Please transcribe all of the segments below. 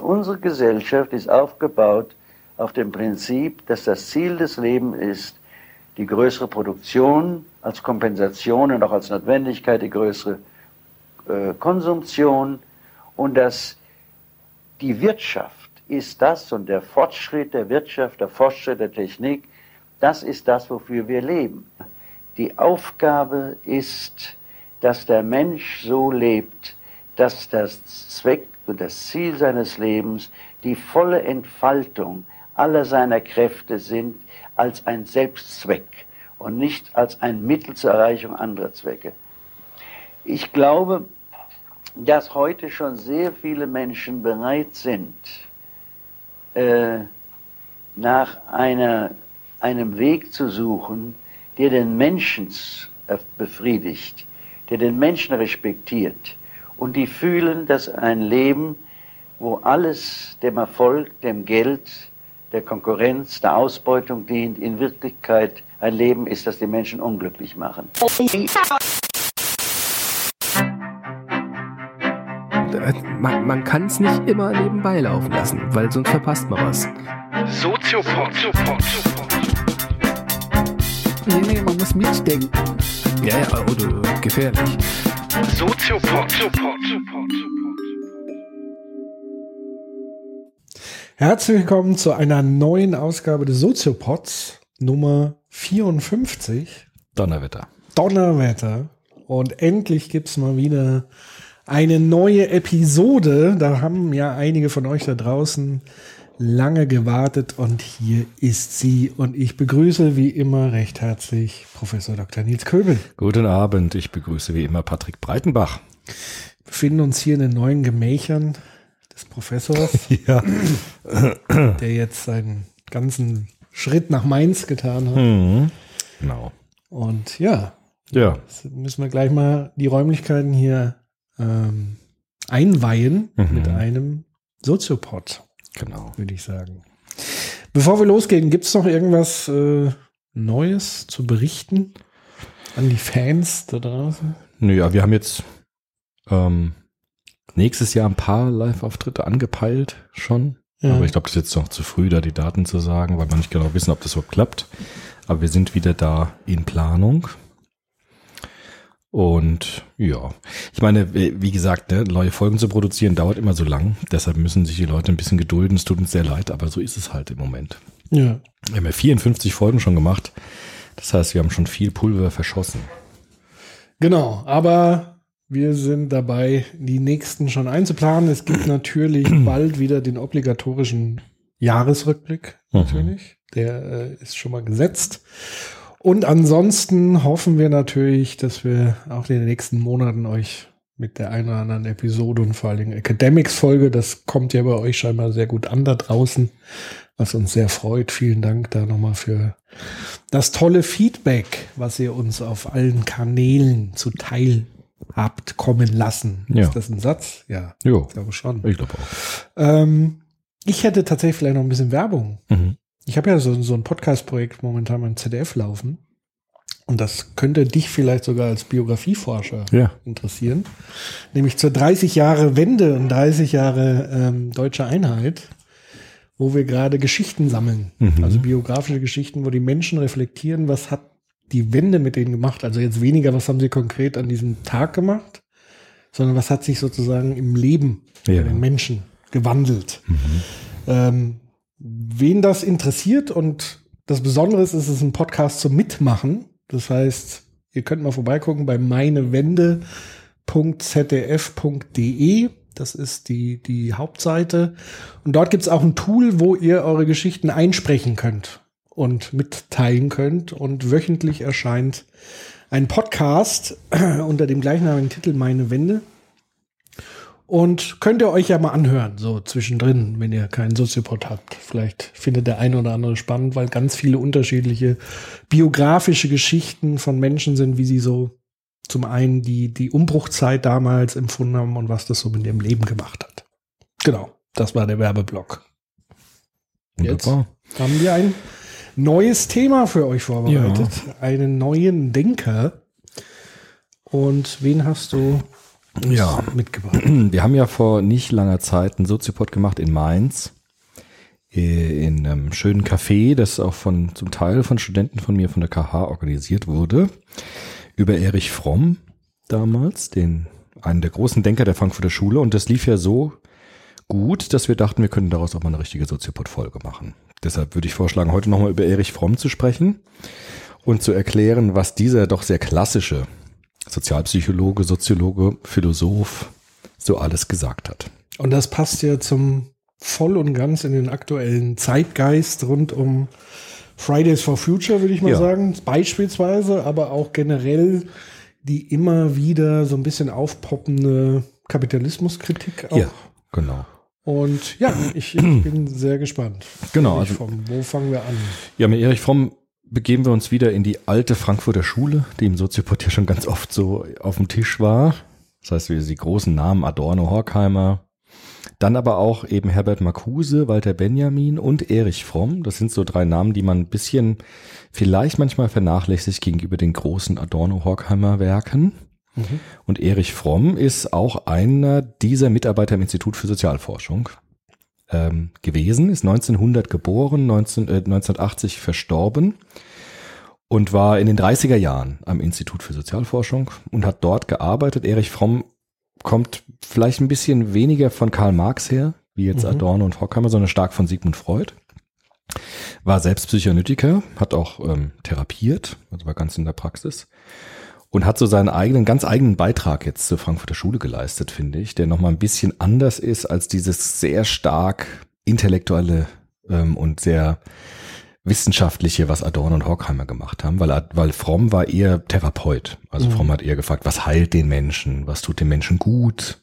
Unsere Gesellschaft ist aufgebaut auf dem Prinzip, dass das Ziel des Lebens ist, die größere Produktion als Kompensation und auch als Notwendigkeit die größere äh, Konsumtion und dass die Wirtschaft ist das und der Fortschritt der Wirtschaft, der Fortschritt der Technik, das ist das, wofür wir leben. Die Aufgabe ist, dass der Mensch so lebt, dass das Zweck und das Ziel seines Lebens die volle Entfaltung aller seiner Kräfte sind als ein Selbstzweck und nicht als ein Mittel zur Erreichung anderer Zwecke. Ich glaube, dass heute schon sehr viele Menschen bereit sind, äh, nach einer, einem Weg zu suchen, der den Menschen befriedigt, der den Menschen respektiert und die fühlen, dass ein Leben, wo alles dem Erfolg, dem Geld, der Konkurrenz, der Ausbeutung dient, in Wirklichkeit ein Leben ist, das die Menschen unglücklich machen. Man, man kann es nicht immer nebenbei laufen lassen, weil sonst verpasst man was. Soziopod. Nee, nee, man muss mitdenken. Ja, ja, oder gefährlich. Soziopod. Herzlich willkommen zu einer neuen Ausgabe des Soziopods, Nummer 54. Donnerwetter. Donnerwetter. Und endlich gibt's mal wieder eine neue Episode. Da haben ja einige von euch da draußen lange gewartet und hier ist sie. Und ich begrüße wie immer recht herzlich Professor Dr. Nils Köbel. Guten Abend, ich begrüße wie immer Patrick Breitenbach. Wir befinden uns hier in den neuen Gemächern des Professors, Ja. der jetzt seinen ganzen Schritt nach Mainz getan hat. Mhm. Genau. Und ja, Ja. Jetzt müssen wir gleich mal die Räumlichkeiten hier ähm, einweihen Mhm. mit einem Soziopod, Genau. würde ich sagen. Bevor wir losgehen, gibt es noch irgendwas äh, Neues zu berichten an die Fans da draußen? Nö, ja, wir haben jetzt ähm, nächstes Jahr ein paar Live-Auftritte angepeilt schon. Ja. Aber ich glaube, das ist jetzt noch zu früh, da die Daten zu sagen, weil wir nicht genau wissen, ob das überhaupt klappt. Aber wir sind wieder da in Planung. Und ja, ich meine, wie gesagt, ne, neue Folgen zu produzieren dauert immer so lang. Deshalb müssen sich die Leute ein bisschen gedulden. Es tut uns sehr leid, aber so ist es halt im Moment. Ja. Wir haben ja 54 Folgen schon gemacht. Das heißt, wir haben schon viel Pulver verschossen. Genau, aber wir sind dabei, die nächsten schon einzuplanen. Es gibt natürlich bald wieder den obligatorischen Jahresrückblick, Mhm. natürlich. Der äh, ist schon mal gesetzt. Und ansonsten hoffen wir natürlich, dass wir auch in den nächsten Monaten euch mit der einen oder anderen Episode und vor allen Dingen Academics-Folge, das kommt ja bei euch scheinbar sehr gut an da draußen, was uns sehr freut. Vielen Dank da nochmal für das tolle Feedback, was ihr uns auf allen Kanälen zuteil habt kommen lassen. Ja. Ist das ein Satz? Ja, Jo, ich glaube schon. ich glaube auch. Ähm, ich hätte tatsächlich vielleicht noch ein bisschen Werbung. Mhm. Ich habe ja so, so ein Podcast-Projekt momentan beim ZDF laufen. Und das könnte dich vielleicht sogar als Biografieforscher Ja. interessieren. Nämlich zur 30 Jahre Wende und 30 Jahre ähm, deutsche Einheit, wo wir gerade Geschichten sammeln. Mhm. Also biografische Geschichten, wo die Menschen reflektieren, was hat die Wende mit denen gemacht. Also jetzt weniger, was haben sie konkret an diesem Tag gemacht, sondern was hat sich sozusagen im Leben Ja. den Menschen gewandelt. Ähm, wen das interessiert und das Besondere ist, es ist ein Podcast zum Mitmachen. Das heißt, ihr könnt mal vorbeigucken bei meinewende.zdf.de. Das ist die, die Hauptseite. Und dort gibt es auch ein Tool, wo ihr eure Geschichten einsprechen könnt und mitteilen könnt. Und wöchentlich erscheint ein Podcast unter dem gleichnamigen Titel Meine Wende. Und könnt ihr euch ja mal anhören, so zwischendrin, wenn ihr keinen Soziopod habt. Vielleicht findet der eine oder andere spannend, weil ganz viele unterschiedliche biografische Geschichten von Menschen sind, wie sie so zum einen die, die Umbruchzeit damals empfunden haben und was das so mit ihrem Leben gemacht hat. Genau, das war der Werbeblock. Jetzt Wunderbar. haben wir ein neues Thema für euch vorbereitet. Einen neuen Denker. Und wen hast du Ja. mitgebracht. Wir haben ja vor nicht langer Zeit einen Soziopod gemacht in Mainz. äh, In einem schönen Café, das auch von, zum Teil von Studenten von mir von der KH organisiert wurde. Über Erich Fromm damals, den, einen der großen Denker der Frankfurter Schule. Und das lief ja so gut, dass wir dachten, wir können daraus auch mal eine richtige Soziopod-Folge machen. Deshalb würde ich vorschlagen, heute nochmal über Erich Fromm zu sprechen und zu erklären, was dieser doch sehr klassische Sozialpsychologe, Soziologe, Philosoph so alles gesagt hat. Und das passt ja zum voll und ganz in den aktuellen Zeitgeist rund um Fridays for Future, würde ich mal Ja. sagen, beispielsweise, aber auch generell die immer wieder so ein bisschen aufpoppende Kapitalismuskritik auch. Ja, genau. Und ja, ich, ich bin sehr gespannt. Genau, Ich also- vom, wo fangen wir an? Ja, mit Erich Fromm begeben wir uns wieder in die alte Frankfurter Schule, die im Soziopod ja schon ganz oft so auf dem Tisch war. Das heißt, wir die großen Namen Adorno, Horkheimer, dann aber auch eben Herbert Marcuse, Walter Benjamin und Erich Fromm. Das sind so drei Namen, die man ein bisschen vielleicht manchmal vernachlässigt gegenüber den großen Adorno-Horkheimer Werken. Und Erich Fromm ist auch einer dieser Mitarbeiter im Institut für Sozialforschung ähm, gewesen, ist 1900 geboren, 19, äh, 1980 verstorben und war in den 30er Jahren am Institut für Sozialforschung und hat dort gearbeitet. Erich Fromm kommt vielleicht ein bisschen weniger von Karl Marx her, wie jetzt Mhm. Adorno und Horkheimer, sondern stark von Sigmund Freud. War selbst Psychoanalytiker, hat auch ähm, therapiert, also war ganz in der Praxis und hat so seinen eigenen, ganz eigenen Beitrag jetzt zur Frankfurter Schule geleistet, finde ich, der nochmal ein bisschen anders ist als dieses sehr stark intellektuelle ähm, und sehr wissenschaftliche, was Adorno und Horkheimer gemacht haben, weil, weil Fromm war eher Therapeut. Also Mhm. Fromm hat eher gefragt, was heilt den Menschen, was tut dem Menschen gut,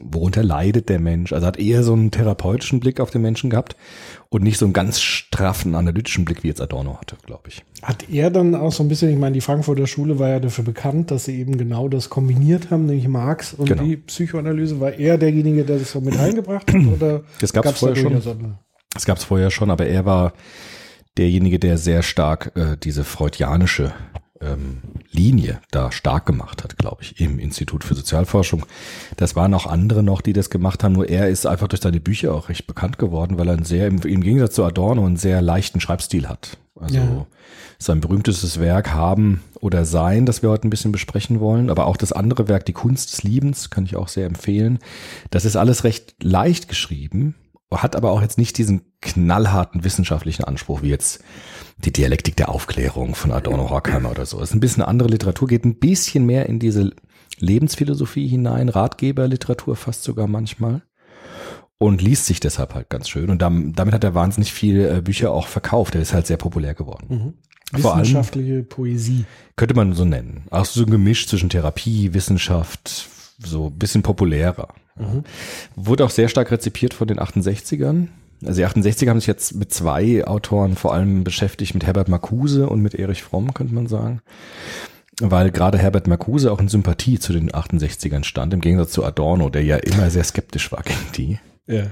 worunter leidet der Mensch. Also hat eher so einen therapeutischen Blick auf den Menschen gehabt und nicht so einen ganz straffen analytischen Blick, wie jetzt Adorno hatte, glaube ich. Hat er dann auch so ein bisschen, ich meine, die Frankfurter Schule war ja dafür bekannt, dass sie eben genau das kombiniert haben, nämlich Marx und Genau. die Psychoanalyse. War er derjenige, der das so mit eingebracht hat? Oder Das gab's gab's vorher schon. andere? Das gab es vorher schon, aber er war derjenige, der sehr stark äh, diese freudianische ähm, Linie da stark gemacht hat, glaube ich, im Institut für Sozialforschung. Das waren auch andere noch, die das gemacht haben, nur er ist einfach durch seine Bücher auch recht bekannt geworden, weil er einen sehr, im, im Gegensatz zu Adorno, einen sehr leichten Schreibstil hat. Also Ja. sein berühmtestes Werk Haben oder Sein, das wir heute ein bisschen besprechen wollen, aber auch das andere Werk, Die Kunst des Liebens, kann ich auch sehr empfehlen. Das ist alles recht leicht geschrieben, hat aber auch jetzt nicht diesen knallharten wissenschaftlichen Anspruch wie jetzt die Dialektik der Aufklärung von Adorno Horkheimer oder so. Es ist ein bisschen eine andere Literatur, geht ein bisschen mehr in diese Lebensphilosophie hinein, Ratgeberliteratur fast sogar manchmal und liest sich deshalb halt ganz schön. Und dam- damit hat er wahnsinnig viele äh, Bücher auch verkauft. Er ist halt sehr populär geworden. Vor allem- Wissenschaftliche Poesie. Könnte man so nennen. Auch so ein Gemisch zwischen Therapie, Wissenschaft, so ein bisschen populärer. Ja. Wurde auch sehr stark rezipiert von den 68ern. Also die 68er haben sich jetzt mit zwei Autoren vor allem beschäftigt, mit Herbert Marcuse und mit Erich Fromm, könnte man sagen. Weil gerade Herbert Marcuse auch in Sympathie zu den 68ern stand, im Gegensatz zu Adorno, der ja immer sehr skeptisch war gegen die Ja.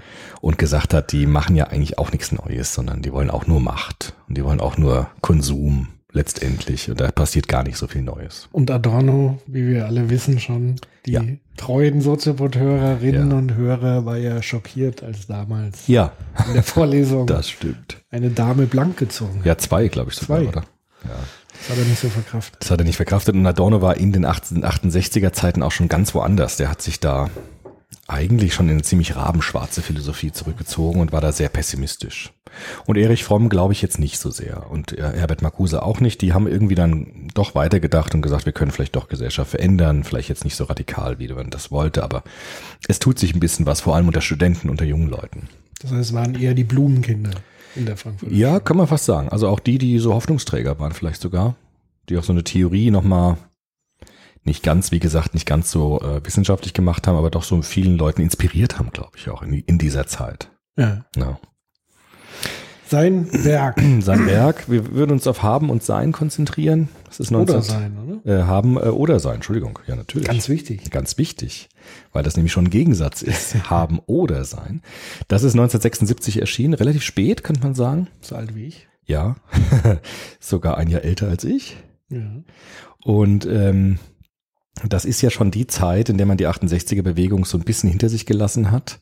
und gesagt hat, die machen ja eigentlich auch nichts Neues, sondern die wollen auch nur Macht und die wollen auch nur Konsum letztendlich und da passiert gar nicht so viel Neues. Und Adorno, wie wir alle wissen schon, die Ja. treuen Soziopod-Hörerinnen Ja. und Hörer war ja schockiert, als damals Ja, in der Vorlesung das stimmt. eine Dame blank gezogen hat. Ja, zwei, glaube ich sogar, Zwei. oder? Das hat er nicht so verkraftet. Das hat er nicht verkraftet und Adorno war in den 68er Zeiten auch schon ganz woanders. Der hat sich da eigentlich schon in eine ziemlich rabenschwarze Philosophie zurückgezogen und war da sehr pessimistisch. Und Erich Fromm glaube ich jetzt nicht so sehr und äh, Herbert Marcuse auch nicht. Die haben irgendwie dann doch weitergedacht und gesagt, wir können vielleicht doch Gesellschaft verändern, vielleicht jetzt nicht so radikal, wie man das wollte, aber es tut sich ein bisschen was, vor allem unter Studenten, unter jungen Leuten. Das heißt, es waren eher die Blumenkinder in der Frankfurter. Ja, kann man fast sagen. Also auch die, die so Hoffnungsträger waren vielleicht sogar, die auch so eine Theorie nochmal nicht ganz, wie gesagt, nicht ganz so äh, wissenschaftlich gemacht haben, aber doch so vielen Leuten inspiriert haben, glaube ich, auch in, in dieser Zeit. Ja. Ja. Sein Werk Sein Werk, wir würden uns auf Haben und Sein konzentrieren. Das ist 19, oder sein, oder? Äh, haben äh, oder Sein, Entschuldigung. Ja, natürlich. Ganz wichtig. Ganz wichtig, weil das nämlich schon ein Gegensatz ist. haben oder Sein. Das ist 1976 erschienen, relativ spät, könnte man sagen. So alt wie ich. Ja, sogar ein Jahr älter als ich. Ja. Und ähm, das ist ja schon die Zeit, in der man die 68er Bewegung so ein bisschen hinter sich gelassen hat,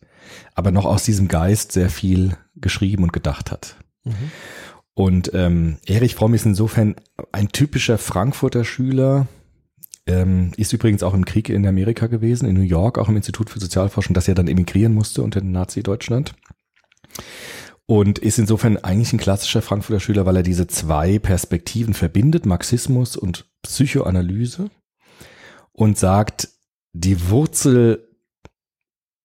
aber noch aus diesem Geist sehr viel geschrieben und gedacht hat. Mhm. Und ähm, Erich Fromm ist insofern ein typischer Frankfurter Schüler, ähm, ist übrigens auch im Krieg in Amerika gewesen, in New York, auch im Institut für Sozialforschung, das er dann emigrieren musste unter Nazi-Deutschland. Und ist insofern eigentlich ein klassischer Frankfurter Schüler, weil er diese zwei Perspektiven verbindet, Marxismus und Psychoanalyse, und sagt, die Wurzel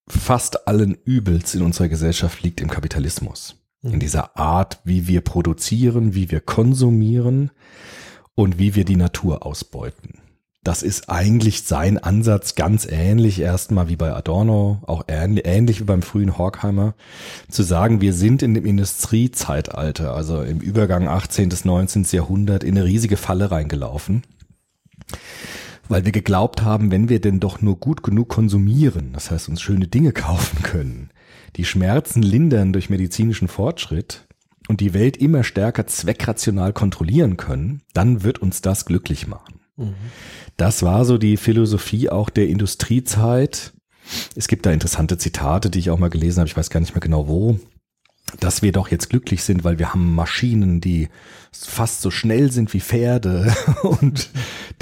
fast allen Übels in unserer Gesellschaft liegt im Kapitalismus. In mhm. dieser Art, wie wir produzieren, wie wir konsumieren und wie wir die Natur ausbeuten. Das ist eigentlich sein Ansatz ganz ähnlich erstmal wie bei Adorno, auch ähnlich wie beim frühen Horkheimer, zu sagen, wir sind in dem Industriezeitalter, also im Übergang 18. bis 19. Jahrhundert in eine riesige Falle reingelaufen weil wir geglaubt haben, wenn wir denn doch nur gut genug konsumieren, das heißt uns schöne Dinge kaufen können, die Schmerzen lindern durch medizinischen Fortschritt und die Welt immer stärker zweckrational kontrollieren können, dann wird uns das glücklich machen. Mhm. Das war so die Philosophie auch der Industriezeit. Es gibt da interessante Zitate, die ich auch mal gelesen habe, ich weiß gar nicht mehr genau wo dass wir doch jetzt glücklich sind, weil wir haben Maschinen, die fast so schnell sind wie Pferde und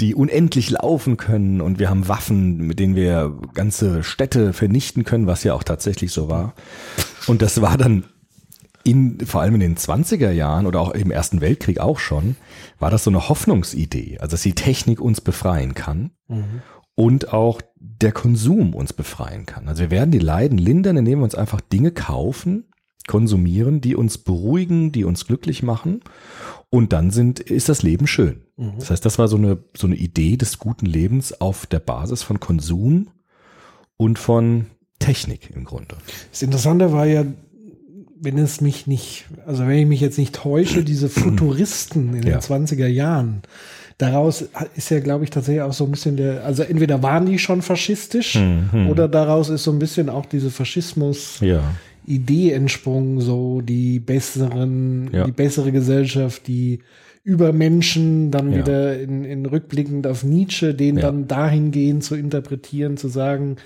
die unendlich laufen können und wir haben Waffen, mit denen wir ganze Städte vernichten können, was ja auch tatsächlich so war. Und das war dann in, vor allem in den 20er Jahren oder auch im Ersten Weltkrieg auch schon, war das so eine Hoffnungsidee, also dass die Technik uns befreien kann. Mhm. Und auch der Konsum uns befreien kann. Also wir werden die Leiden lindern, indem wir uns einfach Dinge kaufen, konsumieren, die uns beruhigen, die uns glücklich machen. Und dann sind, ist das Leben schön. Mhm. Das heißt, das war so eine, so eine Idee des guten Lebens auf der Basis von Konsum und von Technik im Grunde. Das Interessante war ja, wenn es mich nicht, also wenn ich mich jetzt nicht täusche, diese Futuristen in den ja. 20er Jahren, daraus ist ja, glaube ich, tatsächlich auch so ein bisschen der, also entweder waren die schon faschistisch mhm. oder daraus ist so ein bisschen auch diese Faschismus ja. Idee entsprungen, so die besseren, ja. die bessere Gesellschaft, die Übermenschen, dann ja. wieder in, in rückblickend auf Nietzsche, den ja. dann dahingehend zu interpretieren, zu sagen,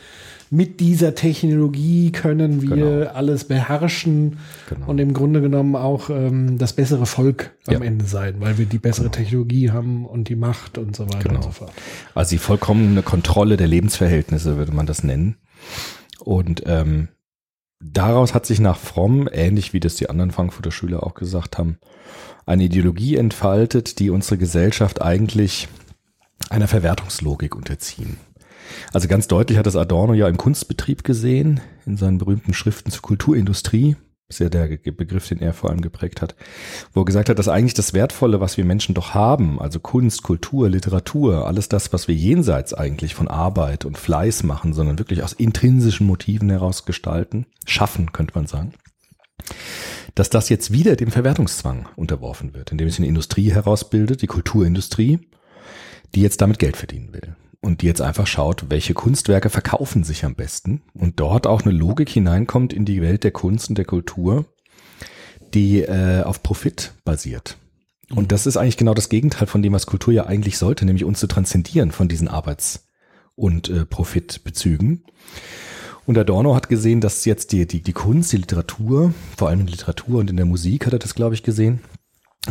mit dieser Technologie können wir genau. alles beherrschen genau. und im Grunde genommen auch ähm, das bessere Volk am ja. Ende sein, weil wir die bessere genau. Technologie haben und die Macht und so weiter und genau. so fort. Also die vollkommene Kontrolle der Lebensverhältnisse würde man das nennen. Und ähm, daraus hat sich nach Fromm, ähnlich wie das die anderen Frankfurter Schüler auch gesagt haben, eine Ideologie entfaltet, die unsere Gesellschaft eigentlich einer Verwertungslogik unterziehen. Also ganz deutlich hat das Adorno ja im Kunstbetrieb gesehen, in seinen berühmten Schriften zur Kulturindustrie, ja der Begriff, den er vor allem geprägt hat, wo er gesagt hat, dass eigentlich das Wertvolle, was wir Menschen doch haben, also Kunst, Kultur, Literatur, alles das, was wir jenseits eigentlich von Arbeit und Fleiß machen, sondern wirklich aus intrinsischen Motiven heraus gestalten, schaffen, könnte man sagen, dass das jetzt wieder dem Verwertungszwang unterworfen wird, indem es eine Industrie herausbildet, die Kulturindustrie, die jetzt damit Geld verdienen will und die jetzt einfach schaut, welche Kunstwerke verkaufen sich am besten und dort auch eine Logik hineinkommt in die Welt der Kunst und der Kultur, die äh, auf Profit basiert. Und das ist eigentlich genau das Gegenteil von dem, was Kultur ja eigentlich sollte, nämlich uns zu transzendieren von diesen Arbeits- und äh, Profitbezügen. Und Adorno hat gesehen, dass jetzt die, die, die Kunst, die Literatur, vor allem in Literatur und in der Musik hat er das, glaube ich, gesehen,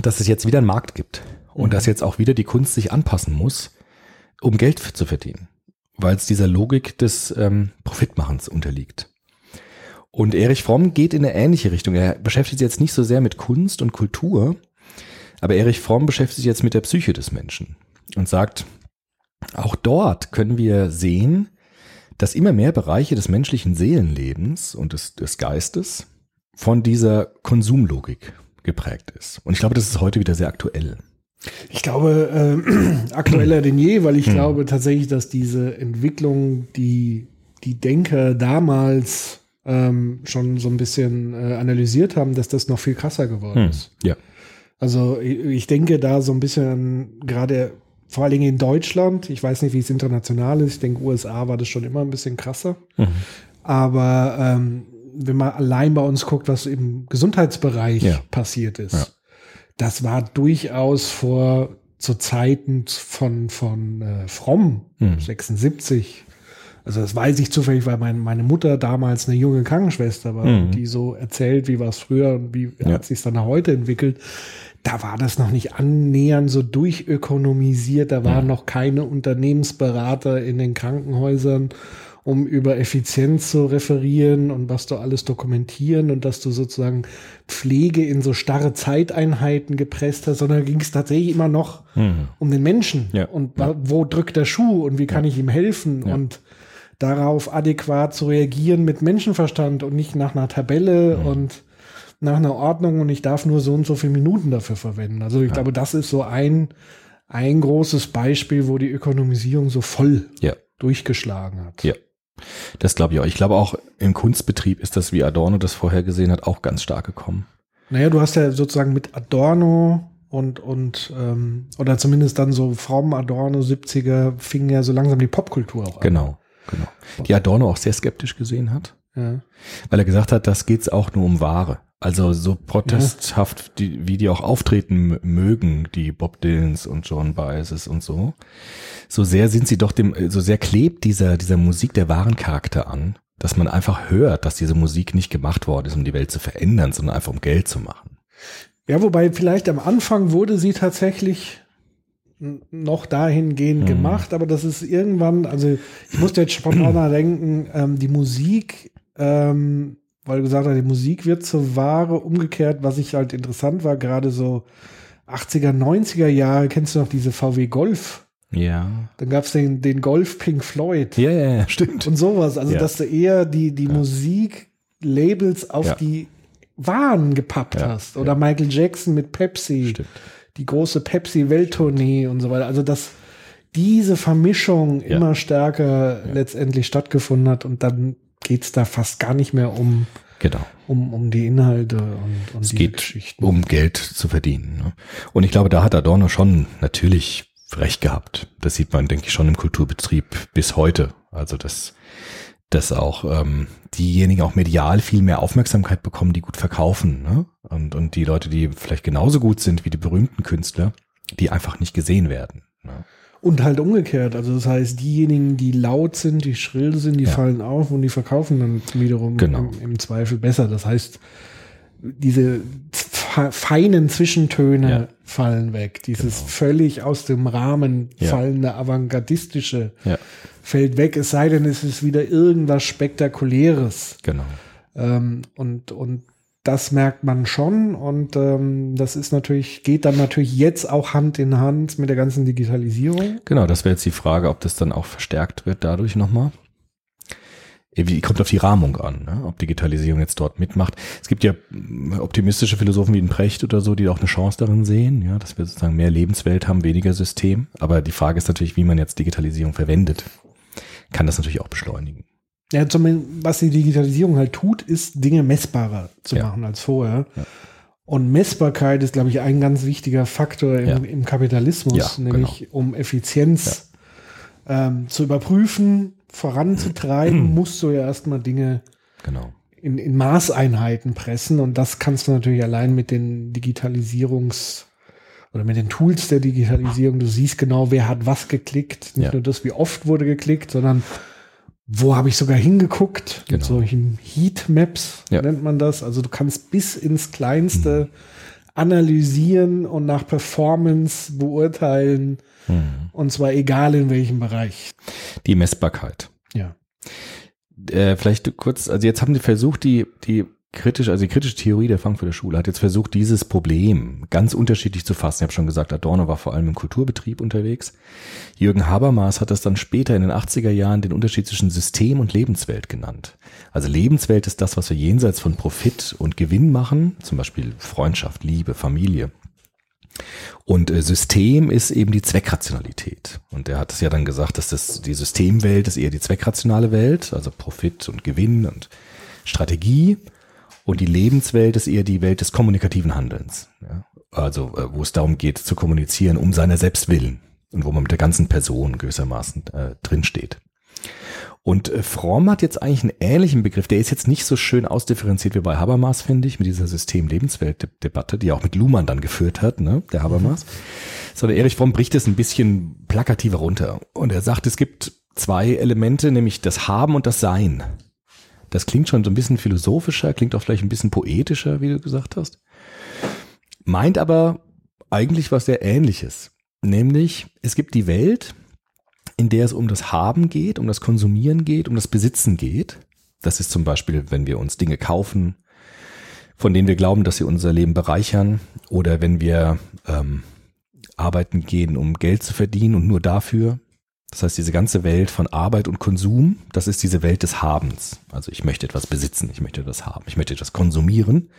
dass es jetzt wieder einen Markt gibt. Und mhm. dass jetzt auch wieder die Kunst sich anpassen muss um Geld zu verdienen, weil es dieser Logik des ähm, Profitmachens unterliegt. Und Erich Fromm geht in eine ähnliche Richtung. Er beschäftigt sich jetzt nicht so sehr mit Kunst und Kultur, aber Erich Fromm beschäftigt sich jetzt mit der Psyche des Menschen und sagt, auch dort können wir sehen, dass immer mehr Bereiche des menschlichen Seelenlebens und des, des Geistes von dieser Konsumlogik geprägt ist. Und ich glaube, das ist heute wieder sehr aktuell. Ich glaube, äh, aktueller denn je, weil ich hm. glaube tatsächlich, dass diese Entwicklung, die die Denker damals ähm, schon so ein bisschen äh, analysiert haben, dass das noch viel krasser geworden hm. ist. Ja. Also ich, ich denke da so ein bisschen gerade vor allen Dingen in Deutschland, ich weiß nicht, wie es international ist, ich denke, USA war das schon immer ein bisschen krasser. Mhm. Aber ähm, wenn man allein bei uns guckt, was im Gesundheitsbereich ja. passiert ist, ja das war durchaus vor zu Zeiten von, von äh, Fromm, Hm. 76. Also das weiß ich zufällig, weil mein, meine Mutter damals eine junge Krankenschwester war, und die so erzählt, wie war es früher und wie Ja. hat sich dann heute entwickelt. Da war das noch nicht annähernd so durchökonomisiert. Da waren noch keine Unternehmensberater in den Krankenhäusern, um über Effizienz zu referieren und was du alles dokumentieren und dass du sozusagen Pflege in so starre Zeiteinheiten gepresst hast, sondern ging es tatsächlich immer noch Mhm. um den Menschen Ja, und wa- wo drückt der Schuh und wie kann ich ihm helfen Ja. und darauf adäquat zu reagieren mit Menschenverstand und nicht nach einer Tabelle Mhm. und nach einer Ordnung und ich darf nur so und so viele Minuten dafür verwenden. Also ich glaube, das ist so ein, ein großes Beispiel, wo die Ökonomisierung so voll Ja. durchgeschlagen hat. Ja. Das glaube ich auch. Ich glaube auch im Kunstbetrieb ist das, wie Adorno das vorher gesehen hat, auch ganz stark gekommen. Naja, du hast ja sozusagen mit Adorno und, und ähm, oder zumindest dann so Fromm, Adorno, 70er, fing ja so langsam die Popkultur auch an. Genau, genau. Die Adorno auch sehr skeptisch gesehen hat, Ja. weil er gesagt hat, das geht's auch nur um Ware. Also so protesthaft, die, wie die auch auftreten mögen, die Bob Dylans und John Baez's und so, so sehr sind sie doch dem, so sehr klebt dieser, dieser Musik der wahren Charakter an, dass man einfach hört, dass diese Musik nicht gemacht worden ist, um die Welt zu verändern, sondern einfach um Geld zu machen. Ja, wobei vielleicht am Anfang wurde sie tatsächlich noch dahingehend Mhm. gemacht, aber das ist irgendwann, also ich musste jetzt spontan denken, ähm, die Musik, ähm, weil du gesagt hast, die Musik wird zur Ware umgekehrt, was ich halt interessant war, gerade so 80er, 90er Jahre, kennst du noch diese VW Golf? Ja. Dann gab es den, den Golf Pink Floyd Ja, ja, ja, stimmt. und sowas. Also, Ja. dass du eher die, die Musiklabels auf Ja. die Waren gepappt Ja, hast. Oder Michael Jackson mit Pepsi, Stimmt. die große Pepsi-Welttournee und so weiter. Also, dass diese Vermischung Ja. immer stärker letztendlich stattgefunden hat und dann geht's da fast gar nicht mehr um, Genau. um, um die Inhalte und, und Es geht Geschichten. um Geld zu verdienen. Ne? Und ich glaube, da hat Adorno schon natürlich recht gehabt. Das sieht man, denke ich, schon im Kulturbetrieb bis heute. Also dass, dass auch ähm, diejenigen auch medial viel mehr Aufmerksamkeit bekommen, die gut verkaufen. Ne? Und, und die Leute, die vielleicht genauso gut sind wie die berühmten Künstler, die einfach nicht gesehen werden. Ne? Und halt umgekehrt. Also das heißt, diejenigen, die laut sind, die schrill sind, die Ja. fallen auf und die verkaufen dann wiederum Genau. im, im Zweifel besser. Das heißt, diese fe- feinen Zwischentöne Ja. fallen weg. Dieses Genau. völlig aus dem Rahmen Ja. fallende avantgardistische fällt weg. Es sei denn, es ist wieder irgendwas Spektakuläres. genau. Ähm, und, und das merkt man schon und ähm, das ist natürlich, geht dann natürlich jetzt auch Hand in Hand mit der ganzen Digitalisierung. Genau, das wäre jetzt die Frage, ob das dann auch verstärkt wird dadurch nochmal. Wie kommt auf die Rahmung an, ne? ob Digitalisierung jetzt dort mitmacht. Es gibt ja mm, optimistische Philosophen wie den Precht oder so, die auch eine Chance darin sehen, ja, dass wir sozusagen mehr Lebenswelt haben, weniger System. Aber die Frage ist natürlich, wie man jetzt Digitalisierung verwendet. Kann das natürlich auch beschleunigen. Ja, zumindest, was die Digitalisierung halt tut, ist Dinge messbarer zu Ja. machen als vorher. Ja. Und Messbarkeit ist, glaube ich, ein ganz wichtiger Faktor im, im Kapitalismus, genau. nämlich um Effizienz ähm, zu überprüfen, voranzutreiben, musst du ja erstmal Dinge Genau. in, in Maßeinheiten pressen und das kannst du natürlich allein mit den Digitalisierungs- oder mit den Tools der Digitalisierung. Du siehst genau, wer hat was geklickt. Nicht nur das, wie oft wurde geklickt, sondern wo habe ich sogar hingeguckt. Mit Genau. solchen Heatmaps Ja. nennt man das. Also du kannst bis ins Kleinste analysieren und nach Performance beurteilen. Hm. Und zwar egal in welchem Bereich. Die Messbarkeit. Ja. äh, vielleicht kurz, also jetzt haben die versucht, die, die kritisch, also die kritische Theorie der Frankfurter Schule hat jetzt versucht, dieses Problem ganz unterschiedlich zu fassen. Ich habe schon gesagt, Adorno war vor allem im Kulturbetrieb unterwegs. Jürgen Habermas hat das dann später in den 80er Jahren den Unterschied zwischen System und Lebenswelt genannt. Also Lebenswelt ist das, was wir jenseits von Profit und Gewinn machen, zum Beispiel Freundschaft, Liebe, Familie. Und äh, System ist eben die Zweckrationalität. Und er hat es ja dann gesagt, dass das die Systemwelt ist eher die zweckrationale Welt, also Profit und Gewinn und Strategie. Und die Lebenswelt ist eher die Welt des kommunikativen Handelns. Ja? Also äh, wo es darum geht, zu kommunizieren um seiner selbst willen und wo man mit der ganzen Person gewissermaßen äh, drinsteht. Und äh, Fromm hat jetzt eigentlich einen ähnlichen Begriff. Der ist jetzt nicht so schön ausdifferenziert wie bei Habermas, finde ich, mit dieser System-Lebenswelt-Debatte, die er auch mit Luhmann dann geführt hat, ne, der Habermas. Sondern Erich Fromm bricht es ein bisschen plakativer runter. Und er sagt, es gibt zwei Elemente, nämlich das Haben und das Sein. Das klingt schon so ein bisschen philosophischer, klingt auch vielleicht ein bisschen poetischer, wie du gesagt hast. Meint aber eigentlich was sehr ähnliches. Nämlich, es gibt die Welt, in der es um das Haben geht, um das Konsumieren geht, um das Besitzen geht. Das ist zum Beispiel, wenn wir uns Dinge kaufen, von denen wir glauben, dass sie unser Leben bereichern, oder wenn wir ähm, arbeiten gehen, um Geld zu verdienen und nur dafür. Das heißt, diese ganze Welt von Arbeit und Konsum, das ist diese Welt des Habens. Also ich möchte etwas besitzen, ich möchte etwas haben, ich möchte etwas konsumieren.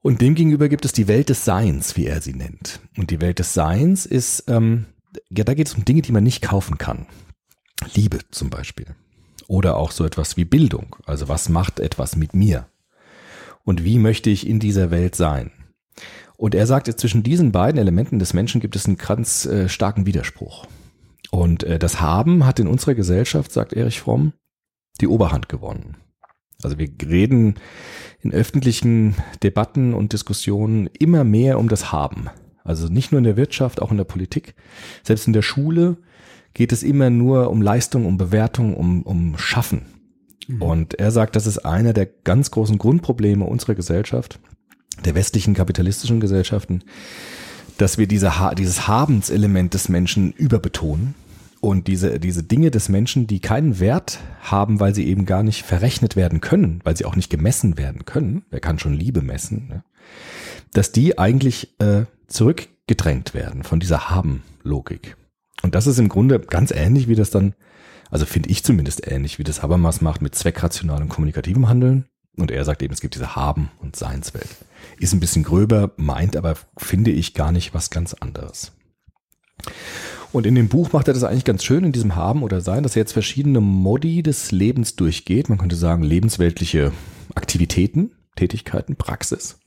Und demgegenüber gibt es die Welt des Seins, wie er sie nennt. Und die Welt des Seins ist, ähm, ja, da geht es um Dinge, die man nicht kaufen kann. Liebe zum Beispiel. Oder auch so etwas wie Bildung. Also was macht etwas mit mir? Und wie möchte ich in dieser Welt sein? Und er sagt, zwischen diesen beiden Elementen des Menschen gibt es einen ganz äh, starken Widerspruch. Und äh, das Haben hat in unserer Gesellschaft, sagt Erich Fromm, die Oberhand gewonnen. Also wir reden in öffentlichen Debatten und Diskussionen immer mehr um das Haben. Also nicht nur in der Wirtschaft, auch in der Politik. Selbst in der Schule geht es immer nur um Leistung, um Bewertung, um, um Schaffen. Mhm. Und er sagt, das ist einer der ganz großen Grundprobleme unserer Gesellschaft, der westlichen kapitalistischen Gesellschaften, dass wir diese, dieses Habenselement des Menschen überbetonen und diese, diese Dinge des Menschen, die keinen Wert haben, weil sie eben gar nicht verrechnet werden können, weil sie auch nicht gemessen werden können, wer kann schon Liebe messen, ne? dass die eigentlich äh, zurückgedrängt werden von dieser Haben-Logik. Und das ist im Grunde ganz ähnlich, wie das dann, also finde ich zumindest ähnlich, wie das Habermas macht mit zweckrationalem kommunikativem Handeln. Und er sagt eben, es gibt diese Haben- und Seinswelt. Ist ein bisschen gröber, meint aber, finde ich, gar nicht was ganz anderes. Und in dem Buch macht er das eigentlich ganz schön in diesem Haben oder Sein, dass er jetzt verschiedene Modi des Lebens durchgeht. Man könnte sagen, lebensweltliche Aktivitäten, Tätigkeiten, Praxis.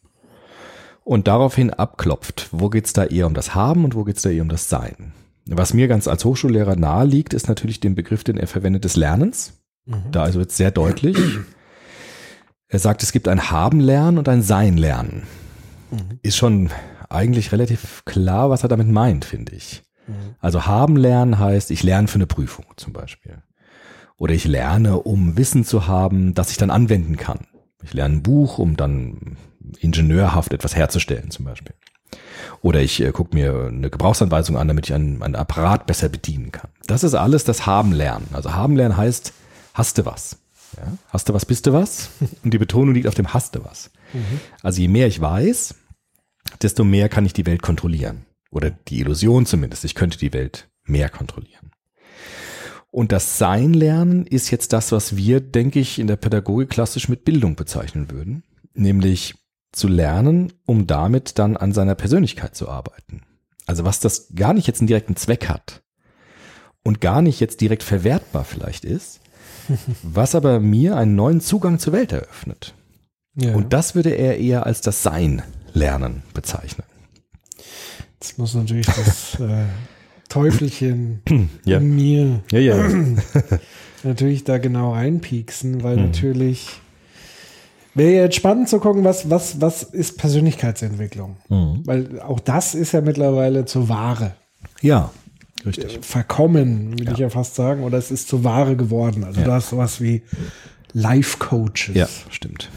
Und daraufhin abklopft, wo geht's da eher um das Haben und wo geht's da eher um das Sein. Was mir ganz als Hochschullehrer nahe liegt, ist natürlich den Begriff, den er verwendet, des Lernens. Mhm. Da also wird sehr deutlich. Er sagt, es gibt ein Haben-Lernen und ein Sein-Lernen. Mhm. Ist schon eigentlich relativ klar, was er damit meint, finde ich. Mhm. Also haben lernen heißt, ich lerne für eine Prüfung zum Beispiel. Oder ich lerne, um Wissen zu haben, das ich dann anwenden kann. Ich lerne ein Buch, um dann ingenieurhaft etwas herzustellen zum Beispiel. Oder ich äh, gucke mir eine Gebrauchsanweisung an, damit ich einen, einen Apparat besser bedienen kann. Das ist alles das Haben lernen. Also Haben lernen heißt, hast du was? Ja? Hast du was, bist du was? Und die Betonung liegt auf dem hast du was. Mhm. Also je mehr ich weiß, desto mehr kann ich die Welt kontrollieren. Oder die Illusion zumindest, ich könnte die Welt mehr kontrollieren. Und das Sein lernen ist jetzt das, was wir, denke ich, in der Pädagogik klassisch mit Bildung bezeichnen würden. Nämlich zu lernen, um damit dann an seiner Persönlichkeit zu arbeiten. Also was das gar nicht jetzt einen direkten Zweck hat und gar nicht jetzt direkt verwertbar vielleicht ist, was aber mir einen neuen Zugang zur Welt eröffnet. Ja. Und das würde er eher als das Sein lernen bezeichnen. Jetzt muss natürlich das äh, Teufelchen ja. in mir ja, ja. natürlich da genau reinpieksen, weil mhm. natürlich wäre jetzt spannend zu gucken, was, was, was ist Persönlichkeitsentwicklung? Mhm. Weil auch das ist ja mittlerweile zur Ware. Ja, richtig. Verkommen, will ja. ich ja fast sagen, oder es ist zur Ware geworden. Also ja. du hast sowas wie Life-Coaches. Ja, stimmt.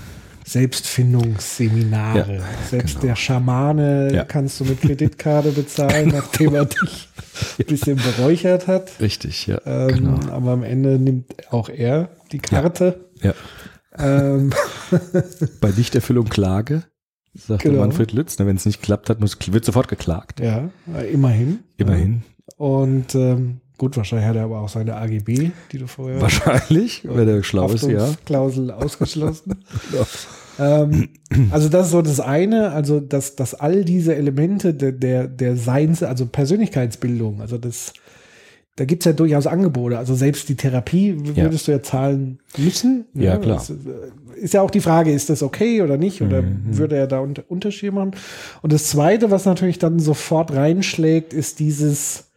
Selbstfindungsseminare. Ja, Selbst genau. der Schamane ja. kannst du mit Kreditkarte bezahlen, nachdem er dich ein bisschen beräuchert hat. Richtig, ja. Ähm, genau. Aber am Ende nimmt auch er die Karte. Ja. ja. Ähm. Bei Nichterfüllung Klage, sagt genau. Manfred Lütz. Ne, Wenn es nicht klappt hat, muss, wird sofort geklagt. Ja, immerhin. Immerhin. Und ähm, Gut, wahrscheinlich hat er aber auch seine AGB, die du vorher. Wahrscheinlich, wenn er schlau ist, ja. Klausel ausgeschlossen. genau. ähm, also das ist so das eine, also dass, dass all diese Elemente der, der, der Seins, also Persönlichkeitsbildung, also das, da gibt's ja durchaus Angebote. Also selbst die Therapie würdest ja. du ja zahlen müssen. Ja, ja klar. Das ist ja auch die Frage, ist das okay oder nicht? Oder mhm. würde er da Unterschiede machen? Und das zweite, was natürlich dann sofort reinschlägt, ist dieses,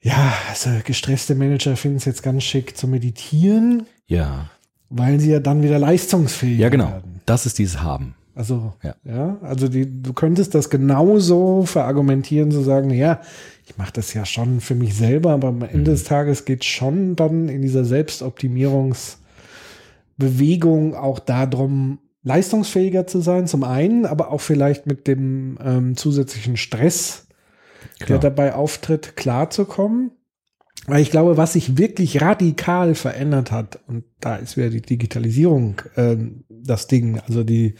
ja, also gestresste Manager finden es jetzt ganz schick zu meditieren. Ja. Weil sie ja dann wieder leistungsfähig Ja, genau. Werden. Das ist dieses Haben. Also, ja, Ja. also die, du könntest das genauso verargumentieren, zu sagen, ja, ich mache das ja schon für mich selber, aber am Ende des Tages geht schon dann in dieser Selbstoptimierungsbewegung auch darum, leistungsfähiger zu sein, zum einen, aber auch vielleicht mit dem ähm, zusätzlichen Stress, der Klar. dabei auftritt, klarzukommen. Weil ich glaube, was sich wirklich radikal verändert hat, und da ist wieder die Digitalisierung ähm, das Ding, also die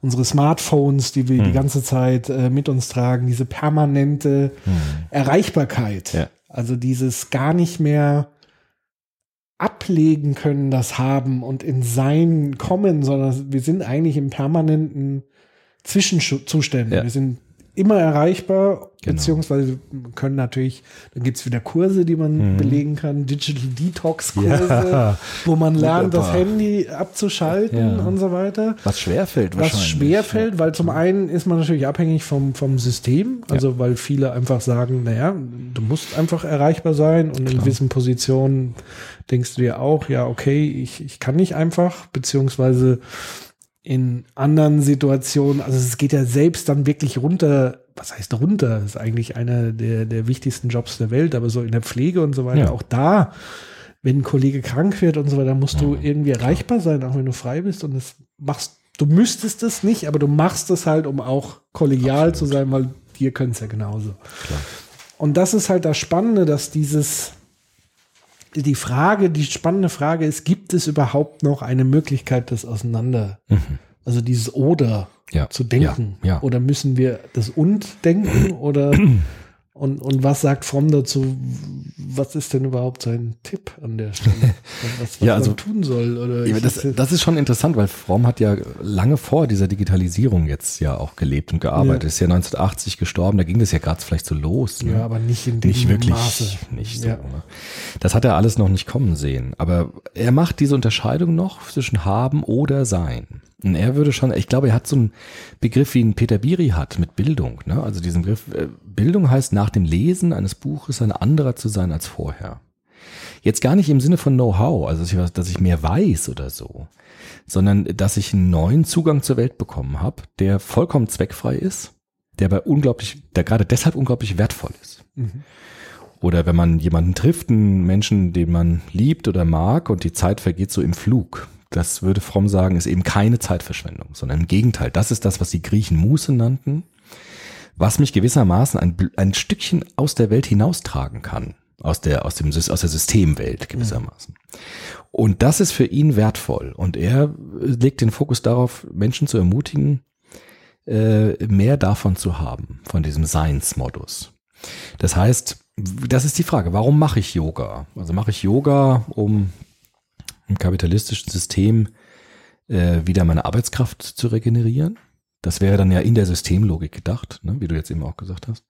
unsere Smartphones, die wir die ganze Zeit äh, mit uns tragen, diese permanente Erreichbarkeit, Ja. also dieses gar nicht mehr ablegen können, das haben und in Sein kommen, sondern wir sind eigentlich im permanenten Zwischenzuständen. Ja. Wir sind immer erreichbar, Genau. beziehungsweise können natürlich, dann gibt's wieder Kurse, die man belegen kann, Digital Detox-Kurse, Mhm. Ja. wo man lernt, das. Handy abzuschalten Ja. und so weiter. Was schwerfällt Was wahrscheinlich. schwerfällt, weil zum einen ist man natürlich abhängig vom, vom System, also weil viele einfach sagen, naja, du musst einfach erreichbar sein und in Klar. gewissen Positionen denkst du dir auch, ja, okay, ich, ich kann nicht einfach, beziehungsweise in anderen Situationen, also es geht ja selbst dann wirklich runter, was heißt runter? Das ist eigentlich einer der, der wichtigsten Jobs der Welt, aber so in der Pflege und so weiter, Ja. auch da, wenn ein Kollege krank wird und so weiter, musst du irgendwie erreichbar sein, auch wenn du frei bist und das machst, du müsstest es nicht, aber du machst es halt, um auch kollegial zu sein, weil dir können es ja genauso. Klar. Und das ist halt das Spannende, dass dieses, die Frage, die spannende Frage ist, gibt es überhaupt noch eine Möglichkeit, das auseinander, also dieses Oder Ja. zu denken? Ja. Ja. Oder müssen wir das Und denken? Oder und, und was sagt Fromm dazu? Was ist denn überhaupt sein Tipp an der Stelle? Was, was Ja, also- man tun soll? Oder Ja, das, das ist schon interessant, weil Fromm hat ja lange vor dieser Digitalisierung jetzt ja auch gelebt und gearbeitet. Ja. Ist ja 1980 gestorben, da ging das ja gerade vielleicht so los. Ne? ja, aber nicht in dem nicht wirklich, Maße. nicht so. Ja. ne? Das hat er alles noch nicht kommen sehen. Aber er macht diese Unterscheidung noch zwischen haben oder sein. Und er würde schon, ich glaube, er hat so einen Begriff, wie ihn Peter Biri hat mit Bildung. Ne? Also diesen Begriff, äh, Bildung heißt nach dem Lesen eines Buches ein anderer zu sein als vorher. Jetzt gar nicht im Sinne von Know-how, also dass ich, was- dass ich mehr weiß oder so, sondern dass ich einen neuen Zugang zur Welt bekommen habe, der vollkommen zweckfrei ist, der aber unglaublich, der gerade deshalb unglaublich wertvoll ist. Oder wenn man jemanden trifft, einen Menschen, den man liebt oder mag und die Zeit vergeht so im Flug. Das würde Fromm sagen, ist eben keine Zeitverschwendung, sondern im Gegenteil. Das ist das, was die Griechen Muße nannten, was mich gewissermaßen ein, ein Stückchen aus der Welt hinaustragen kann. Aus der, aus dem, aus der Systemwelt gewissermaßen. Und das ist für ihn wertvoll. Und er äh, legt den Fokus darauf, Menschen zu ermutigen, äh, mehr davon zu haben, von diesem Seinsmodus. Das heißt, das ist die Frage, warum mache ich Yoga? Also mache ich Yoga, um im kapitalistischen System äh, wieder meine Arbeitskraft zu regenerieren? Das wäre dann ja in der Systemlogik gedacht, ne, wie du jetzt eben auch gesagt hast.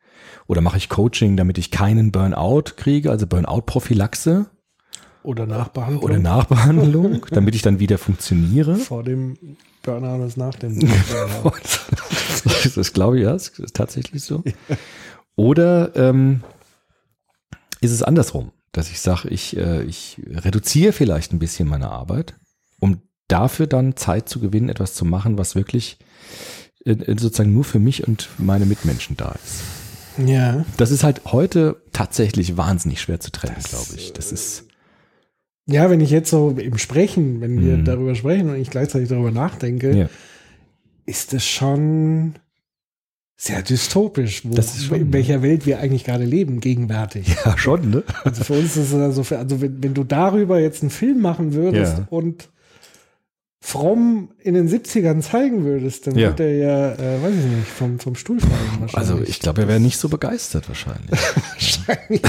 Oder mache ich Coaching, damit ich keinen Burnout kriege, also Burnout-Prophylaxe Oder Nachbehandlung. oder Nachbehandlung, damit ich dann wieder funktioniere? vor dem Burnout ist nach dem Burnout. das, das glaube ich, ja, das ist tatsächlich so. Oder ähm, ist es andersrum, dass ich sage, ich, äh, ich reduziere vielleicht ein bisschen meine Arbeit, um dafür dann Zeit zu gewinnen, etwas zu machen, was wirklich äh, äh, sozusagen nur für mich und meine Mitmenschen da ist. Ja. Das ist halt heute tatsächlich wahnsinnig schwer zu trennen, glaube ich. Das ist Ja, wenn ich jetzt so im Sprechen, wenn wir Mhm. darüber sprechen und ich gleichzeitig darüber nachdenke, ja, ist das schon sehr dystopisch, wo, schon, in welcher Welt wir eigentlich gerade leben, gegenwärtig. ja schon, ne? Also für uns ist es also, für, also wenn, wenn du darüber jetzt einen Film machen würdest Ja. und Fromm in den 70ern zeigen würdest, dann Ja. wird er ja, äh, weiß ich nicht, vom, vom Stuhl fallen wahrscheinlich. Also ich glaube, er wäre nicht so begeistert wahrscheinlich. Wahrscheinlich.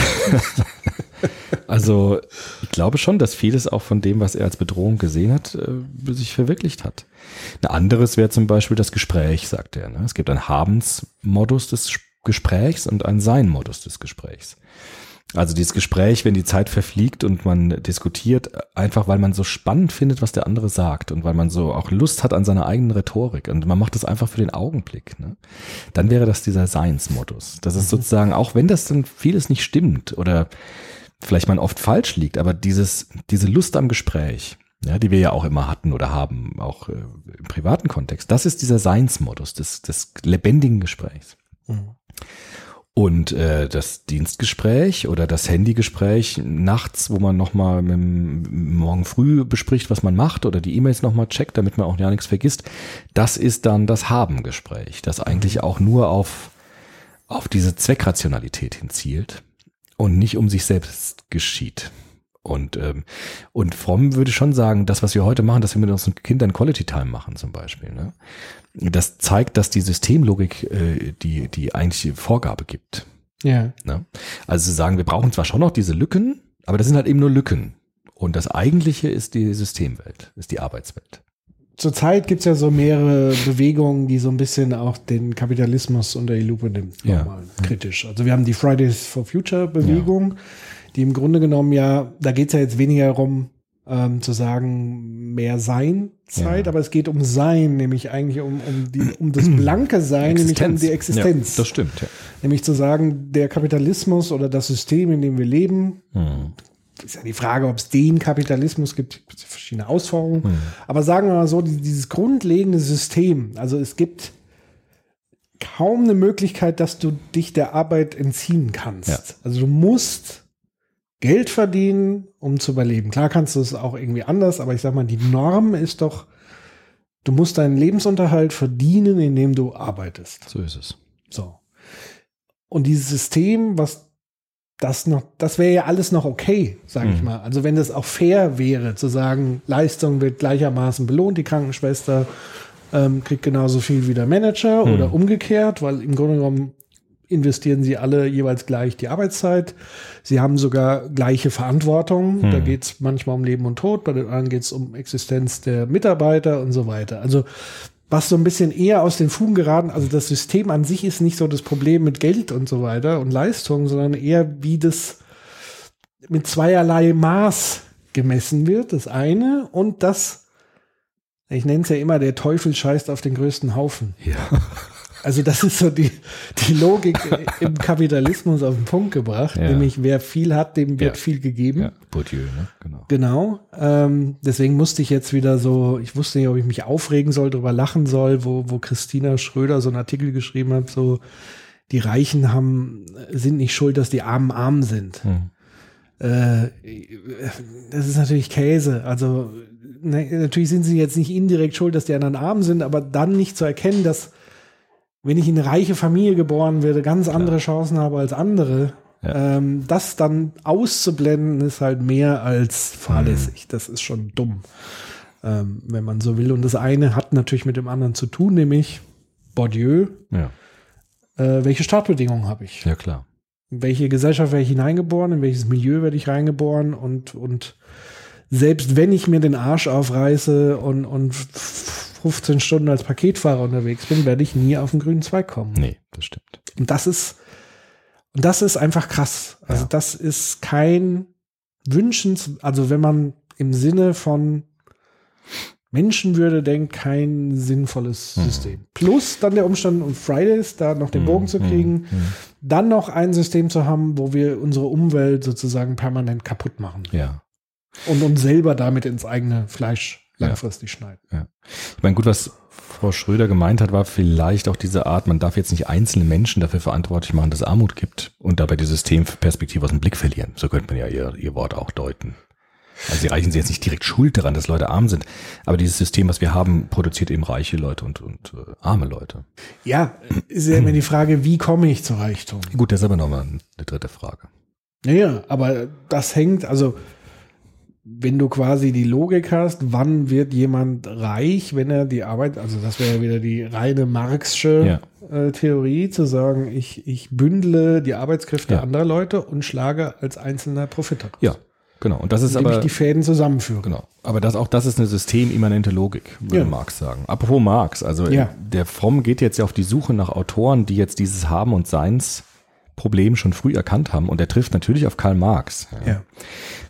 Also ich glaube schon, dass vieles auch von dem, was er als Bedrohung gesehen hat, äh, sich verwirklicht hat. Ein anderes wäre zum Beispiel das Gespräch, sagt er. Ne? Es gibt einen Habensmodus des Gesprächs und einen Sein-Modus des Gesprächs. Also dieses Gespräch, wenn die Zeit verfliegt und man diskutiert, einfach weil man so spannend findet, was der andere sagt und weil man so auch Lust hat an seiner eigenen Rhetorik und man macht das einfach für den Augenblick. Ne? Dann wäre das dieser Seinsmodus. Das ist sozusagen, auch wenn das dann vieles nicht stimmt oder vielleicht man oft falsch liegt, aber dieses, diese Lust am Gespräch, ja, die wir ja auch immer hatten oder haben, auch äh, im privaten Kontext. Das ist dieser Seinsmodus des, des lebendigen Gesprächs. Mhm. Und äh, das Dienstgespräch oder das Handygespräch nachts, wo man nochmal morgen früh bespricht, was man macht oder die E-Mails nochmal checkt, damit man auch ja nichts vergisst, das ist dann das Haben-Gespräch, das eigentlich auch nur auf, auf diese Zweckrationalität hinzielt und nicht um sich selbst geschieht. Und, ähm, und Fromm würde schon sagen, das, was wir heute machen, dass wir mit unseren Kindern Quality Time machen zum Beispiel, ne? das zeigt, dass die Systemlogik äh, die, die eigentliche Vorgabe gibt. Ja. Ne? Also zu sagen, wir brauchen zwar schon noch diese Lücken, aber das sind halt eben nur Lücken. Und das Eigentliche ist die Systemwelt, ist die Arbeitswelt. Zurzeit gibt's ja so mehrere Bewegungen, die so ein bisschen auch den Kapitalismus unter die Lupe nimmt, Ja. nochmal kritisch. Also wir haben die Fridays for Future Bewegung, die im Grunde genommen ja, da geht's ja jetzt weniger darum, ähm, zu sagen, mehr Sein-Zeit, Ja. aber es geht um Sein, nämlich eigentlich um, um, die, um das blanke Sein, nämlich um die Existenz. Ja, das stimmt, ja. nämlich zu sagen, der Kapitalismus oder das System, in dem wir leben, Hm. Ist ja die Frage, ob es den Kapitalismus gibt, gibt verschiedene Ausformungen. Aber sagen wir mal so, die- dieses grundlegende System, also es gibt kaum eine Möglichkeit, dass du dich der Arbeit entziehen kannst. Ja. Also du musst Geld verdienen, um zu überleben. Klar kannst du es auch irgendwie anders, aber ich sag mal, die Norm ist doch, du musst deinen Lebensunterhalt verdienen, indem du arbeitest. So ist es. So. Und dieses System, was das noch, das wäre ja alles noch okay, sage ich Mhm. mal. Also wenn das auch fair wäre, zu sagen, Leistung wird gleichermaßen belohnt, die Krankenschwester ähm, kriegt genauso viel wie der Manager Mhm. oder umgekehrt, weil im Grunde genommen investieren sie alle jeweils gleich die Arbeitszeit. Sie haben sogar gleiche Verantwortung. Da Mhm. geht es manchmal um Leben und Tod, bei den anderen geht es um Existenz der Mitarbeiter und so weiter. Also was so ein bisschen eher aus den Fugen geraten, also das System an sich ist nicht so das Problem mit Geld und so weiter und Leistung, sondern eher wie das mit zweierlei Maß gemessen wird, das eine und das, ich nenne es ja immer, der Teufel scheißt auf den größten Haufen. Ja. Also das ist so die, die Logik im Kapitalismus auf den Punkt gebracht, Ja. nämlich wer viel hat, dem wird Ja. viel gegeben. ja. Bourdieu, ne? Genau. Genau. Ähm, deswegen musste ich jetzt wieder so, ich wusste nicht, ob ich mich aufregen soll, drüber lachen soll, wo, wo Christina Schröder so einen Artikel geschrieben hat, so die Reichen haben, sind nicht schuld, dass die Armen arm sind. Hm. Äh, das ist natürlich Käse. Also ne, natürlich sind sie jetzt nicht indirekt schuld, dass die anderen arm sind, aber dann nicht zu erkennen, dass wenn ich in eine reiche Familie geboren werde, ganz andere Chancen habe als andere. Ja. Ähm, das dann auszublenden, ist halt mehr als fahrlässig. Das ist schon dumm, ähm, wenn man so will. Und das eine hat natürlich mit dem anderen zu tun, nämlich Bourdieu. Ja. Äh, welche Startbedingungen habe ich? ja, klar. in welche Gesellschaft werde ich hineingeboren, in welches Milieu werde ich reingeboren und, und selbst wenn ich mir den Arsch aufreiße und, und 15 Stunden als Paketfahrer unterwegs bin, werde ich nie auf den grünen Zweig kommen. Nee, das stimmt. Und das ist, und das ist einfach krass. Also Ja. das ist kein Wünschens, also wenn man im Sinne von Menschenwürde denkt, kein sinnvolles Mhm. System. Plus dann der Umstand, um Fridays da noch den Bogen zu kriegen, Mhm. dann noch ein System zu haben, wo wir unsere Umwelt sozusagen permanent kaputt machen Ja. und uns selber damit ins eigene Fleisch Ja. langfristig schneiden. Ich meine, gut, was Frau Schröder gemeint hat, war vielleicht auch diese Art, man darf jetzt nicht einzelne Menschen dafür verantwortlich machen, dass es Armut gibt und dabei die Systemperspektive aus dem Blick verlieren. So könnte man ja ihr, ihr Wort auch deuten. Also sie reichen sie jetzt nicht direkt schuld daran, dass Leute arm sind, aber dieses System, was wir haben, produziert eben reiche Leute und, und äh, arme Leute. Ja, ist ja immer die Frage, wie komme ich zu Reichtum? Gut, das ist aber nochmal eine dritte Frage. Naja, aber das hängt, also wenn du quasi die Logik hast, wann wird jemand reich, wenn er die Arbeit, also das wäre ja wieder die reine Marxische äh, Theorie, zu sagen, ich, ich bündle die Arbeitskräfte Ja. anderer Leute und schlage als einzelner Profit heraus. Ja, genau. Und das ist aber ich die Fäden zusammenführe. Genau. Aber das, auch das ist eine systemimmanente Logik, würde Ja. Marx sagen. Apropos Marx, also Ja. der Fromm geht jetzt ja auf die Suche nach Autoren, die jetzt dieses Haben und Seins Problem schon früh erkannt haben und er trifft natürlich auf Karl Marx. Ja.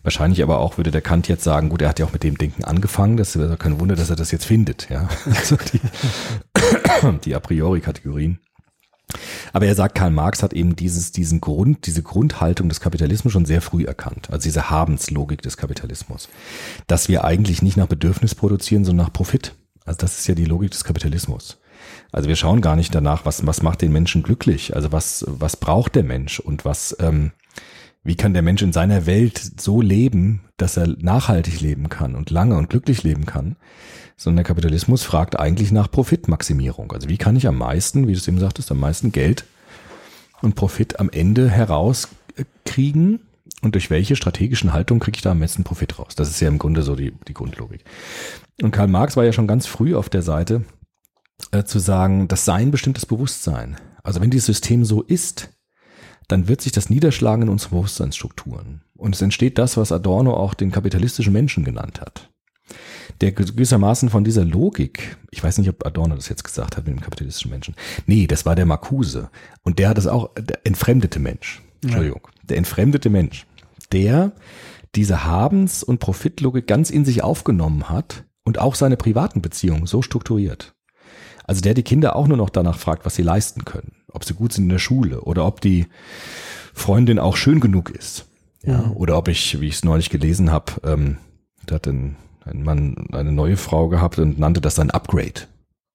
Wahrscheinlich aber auch würde der Kant jetzt sagen, gut, er hat ja auch mit dem Denken angefangen, das ist also kein Wunder, dass er das jetzt findet, ja. Also die, die a priori Kategorien. Aber er sagt, Karl Marx hat eben dieses, diesen Grund, diese Grundhaltung des Kapitalismus schon sehr früh erkannt. Also diese Habenslogik des Kapitalismus. Dass wir eigentlich nicht nach Bedürfnis produzieren, sondern nach Profit. Also das ist ja die Logik des Kapitalismus. Also wir schauen gar nicht danach, was, was macht den Menschen glücklich? Also was, was braucht der Mensch und was, ähm, wie kann der Mensch in seiner Welt so leben, dass er nachhaltig leben kann und lange und glücklich leben kann? Sondern der Kapitalismus fragt eigentlich nach Profitmaximierung. Also wie kann ich am meisten, wie du es eben sagtest, am meisten Geld und Profit am Ende herauskriegen? Und durch welche strategischen Haltung kriege ich da am besten Profit raus? Das ist ja im Grunde so die, die Grundlogik. Und Karl Marx war ja schon ganz früh auf der Seite, äh, zu sagen, das Sein bestimmt das Bewusstsein. Also wenn dieses System so ist, dann wird sich das niederschlagen in unseren Bewusstseinsstrukturen. Und es entsteht das, was Adorno auch den kapitalistischen Menschen genannt hat. Der gewissermaßen von dieser Logik, ich weiß nicht, ob Adorno das jetzt gesagt hat mit dem kapitalistischen Menschen. Nee, das war der Marcuse. Und der hat es auch, der entfremdete Mensch. Entschuldigung. Ja. Der entfremdete Mensch. Der diese Habens- und Profitlogik ganz in sich aufgenommen hat und auch seine privaten Beziehungen so strukturiert. Also der die Kinder auch nur noch danach fragt, was sie leisten können. Ob sie gut sind in der Schule oder ob die Freundin auch schön genug ist. Ja, mhm. oder ob ich, wie ich es neulich gelesen habe, ähm, da hat ein, ein Mann eine neue Frau gehabt und nannte das ein Upgrade.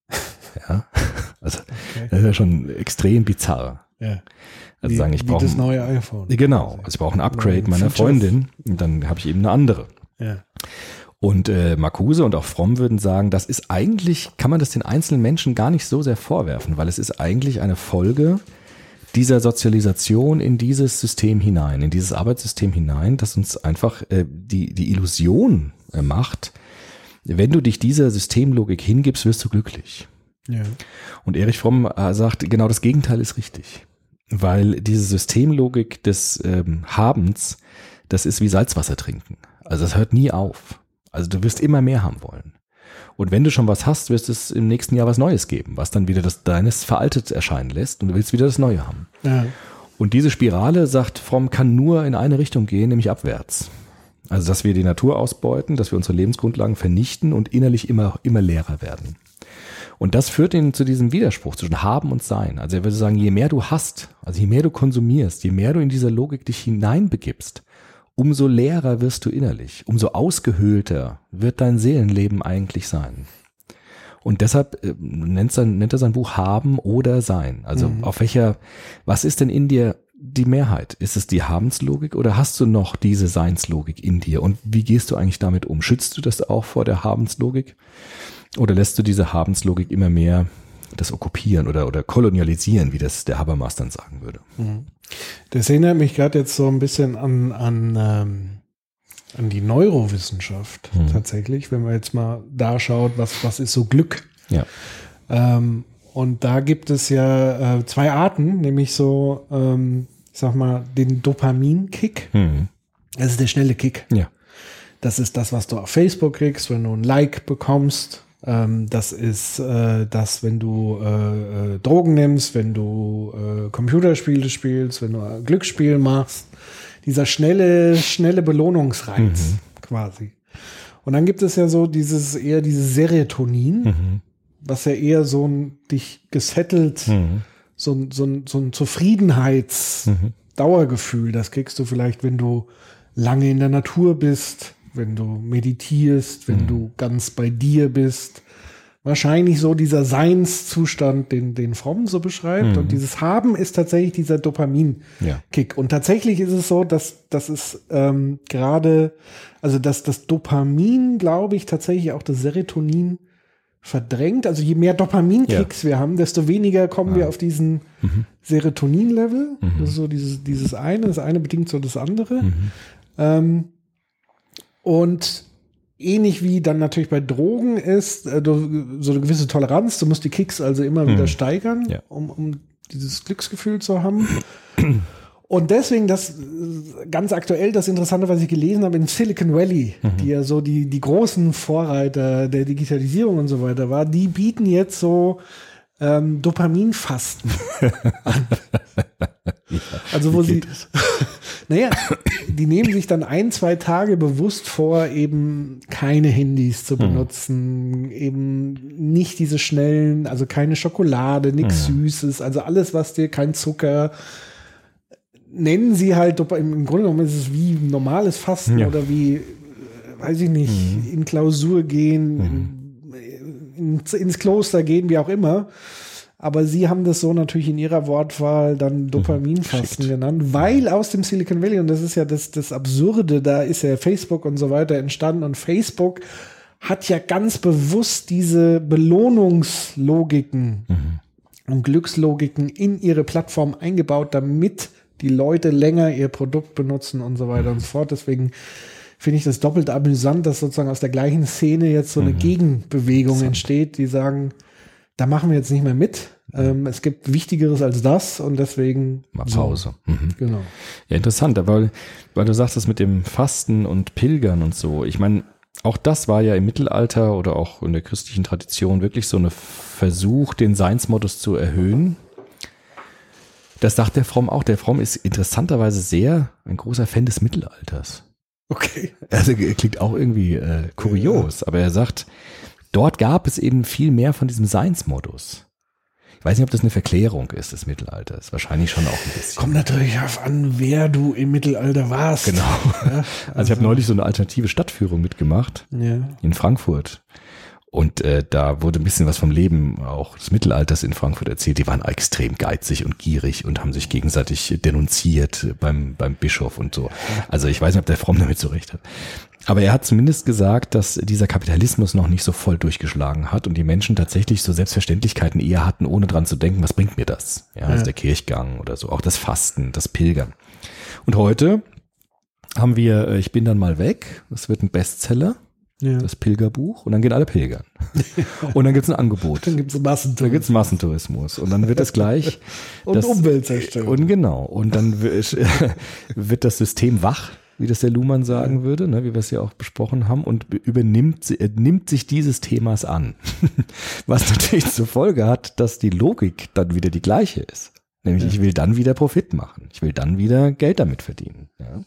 ja, also okay. das ist ja schon extrem bizarr. Ja. Also wie, sagen, ich brauche das neue iPhone. Genau, also ich brauche ein Upgrade meiner Freundin und dann habe ich eben eine andere. Ja. Und äh, Marcuse und auch Fromm würden sagen, das ist eigentlich, kann man das den einzelnen Menschen gar nicht so sehr vorwerfen, weil es ist eigentlich eine Folge dieser Sozialisation in dieses System hinein, in dieses Arbeitssystem hinein, das uns einfach äh, die, die Illusion äh, macht, wenn du dich dieser Systemlogik hingibst, wirst du glücklich. Ja. Und Erich Fromm äh, sagt, genau das Gegenteil ist richtig. Weil diese Systemlogik des ähm, Habens, das ist wie Salzwasser trinken. Also es hört nie auf. Also du wirst immer mehr haben wollen. Und wenn du schon was hast, wirst es im nächsten Jahr was Neues geben, was dann wieder das deines veraltet erscheinen lässt und du willst wieder das Neue haben. Ja. Und diese Spirale, sagt Fromm, kann nur in eine Richtung gehen, nämlich abwärts. Also, dass wir die Natur ausbeuten, dass wir unsere Lebensgrundlagen vernichten und innerlich immer, immer leerer werden. Und das führt ihn zu diesem Widerspruch zwischen Haben und Sein. Also er würde sagen, je mehr du hast, also je mehr du konsumierst, je mehr du in dieser Logik dich hineinbegibst, umso leerer wirst du innerlich, umso ausgehöhlter wird dein Seelenleben eigentlich sein. Und deshalb äh, nennt, sein, nennt er sein Buch Haben oder Sein. Also mhm. auf welcher, was ist denn in dir die Mehrheit? Ist es die Habenslogik oder hast du noch diese Seinslogik in dir? Und wie gehst du eigentlich damit um? Schützt du das auch vor der Habenslogik? Oder lässt du diese Habenslogik immer mehr das okkupieren oder, oder kolonialisieren, wie das der Habermas dann sagen würde? Mhm. Das erinnert mich gerade jetzt so ein bisschen an, an, ähm, an die Neurowissenschaft mhm. tatsächlich, wenn man jetzt mal da schaut, was, was ist so Glück. Ja. Ähm, und da gibt es ja äh, zwei Arten, nämlich so, ähm, ich sag mal, den Dopaminkick. Mhm. Das ist der schnelle Kick. Ja. Das ist das, was du auf Facebook kriegst, wenn du ein Like bekommst ähm, das ist äh, das, wenn du äh, äh, Drogen nimmst, wenn du äh, Computerspiele spielst, wenn du ein Glücksspiel machst. Dieser schnelle, schnelle Belohnungsreiz mhm. quasi. Und dann gibt es ja so dieses eher dieses Serotonin, mhm. was ja eher so ein dich gesettelt, mhm. so, ein so, ein so ein Zufriedenheitsdauergefühl. Mhm. Das kriegst du vielleicht, wenn du lange in der Natur bist, wenn du meditierst, wenn mhm. du ganz bei dir bist. Wahrscheinlich so dieser Seinszustand, den, den Fromm so beschreibt. Mhm. Und dieses Haben ist tatsächlich dieser Dopamin-Kick. Ja. Und tatsächlich ist es so, dass, dass es ähm, gerade, also dass das Dopamin, glaube ich, tatsächlich auch das Serotonin verdrängt. Also je mehr Dopamin-Kicks ja. wir haben, desto weniger kommen ja. wir auf diesen mhm. Serotonin-Level. Mhm. Das ist so dieses, dieses eine, das eine bedingt so das andere. Mhm. Ähm, und ähnlich wie dann natürlich bei Drogen ist, äh, so eine gewisse Toleranz, du musst die Kicks also immer wieder mhm. steigern, ja. um, um dieses Glücksgefühl zu haben. Und deswegen das äh, ganz aktuell das Interessante, was ich gelesen habe in Silicon Valley, mhm. die ja so die, die großen Vorreiter der Digitalisierung und so weiter war, die bieten jetzt so ähm, Dopaminfasten an. Ja, also wo sie, naja, die nehmen sich dann ein, zwei Tage bewusst vor, eben keine Handys zu hm. benutzen, hm. eben nicht diese schnellen, also keine Schokolade, nichts Mhm. Süßes, also alles, was dir kein Zucker, nennen sie halt, im Grunde genommen ist es wie normales Fasten Ja. oder wie, äh, weiß ich nicht, in Klausur gehen, Mhm. ins, ins Kloster gehen, wie auch immer. Aber sie haben das so natürlich in ihrer Wortwahl dann Dopaminfasten geschickt. genannt, weil aus dem Silicon Valley, und das ist ja das, das Absurde, da ist ja Facebook und so weiter entstanden. Und Facebook hat ja ganz bewusst diese Belohnungslogiken und Glückslogiken in ihre Plattform eingebaut, damit die Leute länger ihr Produkt benutzen und so weiter und so fort. Deswegen finde ich das doppelt amüsant, dass sozusagen aus der gleichen Szene jetzt so eine Gegenbewegung entsteht, die sagen, da machen wir jetzt nicht mehr mit. Ähm, es gibt Wichtigeres als das und deswegen Mal. Pause. Mhm. Genau. Ja, interessant, weil, weil du sagst das mit dem Fasten und Pilgern und so. Ich meine, auch das war ja im Mittelalter oder auch in der christlichen Tradition wirklich so ein Versuch, den Seinsmodus zu erhöhen. Das sagt der Fromm auch. Der Fromm ist interessanterweise sehr ein großer Fan des Mittelalters. Okay. Also er klingt auch irgendwie äh, kurios, aber er sagt, dort gab es eben viel mehr von diesem Seinsmodus. Ich weiß nicht, ob das eine Verklärung ist des Mittelalters. Wahrscheinlich schon auch ein bisschen. Kommt natürlich auf an, wer du im Mittelalter warst. Genau. Ja, Also ich habe neulich so eine alternative Stadtführung mitgemacht ja. in Frankfurt. Und äh, da wurde ein bisschen was vom Leben auch des Mittelalters in Frankfurt erzählt. Die waren extrem geizig und gierig und haben sich gegenseitig denunziert beim, beim Bischof und so. Also ich weiß nicht, ob der Fromm damit so recht hat. Aber er hat zumindest gesagt, dass dieser Kapitalismus noch nicht so voll durchgeschlagen hat und die Menschen tatsächlich so Selbstverständlichkeiten eher hatten, ohne dran zu denken, was bringt mir das? Ja, also Ja. der Kirchgang oder so, auch das Fasten, das Pilgern. Und heute haben wir äh, Ich bin dann mal weg. Das wird ein Bestseller ja. das Pilgerbuch und dann gehen alle pilgern. Und dann gibt's ein Angebot. Dann gibt es Massentourismus. gibt's Massentourismus und dann wird es gleich Und das- Umweltzerstörung. Und genau. Und dann wird, das System wach, wie das der Luhmann sagen würde, ne, wie wir es ja auch besprochen haben, und übernimmt, äh, nimmt sich dieses Themas an. Was natürlich zur Folge hat, dass die Logik dann wieder die gleiche ist. Nämlich, ich will dann wieder Profit machen. Ich will dann wieder Geld damit verdienen. Ja.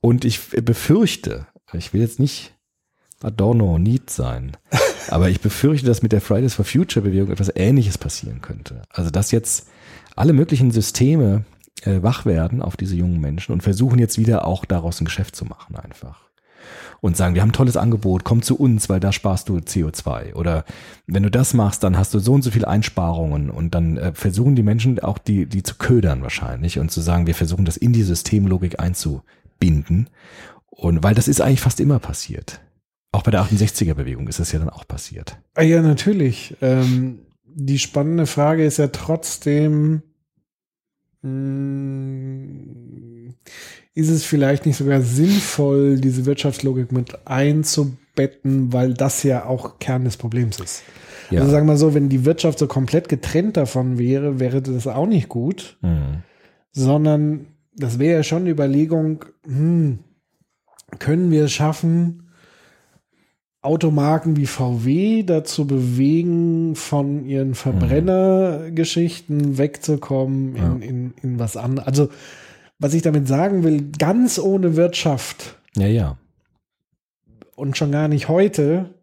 Und ich befürchte, ich will jetzt nicht Adorno Need sein, aber ich befürchte, dass mit der Fridays for Future Bewegung etwas Ähnliches passieren könnte. Also, dass jetzt alle möglichen Systeme äh, wach werden auf diese jungen Menschen und versuchen jetzt wieder auch daraus ein Geschäft zu machen einfach. Und sagen, wir haben ein tolles Angebot, komm zu uns, weil da sparst du CO2. Oder wenn du das machst, dann hast du so und so viele Einsparungen. Und dann äh, versuchen die Menschen auch die, die zu ködern wahrscheinlich und zu sagen, wir versuchen das in die Systemlogik einzubinden. Und weil das ist eigentlich fast immer passiert. Auch bei der 68er-Bewegung ist das ja dann auch passiert. Ah, ja, natürlich. Ähm, die spannende Frage ist ja trotzdem, mh, ist es vielleicht nicht sogar sinnvoll, diese Wirtschaftslogik mit einzubetten, weil das ja auch Kern des Problems ist. Ja. Also sagen wir mal so, wenn die Wirtschaft so komplett getrennt davon wäre, wäre das auch nicht gut, Mhm. sondern das wäre ja schon eine Überlegung, hm, können wir es schaffen, Automarken wie VW dazu bewegen, von ihren Verbrennergeschichten wegzukommen in, Ja. in, in was anderes. Also, was ich damit sagen will, ganz ohne Wirtschaft Ja, ja, und schon gar nicht heute,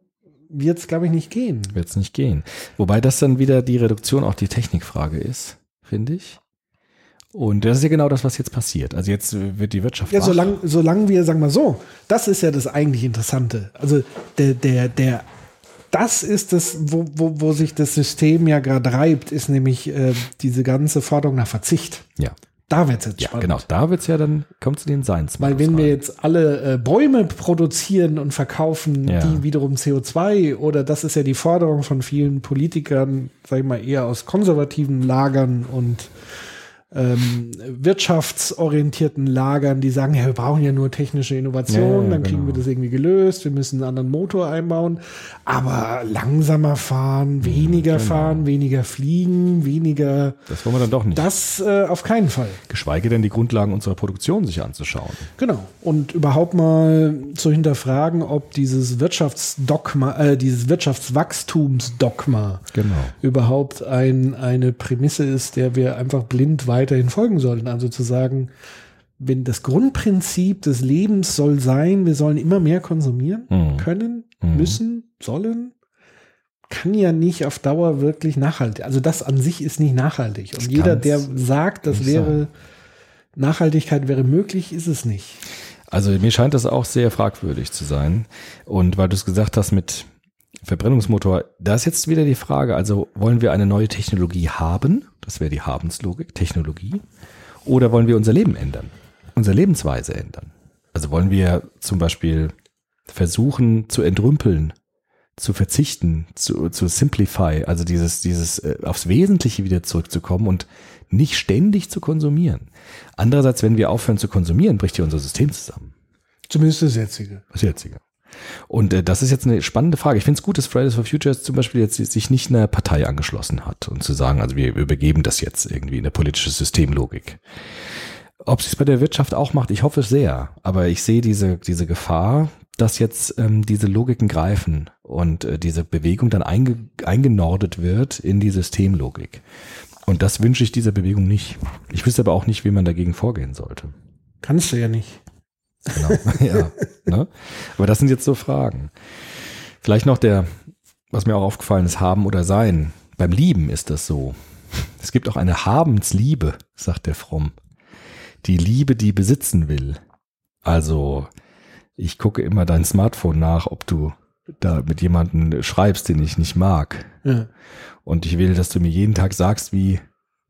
wird es, glaube ich, nicht gehen. wird es nicht gehen. Wobei das dann wieder die Reduktion auch die Technikfrage ist, finde ich. Und das ist ja genau das, was jetzt passiert. Also jetzt äh, wird die Wirtschaft Ja, solange, solange wir, sagen wir so, das ist ja das eigentlich Interessante. Also der, der, der, das ist das, wo, wo, wo sich das System ja gerade reibt, ist nämlich äh, diese ganze Forderung nach Verzicht. Ja, Da wird es jetzt ja spannend. genau. Da wird's ja dann, kommt zu den Seins. Weil wenn wir jetzt alle äh, Bäume produzieren und verkaufen, Ja. die wiederum CO2, oder das ist ja die Forderung von vielen Politikern, sag ich mal, eher aus konservativen Lagern und ähm, wirtschaftsorientierten Lagern, die sagen, ja, wir brauchen ja nur technische Innovation, Ja, ja, dann kriegen genau. wir das irgendwie gelöst, wir müssen einen anderen Motor einbauen, aber langsamer fahren, weniger genau. fahren, weniger fliegen, weniger, Das wollen wir dann doch nicht. das äh, auf keinen Fall. Geschweige denn die Grundlagen unserer Produktion sich anzuschauen. Genau. Und überhaupt mal zu hinterfragen, ob dieses Wirtschaftsdogma, äh, dieses Wirtschaftswachstumsdogma Genau. überhaupt ein, eine Prämisse ist, der wir einfach blind weiterhin folgen sollten. Also zu sagen, wenn das Grundprinzip des Lebens soll sein, wir sollen immer mehr konsumieren Mhm. können, Mhm. müssen, sollen, kann ja nicht auf Dauer wirklich nachhaltig. Also das an sich ist nicht nachhaltig. Und jeder, der sagt, das wäre. Nachhaltigkeit wäre möglich, ist es nicht. Also mir scheint das auch sehr fragwürdig zu sein. Und weil du es gesagt hast mit Verbrennungsmotor, da ist jetzt wieder die Frage, also wollen wir eine neue Technologie haben? Das wäre die Habenslogik, Technologie. Oder wollen wir unser Leben ändern? Unsere Lebensweise ändern? Also wollen wir zum Beispiel versuchen zu entrümpeln, zu verzichten, zu, zu simplify, also dieses, dieses äh, aufs Wesentliche wieder zurückzukommen und nicht ständig zu konsumieren. Andererseits, wenn wir aufhören zu konsumieren, bricht ja unser System zusammen. Zumindest das jetzige. Das jetzige. Und äh, das ist jetzt eine spannende Frage. Ich finde es gut, dass Fridays for Future zum Beispiel jetzt sich nicht einer Partei angeschlossen hat und zu sagen, also wir übergeben das jetzt irgendwie in eine politische Systemlogik. Ob sie es bei der Wirtschaft auch macht, ich hoffe es sehr. Aber ich sehe diese, diese Gefahr, dass jetzt ähm, diese Logiken greifen und äh, diese Bewegung dann einge eingenordet wird in die Systemlogik. Und das wünsche ich dieser Bewegung nicht. Ich wüsste aber auch nicht, wie man dagegen vorgehen sollte. Kannst du ja nicht. Genau. ja, ne? Aber das sind jetzt so Fragen. Vielleicht noch der, was mir auch aufgefallen ist, haben oder sein. Beim Lieben ist das so. Es gibt auch eine Habensliebe, sagt der Fromm. Die Liebe, die besitzen will. Also, ich gucke immer dein Smartphone nach, ob du da mit jemandem schreibst, den ich nicht mag. Ja. Und ich will, dass du mir jeden Tag sagst, wie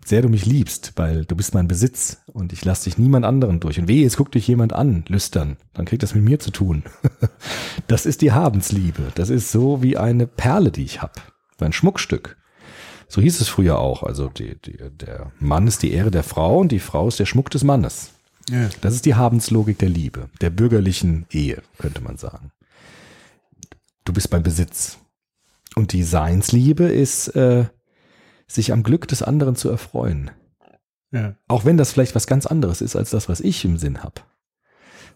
sehr du mich liebst, weil du bist mein Besitz und ich lasse dich niemand anderen durch. Und wehe, es guckt dich jemand an, lüstern, dann kriegt das mit mir zu tun. das ist die Habensliebe. Das ist so wie eine Perle, die ich habe. Ein Schmuckstück. So hieß es früher auch. Also die, die, der Mann ist die Ehre der Frau und die Frau ist der Schmuck des Mannes. Ja. Das ist die Habenslogik der Liebe, der bürgerlichen Ehe, könnte man sagen. Du bist beim Besitz. Und die Seinsliebe ist, äh, sich am Glück des anderen zu erfreuen. Ja. Auch wenn das vielleicht was ganz anderes ist als das, was ich im Sinn habe.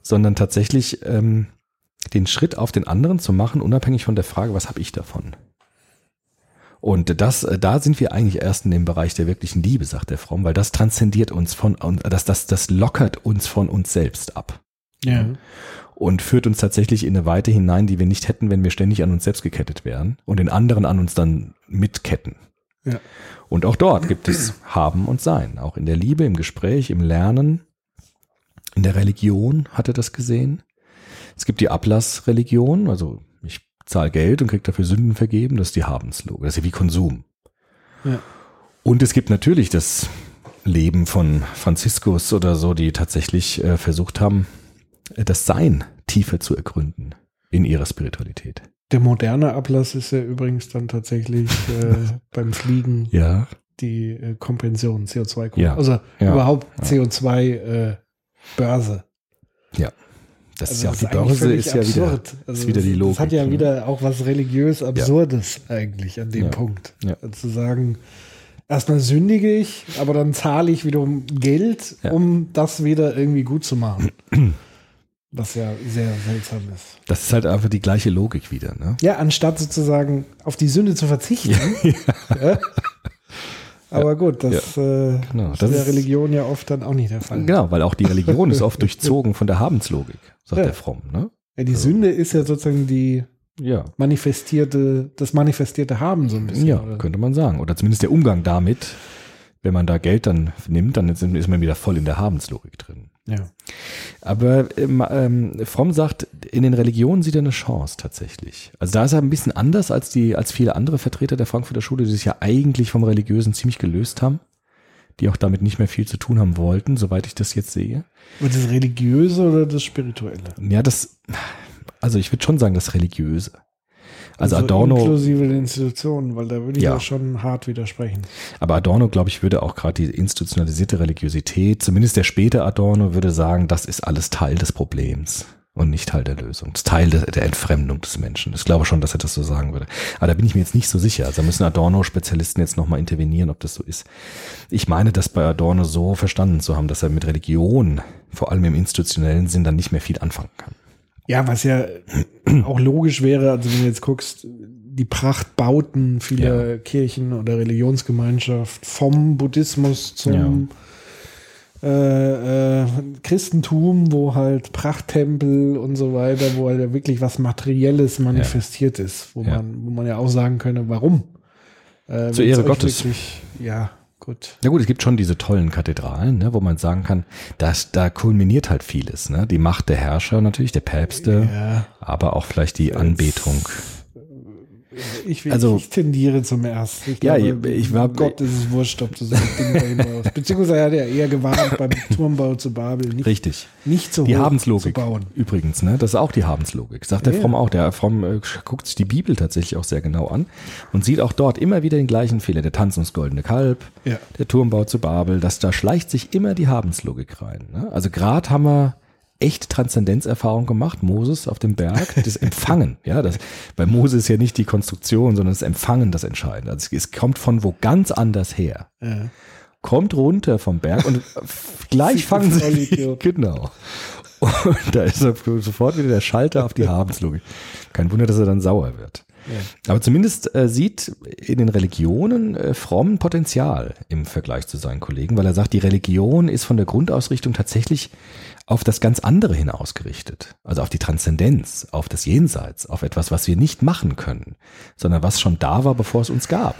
Sondern tatsächlich ähm, den Schritt auf den anderen zu machen, unabhängig von der Frage, was habe ich davon? Und das, äh, da sind wir eigentlich erst in dem Bereich der wirklichen Liebe, sagt der Fromm, weil das transzendiert uns von, das, das, das lockert uns von uns selbst ab Ja. und führt uns tatsächlich in eine Weite hinein, die wir nicht hätten, wenn wir ständig an uns selbst gekettet wären und den anderen an uns dann mitketten. Ja. Und auch dort gibt es Haben und Sein. Auch in der Liebe, im Gespräch, im Lernen, in der Religion hat er das gesehen. Es gibt die Ablassreligion, also ich zahle Geld und kriege dafür Sünden vergeben, das ist die Habenslogik, das ist ja wie Konsum. Ja. Und es gibt natürlich das Leben von Franziskus oder so, die tatsächlich äh, versucht haben, das Sein tiefer zu ergründen in ihrer Spiritualität. Der moderne Ablass ist ja übrigens dann tatsächlich äh, beim Fliegen Ja, die äh, Kompension, CO2, Ja. also Ja. überhaupt Ja. CO2 äh, Börse. das ist Also ja auch die Börse ist ja wieder. Also ist wieder die Logik. Das hat ja ne? wieder auch was religiös Absurdes eigentlich an dem Ja. Punkt. Ja. Also Zu sagen, erstmal sündige ich, aber dann zahle ich wiederum Geld, Ja. um das wieder irgendwie gut zu machen. Was ja sehr seltsam ist. Das ist halt einfach die gleiche Logik wieder. Ne? Ja, anstatt sozusagen auf die Sünde zu verzichten. Ja. Aber gut, das äh, Genau, ist das in der ist- Religion ja oft dann auch nicht der Fall. Genau, weil auch die Religion ist oft durchzogen von der Habenslogik, sagt Ja. der Fromm. Ne? Ja, die Sünde ist ja sozusagen die Ja, manifestierte, das manifestierte Haben so ein bisschen. ja, oder? könnte man sagen. Oder zumindest der Umgang damit, wenn man da Geld dann nimmt, dann ist man wieder voll in der Habenslogik drin. Ja. Aber ähm, ähm, Fromm sagt, in den Religionen sieht er eine Chance tatsächlich. Also da ist er ein bisschen anders als die, als viele andere Vertreter der Frankfurter Schule, die sich ja eigentlich vom Religiösen ziemlich gelöst haben, die auch damit nicht mehr viel zu tun haben wollten, soweit ich das jetzt sehe. Und das Religiöse oder das Spirituelle? Ja, das, also ich würde schon sagen, das Religiöse. Also, Adorno, Inklusive der Institutionen, weil da würde ich ja. Ja. schon hart widersprechen. aber Adorno, glaube ich, würde auch gerade die institutionalisierte Religiosität, zumindest der späte Adorno, würde sagen, das ist alles Teil des Problems und nicht Teil der Lösung. Das ist Teil der, der Entfremdung des Menschen. Ich glaube schon, dass er das so sagen würde. Aber da bin ich mir jetzt nicht so sicher. Also da müssen Adorno-Spezialisten jetzt nochmal intervenieren, ob das so ist. Ich meine, das bei Adorno so verstanden zu haben, dass er mit Religion, vor allem im institutionellen Sinn, dann nicht mehr viel anfangen kann. Ja, was ja auch logisch wäre, also wenn du jetzt guckst, die Prachtbauten vieler Kirchen oder Religionsgemeinschaft vom Buddhismus zum äh, äh, Christentum, wo halt Prachttempel und so weiter, wo halt ja wirklich was Materielles manifestiert ist, wo Ja. man, wo man ja auch sagen könne, warum? Äh, Zur Ehre Gottes. Wirklich, ja, gut. Ja gut, es gibt schon diese tollen Kathedralen, ne, wo man sagen kann, dass da kulminiert halt vieles. Ne? Die Macht der Herrscher natürlich, der Päpste, Ja, aber auch vielleicht die Anbetung. Ich, will, Also- ich tendiere zum ersten. Ich Ja, glaube, ich war- Gott ist es wurscht, ob du so ein Ding bei ihm baust. Beziehungsweise hat er eher gewarnt beim Turmbau zu Babel, nicht, Richtig. nicht so Die Habenslogik zu bauen. übrigens, ne? Das ist auch die Habenslogik. Sagt der Ja. Fromm auch. Der Fromm äh, guckt sich die Bibel tatsächlich auch sehr genau an und sieht auch dort immer wieder den gleichen Fehler. Der Tanz ums goldene Kalb, Ja. der Turmbau zu Babel, das, da schleicht sich immer die Habenslogik rein. Ne? Also gerade haben wir echt Transzendenzerfahrung gemacht, Moses auf dem Berg, das Empfangen. ja, das, bei Moses ist ja nicht die Konstruktion, sondern das Empfangen das Entscheidende. Also es, es kommt von wo ganz anders her. Ja. Kommt runter vom Berg und gleich fangen sie, genau. Und da ist er sofort wieder der Schalter auf die Habenslogik. Kein Wunder, dass er dann sauer wird. Aber zumindest äh, sieht in den Religionen äh, Fromm Potenzial im Vergleich zu seinen Kollegen, weil er sagt, die Religion ist von der Grundausrichtung tatsächlich auf das ganz andere hin ausgerichtet. Also auf die Transzendenz, auf das Jenseits, auf etwas, was wir nicht machen können, sondern was schon da war, bevor es uns gab.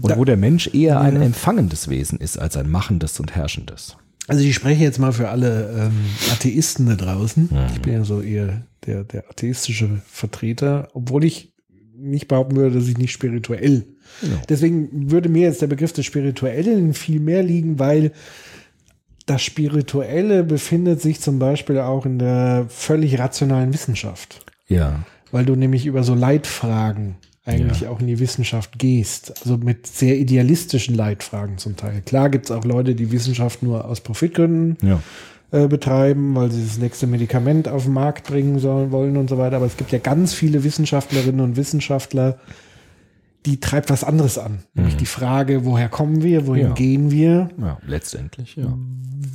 Und wo der Mensch eher ein empfangendes Wesen ist als ein machendes und herrschendes. Also ich spreche jetzt mal für alle ähm, Atheisten da draußen. Mhm. Ich bin ja so eher der, der atheistische Vertreter, obwohl ich nicht behaupten würde, dass ich nicht spirituell. Genau. Deswegen würde mir jetzt der Begriff des Spirituellen viel mehr liegen, weil das Spirituelle befindet sich zum Beispiel auch in der völlig rationalen Wissenschaft. Ja, Weil du nämlich über so Leitfragen eigentlich Ja. auch in die Wissenschaft gehst. Also mit sehr idealistischen Leitfragen zum Teil. Klar gibt es auch Leute, die Wissenschaft nur aus Profitgründen ja. äh, betreiben, weil sie das nächste Medikament auf den Markt bringen sollen, wollen und so weiter. Aber es gibt ja ganz viele Wissenschaftlerinnen und Wissenschaftler, die treibt was anderes an. Nämlich die Frage, woher kommen wir, wohin Ja. gehen wir, Ja, letztendlich, ja.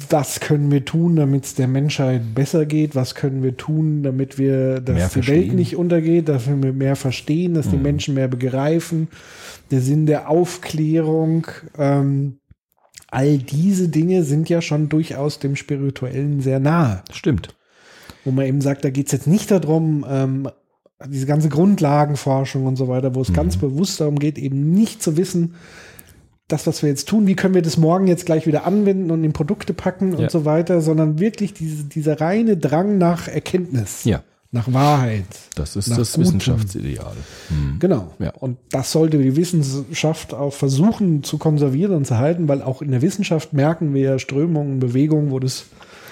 was können wir tun, damit es der Menschheit besser geht, was können wir tun, damit wir, dass Mehr die Welt verstehen. nicht untergeht, dass wir mehr verstehen, dass die Mhm. Menschen mehr begreifen, der Sinn der Aufklärung, ähm, all diese Dinge sind ja schon durchaus dem Spirituellen sehr nahe. Stimmt. Wo man eben sagt, da geht es jetzt nicht darum, ähm, diese ganze Grundlagenforschung und so weiter, wo es ganz bewusst darum geht, eben nicht zu wissen, das, was wir jetzt tun, wie können wir das morgen jetzt gleich wieder anwenden und in Produkte packen Ja. und so weiter, sondern wirklich diese, dieser reine Drang nach Erkenntnis, Ja, nach Wahrheit. das ist das Gutem. Wissenschaftsideal. Hm. Genau. Ja. Und das sollte die Wissenschaft auch versuchen zu konservieren und zu halten, weil auch in der Wissenschaft merken wir Strömungen, Bewegungen, wo das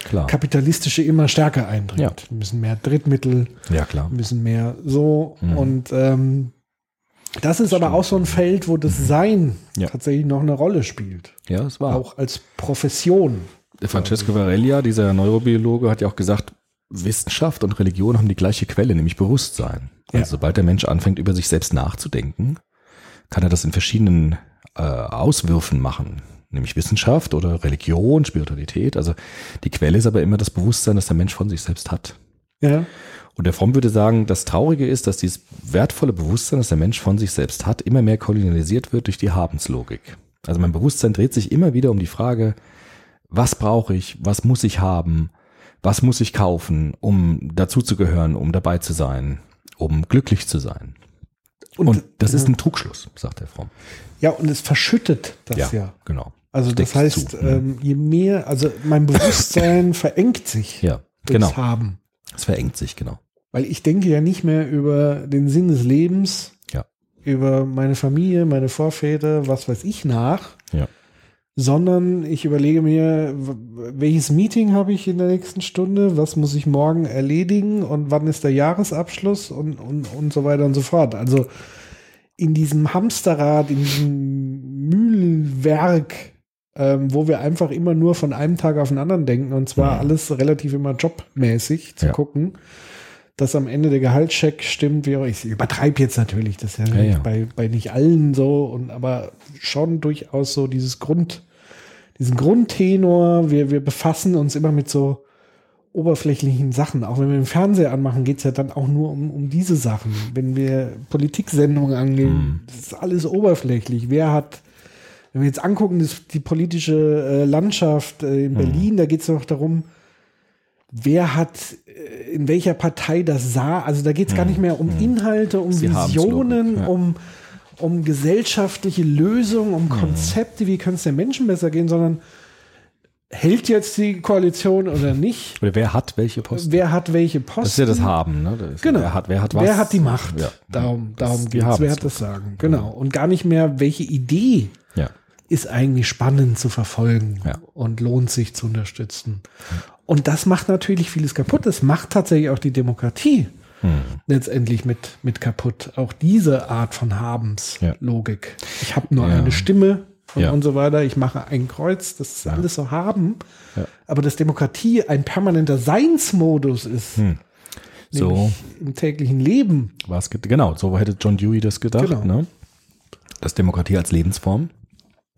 Klar. Kapitalistische immer stärker eindringt. Ja. Wir müssen mehr Drittmittel, Ja, klar. ein bisschen mehr so. Mhm. Und ähm, das ist aber auch so ein Feld, wo das Sein Ja. tatsächlich noch eine Rolle spielt. Ja, es war. Auch als Profession. Der Francesco Varela, dieser Neurobiologe, hat ja auch gesagt, Wissenschaft und Religion haben die gleiche Quelle, nämlich Bewusstsein. Ja. Also sobald der Mensch anfängt, über sich selbst nachzudenken, kann er das in verschiedenen äh, Auswürfen machen. Nämlich Wissenschaft oder Religion, Spiritualität. Also die Quelle ist aber immer das Bewusstsein, das der Mensch von sich selbst hat. Ja. Und der Fromm würde sagen, das Traurige ist, dass dieses wertvolle Bewusstsein, das der Mensch von sich selbst hat, immer mehr kolonialisiert wird durch die Habenslogik. Also mein Bewusstsein dreht sich immer wieder um die Frage, was brauche ich, was muss ich haben, was muss ich kaufen, um dazuzugehören, um dabei zu sein, um glücklich zu sein. Und, das ist ein Trugschluss, sagt der Fromm. Ja, und es verschüttet das ja. genau. Also das Steckt heißt, zu. ähm, je mehr, also mein Bewusstsein verengt sich Ja, genau. Haben. Es verengt sich, genau. Weil ich denke ja nicht mehr über den Sinn des Lebens, Ja. über meine Familie, meine Vorväter, was weiß ich nach, Ja. sondern ich überlege mir, welches Meeting habe ich in der nächsten Stunde, was muss ich morgen erledigen und wann ist der Jahresabschluss und, und, und so weiter und so fort. Also in diesem Hamsterrad, in diesem Mühlwerk, ähm, wo wir einfach immer nur von einem Tag auf den anderen denken und zwar Mhm. alles relativ immer jobmäßig zu Ja. gucken, dass am Ende der Gehaltscheck stimmt, wie auch ich übertreibe jetzt natürlich, das ist ja, Ja, ja. Bei, bei nicht allen so und aber schon durchaus so dieses Grund, diesen Grundtenor, wir, wir befassen uns immer mit so oberflächlichen Sachen. Auch wenn wir den Fernseher anmachen, geht es ja dann auch nur um, um diese Sachen. Wenn wir Politiksendungen angehen, Mhm. das ist alles oberflächlich. Wer hat wenn wir jetzt angucken, das, die politische äh, Landschaft äh, in Berlin, da geht es noch darum, wer hat äh, in welcher Partei das sah. Also da geht es gar nicht mehr um Inhalte, um Sie Visionen, ja. um, um gesellschaftliche Lösungen, um Konzepte, wie könnte es den Menschen besser gehen, sondern hält jetzt die Koalition oder nicht? Oder wer hat welche Posten? Wer hat welche Posten? das ist ja das Haben, ne? Das Genau. Wer hat, wer hat was? Wer hat die Macht? Ja. Darum, Das- darum die geht es. haben's Wer hat das Sagen? Genau. Und gar nicht mehr, welche Idee Ja. ist eigentlich spannend zu verfolgen Ja. und lohnt sich zu unterstützen. Und das macht natürlich vieles kaputt. Das macht tatsächlich auch die Demokratie Hm. letztendlich mit, mit kaputt. Auch diese Art von Ja. Habenslogik. Ich habe nur Ja. eine Stimme und, Ja. und so weiter. Ich mache ein Kreuz. Das ist alles so haben. Ja. Aber dass Demokratie ein permanenter Seinsmodus ist, Hm. So im täglichen Leben. war es, genau, so hätte John Dewey das gedacht, Genau. ne? Das Demokratie als Lebensform.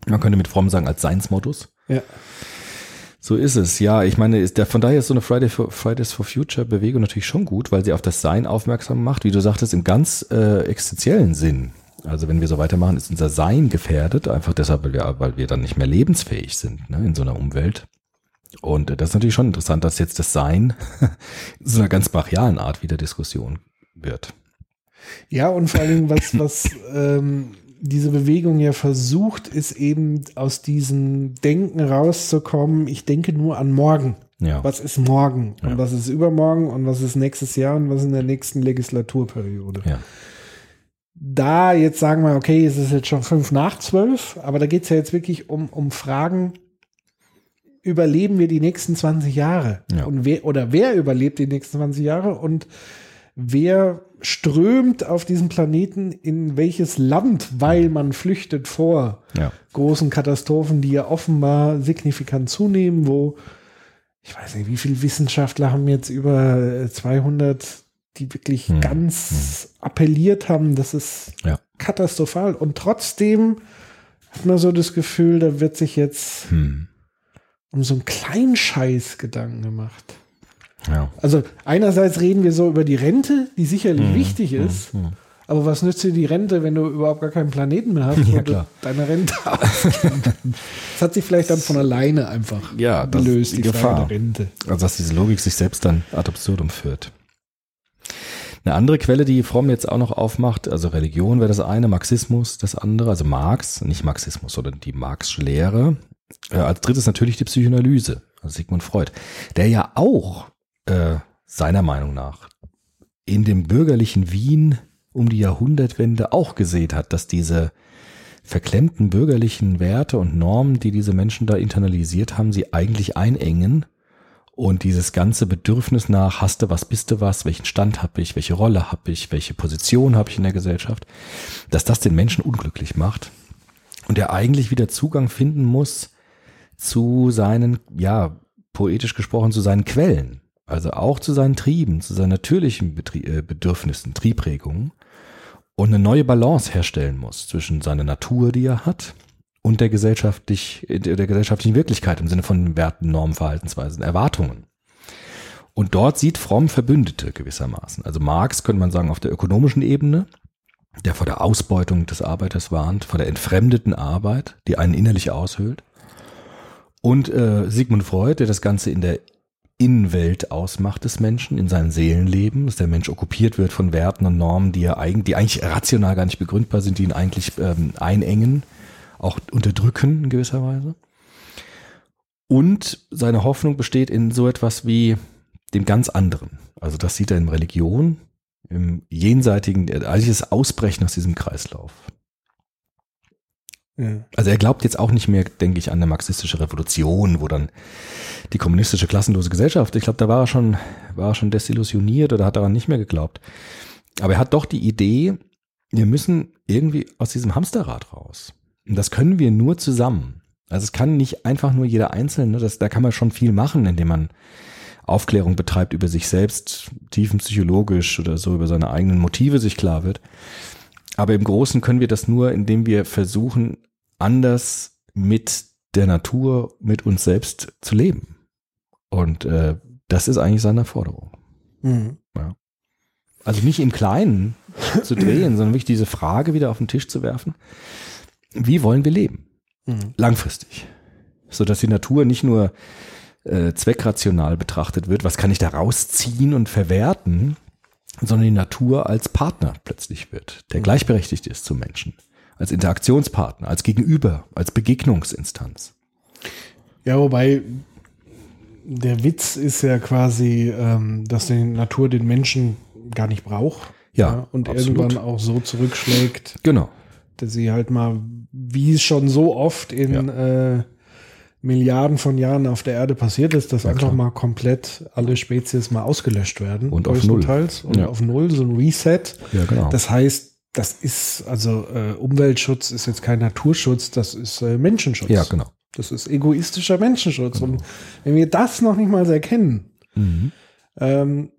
Man könnte mit Fromm sagen, als Seinsmodus. Ja. So ist es. Ja, ich meine, ist der, von daher ist so eine Friday for, Fridays for Future Bewegung natürlich schon gut, weil sie auf das Sein aufmerksam macht, wie du sagtest, im ganz äh, existenziellen Sinn. Also wenn wir so weitermachen, ist unser Sein gefährdet, einfach deshalb, weil wir, weil wir dann nicht mehr lebensfähig sind ne, in so einer Umwelt. Und das ist natürlich schon interessant, dass jetzt das Sein in so einer ganz brachialen Art wieder Diskussion wird. Ja, und vor allem, was, was ähm, diese Bewegung ja versucht, ist eben aus diesem Denken rauszukommen, ich denke nur an morgen. Ja. Was ist morgen? Ja. Und was ist übermorgen? Und was ist nächstes Jahr? Und was ist in der nächsten Legislaturperiode? Ja. Da jetzt sagen wir, okay, es ist jetzt schon fünf nach zwölf, aber da geht es ja jetzt wirklich um, um Fragen, überleben wir die nächsten 20 Jahre? Ja. Und wer, oder wer überlebt die nächsten 20 Jahre? Und wer strömt auf diesem Planeten in welches Land, weil man flüchtet vor Ja. großen Katastrophen, die ja offenbar signifikant zunehmen, wo ich weiß nicht, wie viele Wissenschaftler haben jetzt über äh, 200, die wirklich Hm, ganz appelliert haben, das ist Ja. katastrophal. Und trotzdem hat man so das Gefühl, da wird sich jetzt Hm. um so einen kleinen Scheiß Gedanken gemacht. Ja. Also einerseits reden wir so über die Rente, die sicherlich Hm, wichtig ist, aber was nützt dir die Rente, wenn du überhaupt gar keinen Planeten mehr hast, Ja, klar. deine Rente? Das hat sich vielleicht dann von alleine einfach Ja, gelöst, die die Frage Gefahr. der Rente. Also dass diese Logik sich selbst dann ad absurdum führt. Eine andere Quelle, die Fromm jetzt auch noch aufmacht, also Religion wäre das eine, Marxismus das andere, also Marx, nicht Marxismus, sondern die Marxische Lehre. Äh, als drittes natürlich die Psychoanalyse, also Sigmund Freud, der ja auch äh, seiner Meinung nach in dem bürgerlichen Wien um die Jahrhundertwende auch gesehen hat, dass diese verklemmten bürgerlichen Werte und Normen, die diese Menschen da internalisiert haben, sie eigentlich einengen und dieses ganze Bedürfnis nach, hast du was, bist du was, welchen Stand habe ich, welche Rolle habe ich, welche Position habe ich in der Gesellschaft, dass das den Menschen unglücklich macht und er eigentlich wieder Zugang finden muss zu seinen, ja, poetisch gesprochen, zu seinen Quellen, also auch zu seinen Trieben, zu seinen natürlichen Betrie äh, Bedürfnissen, Triebregungen und eine neue Balance herstellen muss zwischen seiner Natur, die er hat, und der, gesellschaftlich, der gesellschaftlichen Wirklichkeit im Sinne von Werten, Normen, Verhaltensweisen, Erwartungen. Und dort sieht Fromm Verbündete gewissermaßen. Also Marx könnte man sagen auf der ökonomischen Ebene, der vor der Ausbeutung des Arbeiters warnt, vor der entfremdeten Arbeit, die einen innerlich aushöhlt. Und äh, Sigmund Freud, der das Ganze in der Innenwelt ausmacht des Menschen, in seinem Seelenleben, dass der Mensch okkupiert wird von Werten und Normen, die, er eigentlich, die eigentlich rational gar nicht begründbar sind, die ihn eigentlich ähm, einengen, auch unterdrücken in gewisser Weise. Und seine Hoffnung besteht in so etwas wie dem ganz anderen. Also das sieht er in Religion, im jenseitigen, eigentlich das Ausbrechen aus diesem Kreislauf. Ja. Also er glaubt jetzt auch nicht mehr, denke ich, an eine marxistische Revolution, wo dann die kommunistische klassenlose Gesellschaft, ich glaube, da war er schon, war er schon desillusioniert oder hat daran nicht mehr geglaubt. Aber er hat doch die Idee, wir müssen irgendwie aus diesem Hamsterrad raus. Das können wir nur zusammen. Also es kann nicht einfach nur jeder Einzelne, das, da kann man schon viel machen, indem man Aufklärung betreibt über sich selbst, tiefenpsychologisch oder so, über seine eigenen Motive sich klar wird. Aber im Großen können wir das nur, indem wir versuchen, anders mit der Natur, mit uns selbst zu leben. Und äh, das ist eigentlich seine Forderung. Mhm. Also nicht im Kleinen zu drehen, sondern wirklich diese Frage wieder auf den Tisch zu werfen. Wie wollen wir leben? Langfristig. Sodass die Natur nicht nur äh, zweckrational betrachtet wird, was kann ich da rausziehen und verwerten, sondern die Natur als Partner plötzlich wird, der gleichberechtigt ist zum Menschen. Als Interaktionspartner, als Gegenüber, als Begegnungsinstanz. Ja, wobei der Witz ist ja quasi, ähm, dass die Natur den Menschen gar nicht braucht. Ja, und absolut. irgendwann auch so zurückschlägt, Genau. dass sie halt mal, wie es schon so oft in äh, Milliarden von Jahren auf der Erde passiert ist, dass einfach klar. mal komplett alle Spezies mal ausgelöscht werden. Und auf Null. Und Ja. auf Null, so ein Reset. Ja, genau. Das heißt, das ist, also äh, Umweltschutz ist jetzt kein Naturschutz, das ist äh, Menschenschutz. ja, genau. Das ist egoistischer Menschenschutz. Und wenn wir das noch nicht mal erkennen, Mhm. ähm,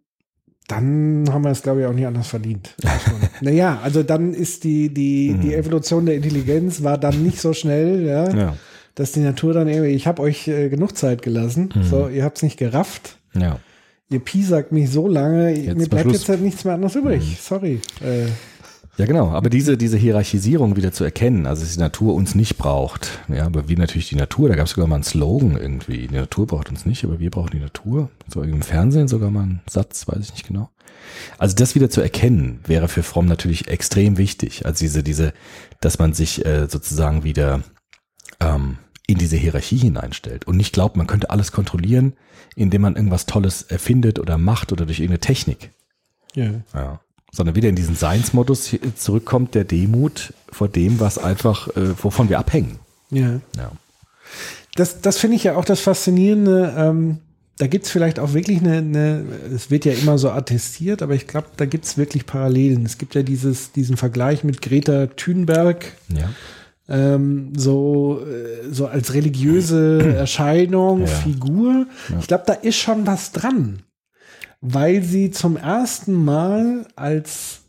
dann haben wir es, glaube ich, auch nicht anders verdient. naja, also dann ist die, die, die Evolution der Intelligenz war dann nicht so schnell, ja, Mhm. Ja. dass die Natur dann irgendwie, ich habe euch äh, genug Zeit gelassen, Mhm. so, ihr habt es nicht gerafft. Ja. Ihr piesackt mich so lange, Jetzt mir bleibt Schluss. jetzt halt nichts mehr anderes übrig. Mhm. Sorry. Äh, Ja, genau. Aber diese, diese Hierarchisierung wieder zu erkennen, also dass die Natur uns nicht braucht. Ja, aber wie natürlich die Natur, da gab es sogar mal einen Slogan irgendwie. Die Natur braucht uns nicht, aber wir brauchen die Natur. So im Fernsehen sogar mal ein Satz, weiß ich nicht genau. Also das wieder zu erkennen, wäre für Fromm natürlich extrem wichtig. Also diese, diese, dass man sich äh, sozusagen wieder ähm, in diese Hierarchie hineinstellt und nicht glaubt, man könnte alles kontrollieren, indem man irgendwas Tolles erfindet oder macht oder durch irgendeine Technik. ja. Ja. Sondern wieder in diesen Seinsmodus zurückkommt, der Demut vor dem, was einfach, äh, wovon wir abhängen. ja. Ja. das, das finde ich ja auch das Faszinierende. Ähm, da gibt es vielleicht auch wirklich eine, eine, es wird ja immer so attestiert, aber ich glaube, da gibt es wirklich Parallelen. Es gibt ja dieses, diesen Vergleich mit Greta Thunberg, Ja. ähm, so, äh, so als religiöse Erscheinung, Ja. Figur. Ich glaube, da ist schon was dran. Weil sie zum ersten Mal als,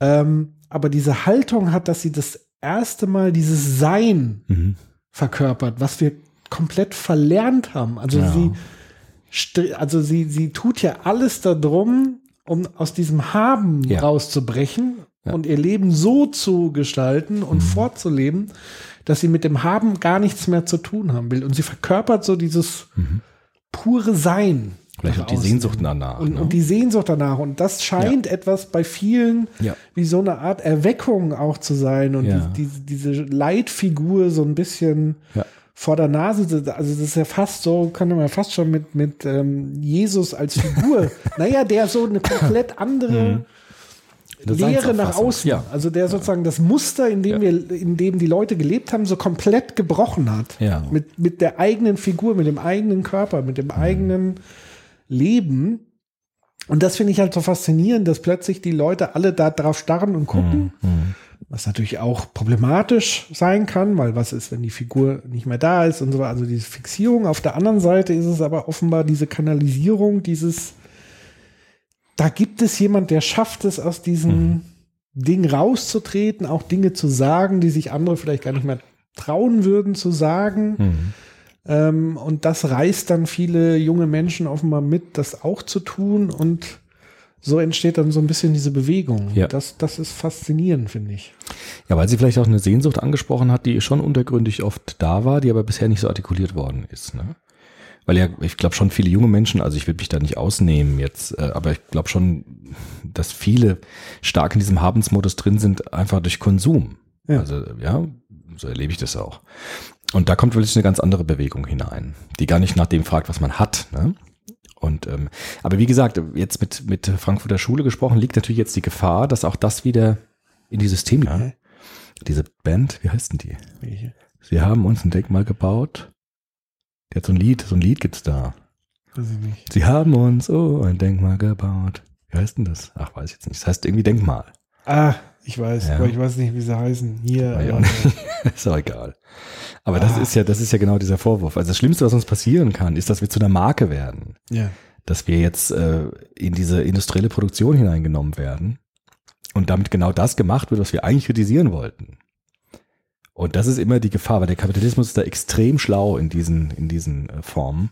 ähm, aber diese Haltung hat, dass sie das erste Mal dieses Sein Mhm. verkörpert, was wir komplett verlernt haben. Also Ja. sie, also sie, sie tut ja alles darum, um aus diesem Haben Ja. rauszubrechen Ja. und ihr Leben so zu gestalten und fortzuleben, dass sie mit dem Haben gar nichts mehr zu tun haben will. Und sie verkörpert so dieses pure Sein. Vielleicht auch die. Sehnsucht danach. Und, ne? und die Sehnsucht danach. Und das scheint etwas bei vielen Ja. wie so eine Art Erweckung auch zu sein und Ja. die, diese, diese Leitfigur so ein bisschen Ja. vor der Nase. Also das ist ja fast so, kann man ja fast schon mit, mit ähm, Jesus als Figur. naja, der so eine komplett andere Eine Lehre nach außen. Ja. Also der sozusagen das Muster, in dem Ja. wir, in dem die Leute gelebt haben, so komplett gebrochen hat. Ja. Mit, mit der eigenen Figur, mit dem eigenen Körper, mit Mhm. dem eigenen Leben. Und das finde ich halt so faszinierend, dass plötzlich die Leute alle da drauf starren und gucken. Mhm. Was natürlich auch problematisch sein kann, weil was ist, wenn die Figur nicht mehr da ist und so weiter. Also diese Fixierung. Auf der anderen Seite ist es aber offenbar diese Kanalisierung, dieses, da gibt es jemand, der schafft es, aus diesem Ding rauszutreten, auch Dinge zu sagen, die sich andere vielleicht gar nicht mehr trauen würden zu sagen. Mhm. Ähm, und das reißt dann viele junge Menschen offenbar mit, das auch zu tun. Und so entsteht dann so ein bisschen diese Bewegung. Ja. Das, das ist faszinierend, finde ich. Ja, weil sie vielleicht auch eine Sehnsucht angesprochen hat, die schon untergründig oft da war, die aber bisher nicht so artikuliert worden ist. Ne? Weil ja, ich glaube schon viele junge Menschen, also ich will mich da nicht ausnehmen jetzt, äh, aber ich glaube schon, dass viele stark in diesem Habensmodus drin sind, einfach durch Konsum. Ja. Also ja, so erlebe ich das auch. Und da kommt wirklich eine ganz andere Bewegung hinein, die gar nicht nach dem fragt, was man hat. Ne? Und ähm, aber wie gesagt, jetzt mit mit Frankfurter Schule gesprochen, liegt natürlich jetzt die Gefahr, dass auch das wieder in die Systeme. Hä? Diese Band, wie heißt denn die? Welche? Sie haben uns ein Denkmal gebaut. Die hat so ein Lied, so ein Lied gibt's da. Weiß ich nicht. Sie haben uns oh ein Denkmal gebaut. Wie heißt denn das? Ach, weiß ich jetzt nicht. Das heißt irgendwie Denkmal. Ah, ich weiß, Ja. aber ich weiß nicht, wie sie heißen. Hier. Auch äh, ist auch egal. Aber das Ah. ist ja, das ist ja genau dieser Vorwurf. Also das Schlimmste, was uns passieren kann, ist, dass wir zu einer Marke werden. ja. Dass wir jetzt äh, in diese industrielle Produktion hineingenommen werden und damit genau das gemacht wird, was wir eigentlich kritisieren wollten. Und das ist immer die Gefahr, weil der Kapitalismus ist da extrem schlau in diesen, in diesen äh, Formen,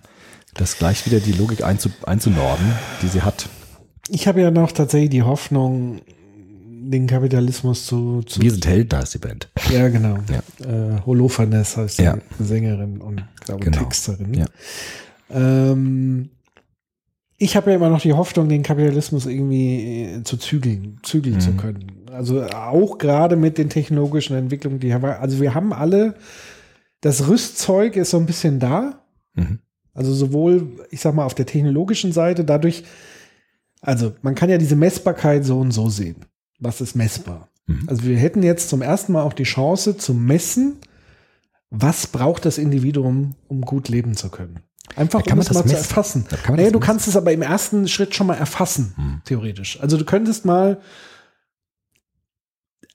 das gleich wieder die Logik einzu, einzunorden, die sie hat. Ich habe ja noch tatsächlich die Hoffnung, den Kapitalismus zu, zu Wir sind Held, da ist die Band. Ja, genau. Ja. Äh, Holofernes heißt Ja. die Sängerin und glaube Genau. Texterin. Ja. Ähm, ich habe ja immer noch die Hoffnung, den Kapitalismus irgendwie äh, zu zügeln, zügeln zu Mhm. können. Also auch gerade mit den technologischen Entwicklungen, die haben wir, also wir haben alle, das Rüstzeug ist so ein bisschen da. Mhm. Also sowohl, ich sag mal, auf der technologischen Seite, dadurch, also man kann ja diese Messbarkeit so und so sehen. Was ist messbar? Mhm. Also wir hätten jetzt zum ersten Mal auch die Chance zu messen, was braucht das Individuum, um gut leben zu können. Einfach Ja, kann um es das mal zu messen? erfassen. Ja, kann man naja, du messen? kannst es aber im ersten Schritt schon mal erfassen, Hm. theoretisch. Also du könntest mal,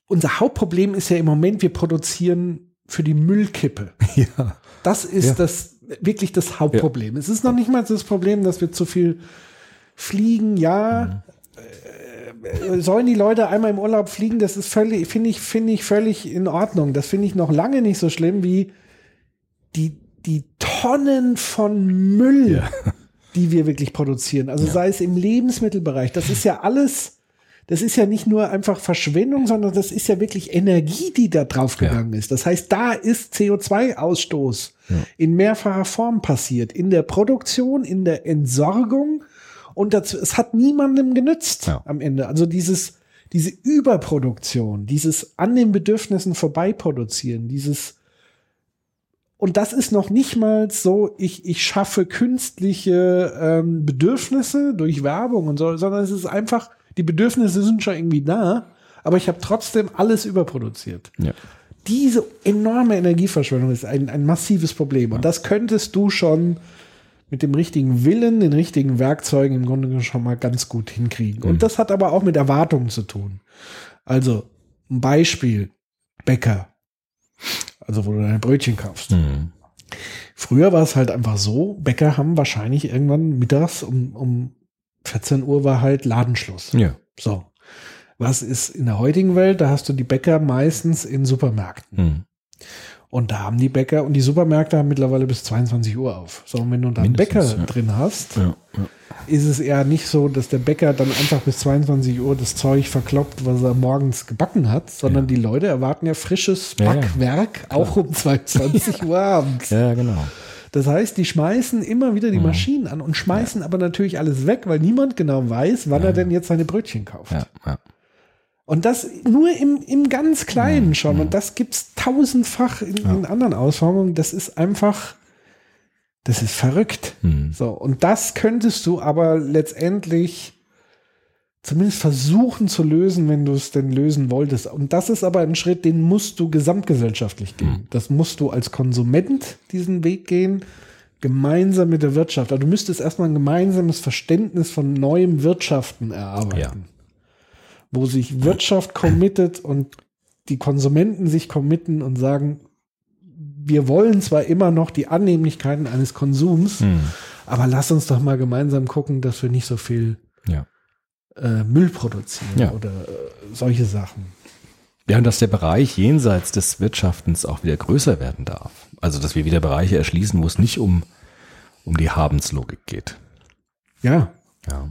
unser Hauptproblem ist ja im Moment, wir produzieren für die Müllkippe. Ja. Das ist Ja. das wirklich das Hauptproblem. Es ist noch nicht mal das Problem, dass wir zu viel fliegen. Ja, äh, sollen die Leute einmal im Urlaub fliegen? Das ist völlig, finde ich, finde ich völlig in Ordnung. Das finde ich noch lange nicht so schlimm wie die die Tonnen von Müll, Ja. die wir wirklich produzieren. Also sei es im Lebensmittelbereich. Das ist ja alles. Das ist ja nicht nur einfach Verschwendung, sondern das ist ja wirklich Energie, die da draufgegangen ist. Das heißt, da ist CO2-Ausstoß in mehrfacher Form passiert. In der Produktion, in der Entsorgung. Und das, es hat niemandem genützt Ja. am Ende. Also dieses, diese Überproduktion, dieses an den Bedürfnissen vorbeiproduzieren, dieses und das ist noch nicht mal so, ich, ich schaffe künstliche ähm, Bedürfnisse durch Werbung und so, sondern es ist einfach, die Bedürfnisse sind schon irgendwie da, aber ich habe trotzdem alles überproduziert. Ja. Diese enorme Energieverschwendung ist ein, ein massives Problem. Und das könntest du schon mit dem richtigen Willen, den richtigen Werkzeugen im Grunde schon mal ganz gut hinkriegen. Und das hat aber auch mit Erwartungen zu tun. Also, ein Beispiel, Bäcker. Also, wo du deine Brötchen kaufst. Mhm. Früher war es halt einfach so, Bäcker haben wahrscheinlich irgendwann mittags um, um 14 Uhr war halt Ladenschluss. Ja. So. Was ist in der heutigen Welt? Da hast du die Bäcker meistens in Supermärkten. Mhm. Und da haben die Bäcker und die Supermärkte haben mittlerweile bis 22 Uhr auf. So, und wenn du da einen Bäcker ja. drin hast, Ja. Ja. ist es eher nicht so, dass der Bäcker dann einfach bis 22 Uhr das Zeug verkloppt, was er morgens gebacken hat, sondern die Leute erwarten ja frisches. Backwerk auch um 22 Uhr abends. ja, genau. Das heißt, die schmeißen immer wieder Mhm. die Maschinen an und schmeißen aber natürlich alles weg, weil niemand genau weiß, wann er denn jetzt seine Brötchen kauft. Ja, ja. Und das nur im, im ganz Mhm. Kleinen schon. Und das gibt's tausendfach in, in anderen Ausformungen. Das ist einfach, das ist verrückt. Mhm. So, und das könntest du aber letztendlich zumindest versuchen zu lösen, wenn du es denn lösen wolltest. Und das ist aber ein Schritt, den musst du gesamtgesellschaftlich gehen. Das musst du als Konsument diesen Weg gehen, gemeinsam mit der Wirtschaft. Also du müsstest erstmal ein gemeinsames Verständnis von neuem Wirtschaften erarbeiten. Ja. Wo sich Wirtschaft committet und die Konsumenten sich committen und sagen, wir wollen zwar immer noch die Annehmlichkeiten eines Konsums, Mhm. aber lass uns doch mal gemeinsam gucken, dass wir nicht so viel Ja. äh, Müll produzieren Ja. oder äh, solche Sachen. Ja, und dass der Bereich jenseits des Wirtschaftens auch wieder größer werden darf. Also, dass wir wieder Bereiche erschließen, wo es nicht um, um die Habenslogik geht. Ja. Ja.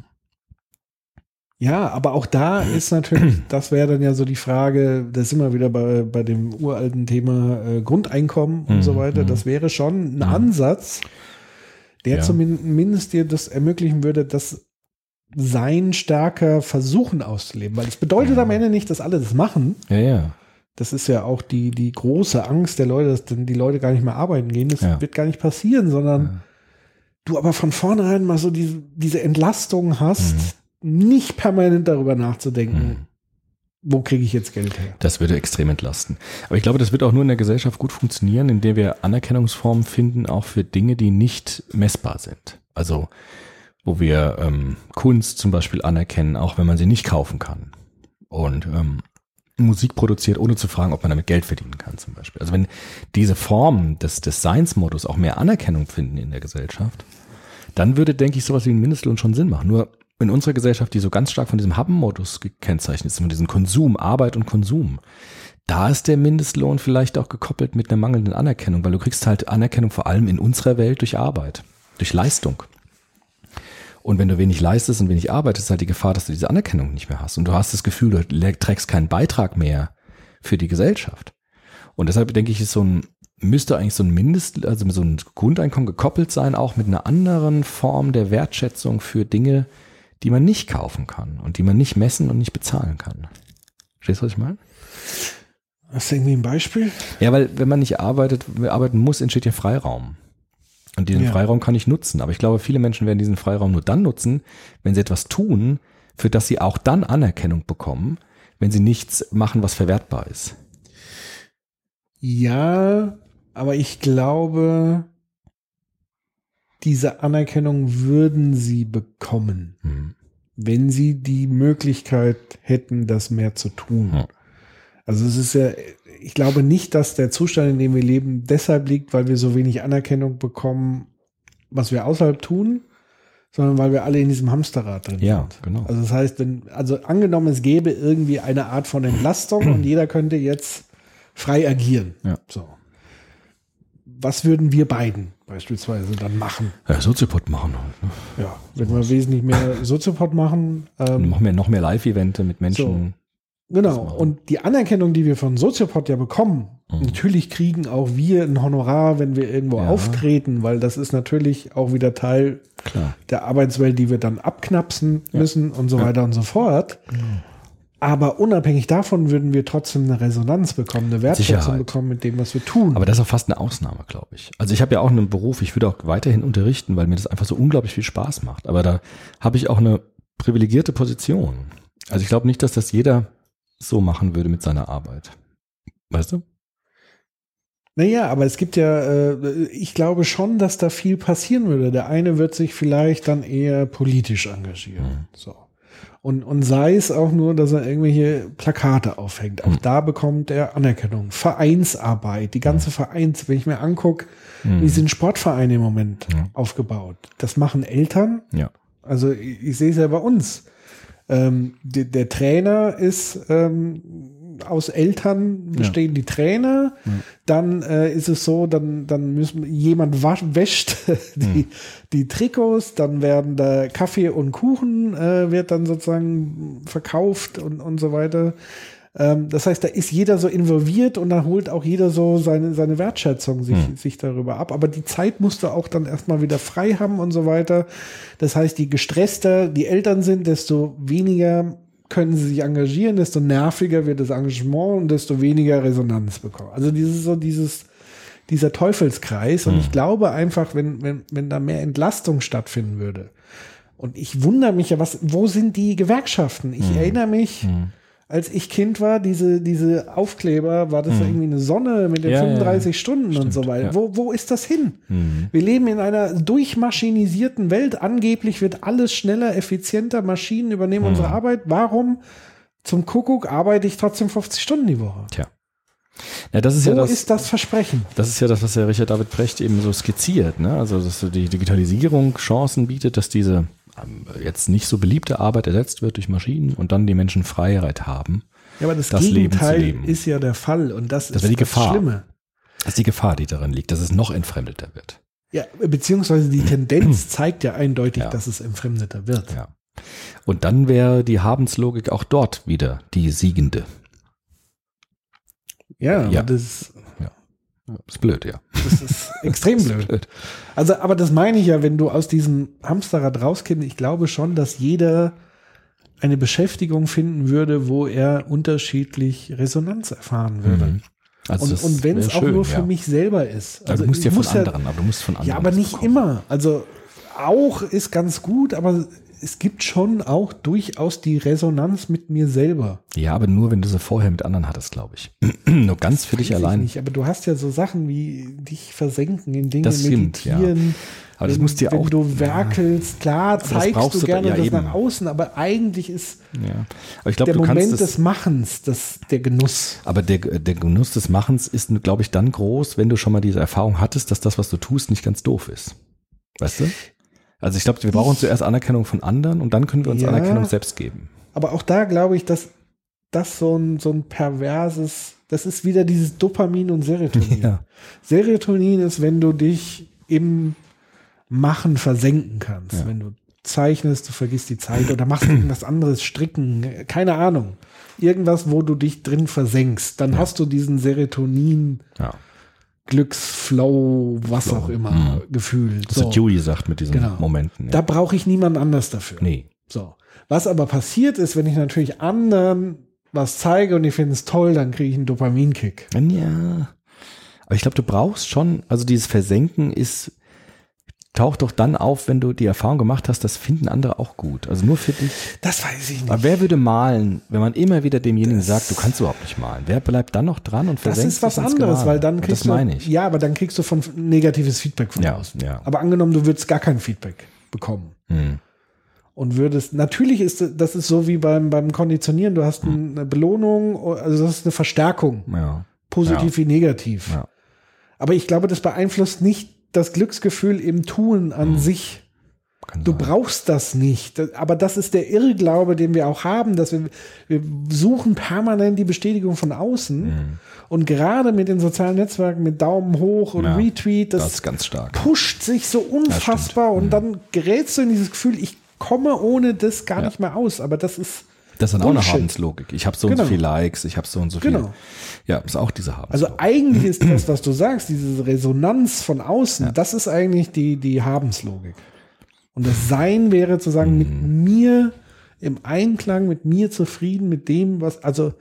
Ja, aber auch da ist natürlich, das wäre dann ja so die Frage, da sind wir wieder bei, bei dem uralten Thema äh, Grundeinkommen und Mhm, so weiter. mhm. Das wäre schon ein Ansatz, der Ja. zumindest dir das ermöglichen würde, das Sein stärker versuchen auszuleben. Weil es bedeutet am Ende nicht, dass alle das machen. Ja, ja. Das ist ja auch die, die große Angst der Leute, dass dann die Leute gar nicht mehr arbeiten gehen. Das Ja. wird gar nicht passieren, sondern du aber von vornherein mal so diese, diese Entlastung hast, nicht permanent darüber nachzudenken, Mhm. wo kriege ich jetzt Geld her. Das würde extrem entlasten. Aber ich glaube, das wird auch nur in der Gesellschaft gut funktionieren, indem wir Anerkennungsformen finden, auch für Dinge, die nicht messbar sind. Also, wo wir ähm, Kunst zum Beispiel anerkennen, auch wenn man sie nicht kaufen kann. Und ähm, Musik produziert, ohne zu fragen, ob man damit Geld verdienen kann, zum Beispiel. Also wenn diese Formen des, des Seinsmodus auch mehr Anerkennung finden in der Gesellschaft, dann würde, denke ich, sowas wie ein Mindestlohn schon Sinn machen. Nur in unserer Gesellschaft, die so ganz stark von diesem Haben-Modus gekennzeichnet ist, von diesem Konsum, Arbeit und Konsum, da ist der Mindestlohn vielleicht auch gekoppelt mit einer mangelnden Anerkennung, weil du kriegst halt Anerkennung vor allem in unserer Welt durch Arbeit, durch Leistung. Und wenn du wenig leistest und wenig arbeitest, ist halt die Gefahr, dass du diese Anerkennung nicht mehr hast. Und du hast das Gefühl, du trägst keinen Beitrag mehr für die Gesellschaft. Und deshalb denke ich, ist so ein, müsste eigentlich so ein Mindest, also so ein Grundeinkommen gekoppelt sein, auch mit einer anderen Form der Wertschätzung für Dinge, die man nicht kaufen kann und die man nicht messen und nicht bezahlen kann. Verstehst du, was ich meine? Hast du irgendwie ein Beispiel? Ja, weil wenn man nicht arbeitet, arbeiten muss, entsteht ja Freiraum. Und diesen Ja. Freiraum kann ich nutzen. Aber ich glaube, viele Menschen werden diesen Freiraum nur dann nutzen, wenn sie etwas tun, für das sie auch dann Anerkennung bekommen, wenn sie nichts machen, was verwertbar ist. Ja, aber ich glaube, diese Anerkennung würden sie bekommen, Hm. wenn sie die Möglichkeit hätten, das mehr zu tun. Ja. Also es ist ja, ich glaube nicht, dass der Zustand, in dem wir leben, deshalb liegt, weil wir so wenig Anerkennung bekommen, was wir außerhalb tun, sondern weil wir alle in diesem Hamsterrad drin Ja, sind. genau. Also das heißt, wenn, also angenommen, es gäbe irgendwie eine Art von Entlastung und jeder könnte jetzt frei agieren. Ja. So. Was würden wir beiden beispielsweise dann machen? Ja, Soziopod machen. Ne? Ja, wenn wir wesentlich mehr Soziopod machen. Ähm, noch mehr, noch mehr Live-Evente mit Menschen. genau. machen. Und die Anerkennung, die wir von Soziopod ja bekommen, Mhm. natürlich kriegen auch wir ein Honorar, wenn wir irgendwo Ja. auftreten, weil das ist natürlich auch wieder Teil Klar. der Arbeitswelt, die wir dann abknapsen müssen und so weiter und so fort. Aber unabhängig davon würden wir trotzdem eine Resonanz bekommen, eine Wertschätzung Sicherheit. bekommen mit dem, was wir tun. Aber das ist auch fast eine Ausnahme, glaube ich. Also ich habe ja auch einen Beruf, ich würde auch weiterhin unterrichten, weil mir das einfach so unglaublich viel Spaß macht. Aber da habe ich auch eine privilegierte Position. Also ich glaube nicht, dass das jeder so machen würde mit seiner Arbeit. Weißt du? Naja, aber es gibt ja, äh, ich glaube schon, dass da viel passieren würde. Der eine wird sich vielleicht dann eher politisch engagieren. So. Und, und sei es auch nur, dass er irgendwelche Plakate aufhängt. Auch da bekommt er Anerkennung. Vereinsarbeit, die ganze Vereins, wenn ich mir angucke, wie sind Sportvereine im Moment aufgebaut. Das machen Eltern. Ja. Also ich, ich sehe es ja bei uns. Ähm, der, der Trainer ist ähm, aus Eltern bestehen die Trainer. Dann äh, ist es so, dann, dann müssen jemand wasch, wäscht die, die Trikots, dann werden da Kaffee und Kuchen äh, wird dann sozusagen verkauft und, und so weiter. Ähm, das heißt, da ist jeder so involviert und dann holt auch jeder so seine, seine Wertschätzung sich, sich darüber ab. Aber die Zeit musste auch dann erstmal wieder frei haben und so weiter. Das heißt, je gestresster die Eltern sind, desto weniger können sie sich engagieren, desto nerviger wird das Engagement und desto weniger Resonanz bekommen. Also dieses so dieses dieser Teufelskreis und ich glaube einfach, wenn wenn wenn da mehr Entlastung stattfinden würde. Und ich wundere mich ja, was wo sind die Gewerkschaften? Ich erinnere mich als ich Kind war, diese, diese Aufkleber, war das ja irgendwie eine Sonne mit den. Ja, ja, 35 Stunden und so weiter. ja. Wo, wo ist das hin? Wir leben in einer durchmaschinisierten Welt. Angeblich wird alles schneller, effizienter. Maschinen übernehmen Mhm. unsere Arbeit. Warum zum Kuckuck arbeite ich trotzdem 50 Stunden die Woche? Tja. Ja, das ist Wo ja das, ist das Versprechen? das ist ja das, was der Richard David Precht eben so skizziert, ne? Also, dass die Digitalisierung Chancen bietet, dass diese jetzt nicht so beliebte Arbeit ersetzt wird durch Maschinen und dann die Menschen Freiheit haben. Ja, aber das, Das Leben zu Gegenteil leben. ist ja der Fall und das, Das ist die das Gefahr. Schlimme. Das ist die Gefahr, die darin liegt, dass es noch entfremdeter wird. Ja, beziehungsweise die Tendenz zeigt ja eindeutig, Ja. dass es entfremdeter wird. Ja. Und dann wäre die Habenslogik auch dort wieder die siegende. Ja, Ja. das, Ist blöd, ja. das ist extrem blöd. Also, aber das meine ich ja, wenn du aus diesem Hamsterrad rauskommst, ich glaube schon, dass jeder eine Beschäftigung finden würde, wo er unterschiedlich Resonanz erfahren würde. Mhm. Also Und, und wenn es auch schön, nur für ja. mich selber ist. Also du musst ja von muss anderen, aber du musst von anderen. Ja, aber nicht bekommen. immer. Also auch ist ganz gut, aber es gibt schon auch durchaus die Resonanz mit mir selber. Ja, aber nur, wenn du sie vorher mit anderen hattest, glaube ich. nur ganz für dich allein. Nicht, aber du hast ja so Sachen wie dich versenken in Dinge, Das stimmt, ja. meditieren. Aber das wenn, muss dir wenn auch- du werkelst, klar das zeigst du du da- gerne ja, das eben. nach außen, aber eigentlich ist Ja. Aber ich glaube, der Moment des es. Machens das, der Genuss. Aber der, der Genuss des Machens ist, glaube ich, dann groß, wenn du schon mal diese Erfahrung hattest, dass das, was du tust, nicht ganz doof ist. Weißt du? Also ich glaube, wir brauchen zuerst Anerkennung von anderen und dann können wir uns Ja. Anerkennung selbst geben. Aber auch da glaube ich, dass das so ein, so ein perverses, das ist wieder dieses Dopamin und Serotonin. Ja. Serotonin ist, wenn du dich im Machen versenken kannst, Ja. wenn du zeichnest, du vergisst die Zeit oder machst irgendwas anderes, stricken, keine Ahnung. Irgendwas, wo du dich drin versenkst. Dann hast du diesen Serotonin, Ja. Glücksflow, was auch immer, Gefühl. Das hat Dewey gesagt mit diesen Genau. Momenten. Ja. Da brauche ich niemand anders dafür. nee. So. Was aber passiert ist, wenn ich natürlich anderen was zeige und die finden es toll, dann kriege ich einen Dopaminkick. Ja. Aber ich glaube, du brauchst schon, also dieses Versenken ist, taucht doch dann auf, wenn du die Erfahrung gemacht hast, das finden andere auch gut. Also nur für dich. Das weiß ich nicht. Aber wer würde malen, wenn man immer wieder demjenigen sagt, du kannst überhaupt nicht malen? Wer bleibt dann noch dran und Das versenkt ist was anderes, weil dann kriegst Das meine ich. du, ja, aber dann kriegst du von negatives Feedback von Ja, außen. ja. Aber angenommen, du würdest gar kein Feedback bekommen Hm. und würdest, natürlich ist das ist so wie beim, beim Konditionieren, du hast Hm. eine Belohnung, also das ist eine Verstärkung, Ja. positiv wie negativ. Ja. Aber ich glaube, das beeinflusst nicht das Glücksgefühl im Tun an Hm. sich. Kann Du brauchst das nicht. Aber das ist der Irrglaube, den wir auch haben, dass wir, wir suchen permanent die Bestätigung von außen. Hm. Und gerade mit den sozialen Netzwerken, mit Daumen hoch und Ja, Retweet, das, Das ist ganz stark. pusht sich so unfassbar. und dann gerätst du in dieses Gefühl, ich komme ohne das gar Ja. nicht mehr aus. Aber das ist, Das ist dann auch eine Bullshit. Habenslogik. Ich habe so und Genau. so viel Likes, ich habe so und so viel. Genau. Ja, ist auch diese Haben. also eigentlich ist das, was du sagst, diese Resonanz von außen, das ist eigentlich die, die Habenslogik. Und das Sein wäre zu sagen, mit Mhm. mir im Einklang, mit mir zufrieden, mit dem, was, also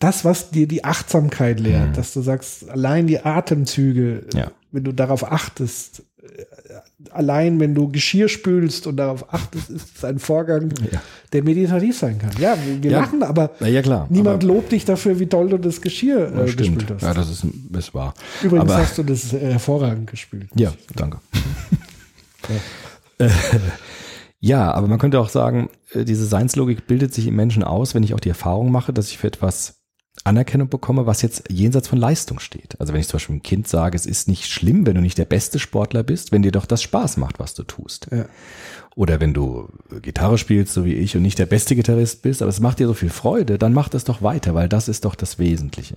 das, was dir die Achtsamkeit lehrt, dass du sagst, allein die Atemzüge, Mhm. Ja. wenn du darauf achtest, äh, allein wenn du Geschirr spülst und darauf achtest, ist es ein Vorgang, Ja. der meditativ sein kann. Ja, wir, Ja. machen, aber ja, klar. niemand aber- lobt dich dafür, wie toll du das Geschirr äh, gespült hast. Ja, das ist, ist wahr. Übrigens aber, hast du das äh, hervorragend gespült. Ja, danke. Ja, aber man könnte auch sagen, äh, diese Seinslogik bildet sich im Menschen aus, wenn ich auch die Erfahrung mache, dass ich für etwas Anerkennung bekomme, was jetzt jenseits von Leistung steht. Also wenn ich zum Beispiel einem Kind sage, es ist nicht schlimm, wenn du nicht der beste Sportler bist, wenn dir doch das Spaß macht, was du tust. Ja. Oder wenn du Gitarre spielst, so wie ich, und nicht der beste Gitarrist bist, aber es macht dir so viel Freude, dann mach das doch weiter, weil das ist doch das Wesentliche.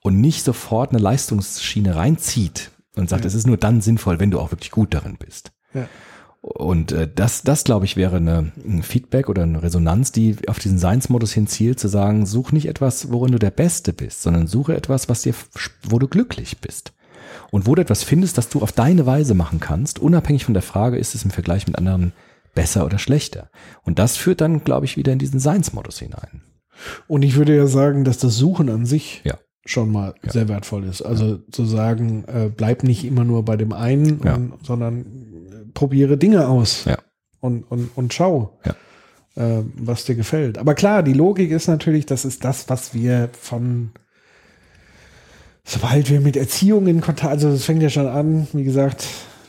Und nicht sofort eine Leistungsschiene reinzieht und sagt, es ist nur dann sinnvoll, wenn du auch wirklich gut darin bist. Ja. Und äh, das, das glaube ich, wäre eine, ein Feedback oder eine Resonanz, die auf diesen Seinsmodus hin zielt, zu sagen, such nicht etwas, worin du der Beste bist, sondern suche etwas, was dir, wo du glücklich bist. Und wo du etwas findest, das du auf deine Weise machen kannst, unabhängig von der Frage, ist es im Vergleich mit anderen besser oder schlechter. Und das führt dann, glaube ich, wieder in diesen Seinsmodus hinein. Und ich würde ja sagen, dass das Suchen an sich Ja. schon mal sehr wertvoll ist. Also zu sagen, äh, bleib nicht immer nur bei dem einen, Ja. und, sondern probiere Dinge aus Ja. und, und, und schau, Ja. äh, was dir gefällt. Aber klar, die Logik ist natürlich, das ist das, was wir von sobald wir mit Erziehung in Kontakt, also es fängt ja schon an, wie gesagt,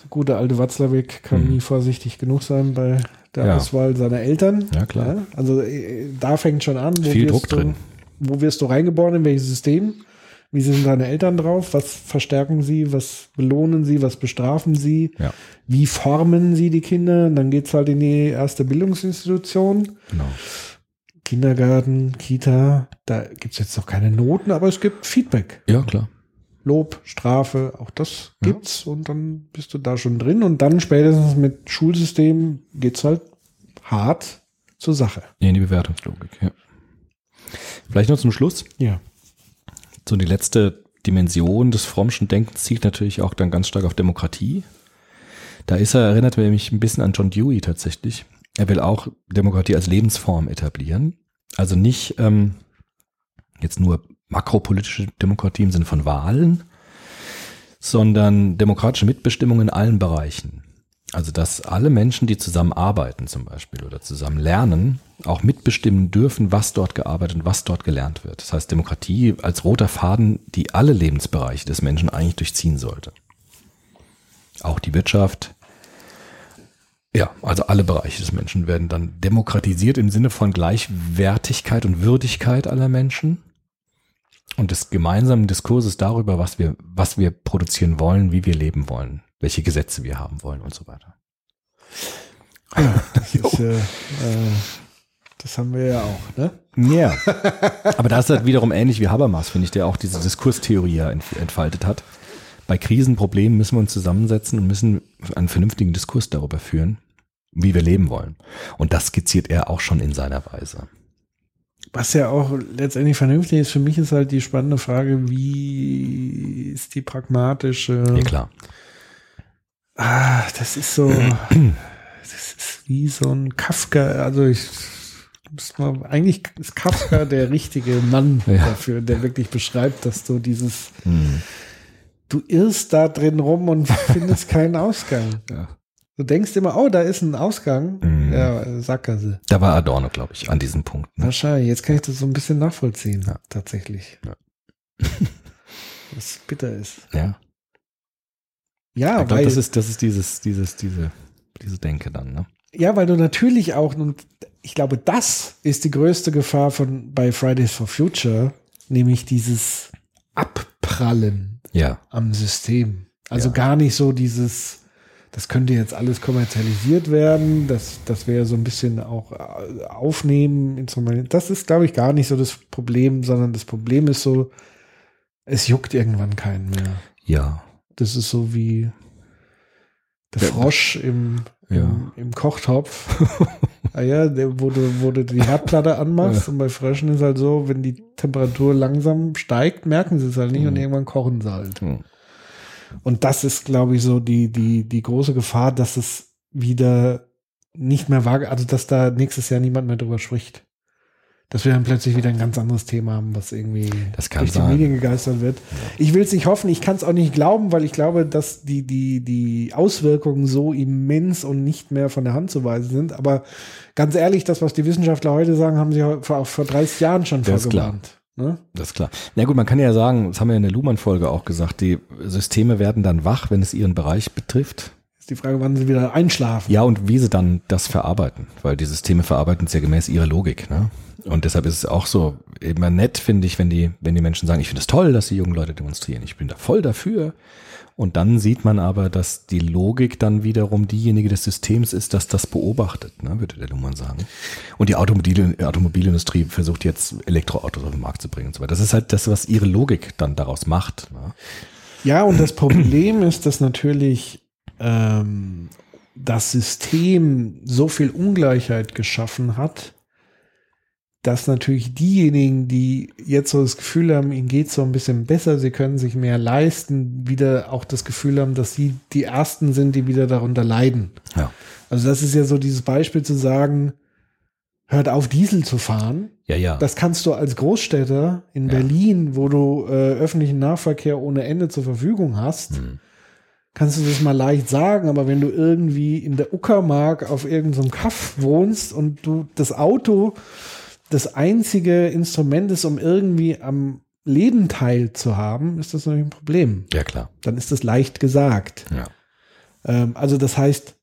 gute alte Watzlawick kann nie vorsichtig genug sein bei der Mhm. Ja. Auswahl seiner Eltern. Ja, klar. also äh, da fängt schon an. Wo Viel wirst Druck du, drin. Wo wirst du reingeboren, in welches System? Wie sind deine Eltern drauf? Was verstärken sie? Was belohnen sie? Was bestrafen sie? Ja. Wie formen sie die Kinder? Und dann geht's halt in die erste Bildungsinstitution. Genau. Kindergarten, Kita, da gibt's jetzt noch keine Noten, aber es gibt Feedback. Ja, klar. Lob, Strafe, auch das gibt's und dann bist du da schon drin und dann spätestens mit Schulsystem geht's halt hart zur Sache. Ja, in die Bewertungslogik, ja. Vielleicht noch zum Schluss. Ja. So die letzte Dimension des Frommschen Denkens zielt natürlich auch dann ganz stark auf Demokratie. Da ist er, erinnert mich ein bisschen an John Dewey tatsächlich. Er will auch Demokratie als Lebensform etablieren. Also nicht ähm, jetzt nur makropolitische Demokratie im Sinne von Wahlen, sondern demokratische Mitbestimmung in allen Bereichen. Also dass alle Menschen, die zusammenarbeiten zum Beispiel oder zusammen lernen, auch mitbestimmen dürfen, was dort gearbeitet und was dort gelernt wird. Das heißt, Demokratie als roter Faden, die alle Lebensbereiche des Menschen eigentlich durchziehen sollte. Auch die Wirtschaft. Ja, also alle Bereiche des Menschen werden dann demokratisiert im Sinne von Gleichwertigkeit und Würdigkeit aller Menschen und des gemeinsamen Diskurses darüber, was wir, was wir produzieren wollen, wie wir leben wollen, welche Gesetze wir haben wollen und so weiter. Das ist, äh, äh, das haben wir ja auch, ne? Ja. Aber das ist halt wiederum ähnlich wie Habermas, finde ich, der auch diese Diskurstheorie ja entf- entfaltet hat. Bei Krisenproblemen müssen wir uns zusammensetzen und müssen einen vernünftigen Diskurs darüber führen. wie wir leben wollen. Und das skizziert er auch schon in seiner Weise. Was ja auch letztendlich vernünftig ist, für mich ist halt die spannende Frage, wie ist die pragmatische. Ja, klar. Ah, das ist so, das ist wie so ein Kafka, also ich muss mal, eigentlich ist Kafka der richtige Mann Ja. dafür, der wirklich beschreibt, dass du dieses, Hm. du irrst da drin rum und findest keinen Ausgang. Ja. Du denkst immer, oh, da ist ein Ausgang. Mhm. Ja, Sackgasse. Da war Adorno, glaube ich, an diesem Punkt. Ne? Wahrscheinlich. Jetzt kann ich das so ein bisschen nachvollziehen, Ja. tatsächlich. Ja. Was bitter ist. Ja. Ja, ich glaube, weil, das ist, das ist dieses, dieses, diese, diese Denke dann, ne? ja, weil du natürlich auch, und ich glaube, das ist die größte Gefahr von bei Fridays for Future, nämlich dieses Abprallen Ja. am System. Also Ja. gar nicht so dieses, das könnte jetzt alles kommerzialisiert werden, das, das wäre so ein bisschen auch äh, aufnehmen. Das ist, glaube ich, gar nicht so das Problem, sondern das Problem ist so, es juckt irgendwann keinen mehr. Ja. Das ist so wie der Ja. Frosch im, Ja. im, im Kochtopf. ah ja, der, wo, du, wo du die Herdplatte anmachst. Und bei Fröschen ist halt so, wenn die Temperatur langsam steigt, merken sie es halt nicht und Mhm. irgendwann kochen sie halt. Hm. Und das ist, glaube ich, so die, die, die große Gefahr, dass es wieder nicht mehr wahr, also dass da nächstes Jahr niemand mehr drüber spricht. Dass wir dann plötzlich wieder ein ganz anderes Thema haben, was irgendwie durch die sein. Medien gegeistert wird. Ich will es nicht hoffen, ich kann es auch nicht glauben, weil ich glaube, dass die, die, die Auswirkungen so immens und nicht mehr von der Hand zu weisen sind. Aber ganz ehrlich, das, was die Wissenschaftler heute sagen, haben sie vor, vor 30 Jahren schon Das vorgewarnt. Ne? Das ist klar. Na gut, man kann ja sagen, das haben wir in der Luhmann-Folge auch gesagt, die Systeme werden dann wach, wenn es ihren Bereich betrifft. Ist die Frage, wann sie wieder einschlafen. Ja, und wie sie dann das verarbeiten, weil die Systeme verarbeiten es ja gemäß ihrer Logik. Ne? Und deshalb ist es auch so immer nett, finde ich, wenn die, wenn die Menschen sagen, ich finde es toll, dass die jungen Leute demonstrieren, ich bin da voll dafür. Und dann sieht man aber, dass die Logik dann wiederum diejenige des Systems ist, dass das beobachtet, ne, würde der Luhmann sagen. Und die Automobil Automobilindustrie versucht jetzt Elektroautos auf den Markt zu bringen und so weiter. Das ist halt das, was ihre Logik dann daraus macht. Ne? Ja, und das Problem ist, dass natürlich ähm, das System so viel Ungleichheit geschaffen hat, dass natürlich diejenigen, die jetzt so das Gefühl haben, ihnen geht so ein bisschen besser, sie können sich mehr leisten, wieder auch das Gefühl haben, dass sie die Ersten sind, die wieder darunter leiden. Ja. Also das ist ja so dieses Beispiel zu sagen, hört auf, Diesel zu fahren. Ja, ja. Das kannst du als Großstädter in Ja. Berlin, wo du äh, öffentlichen Nahverkehr ohne Ende zur Verfügung hast, Hm. kannst du das mal leicht sagen. Aber wenn du irgendwie in der Uckermark auf irgendeinem Kaff wohnst und du das Auto das einzige Instrument ist, um irgendwie am Leben teilzuhaben, ist das natürlich ein Problem. ja, klar. Dann ist das leicht gesagt. Ja. Ähm, also das heißt,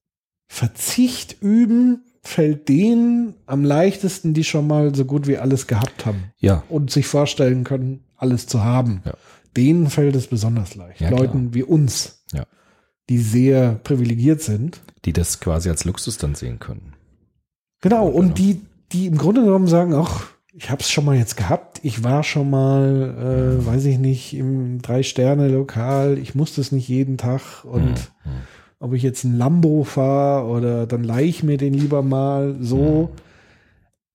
Verzicht üben fällt denen am leichtesten, die schon mal so gut wie alles gehabt haben Ja, und sich vorstellen können, alles zu haben. Ja. Denen fällt es besonders leicht. Ja, Leuten wie uns, Ja. die sehr privilegiert sind. die das quasi als Luxus dann sehen können. Genau, und genau. die, die im Grunde genommen sagen, ach, ich habe es schon mal jetzt gehabt, ich war schon mal, äh, weiß ich nicht, im Drei-Sterne-Lokal, ich muss das nicht jeden Tag und Hm, ob ich jetzt ein Lambo fahre oder dann leih ich mir den lieber mal so.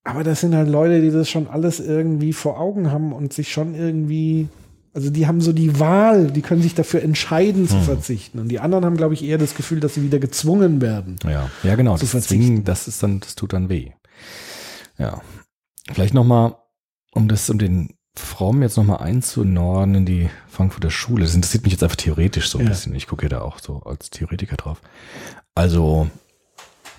Aber das sind halt Leute, die das schon alles irgendwie vor Augen haben und sich schon irgendwie, also die haben so die Wahl, die können sich dafür entscheiden zu verzichten. Und die anderen haben, glaube ich, eher das Gefühl, dass sie wieder gezwungen werden. Ja, ja genau. zu Das verzichten. Zwingen, das ist dann, das tut dann weh. Ja. Vielleicht nochmal, um das, um den Fromm jetzt nochmal einzunorden in die Frankfurter Schule. Das interessiert mich jetzt einfach theoretisch so ein Ja. bisschen. Ich gucke ja da auch so als Theoretiker drauf. Also,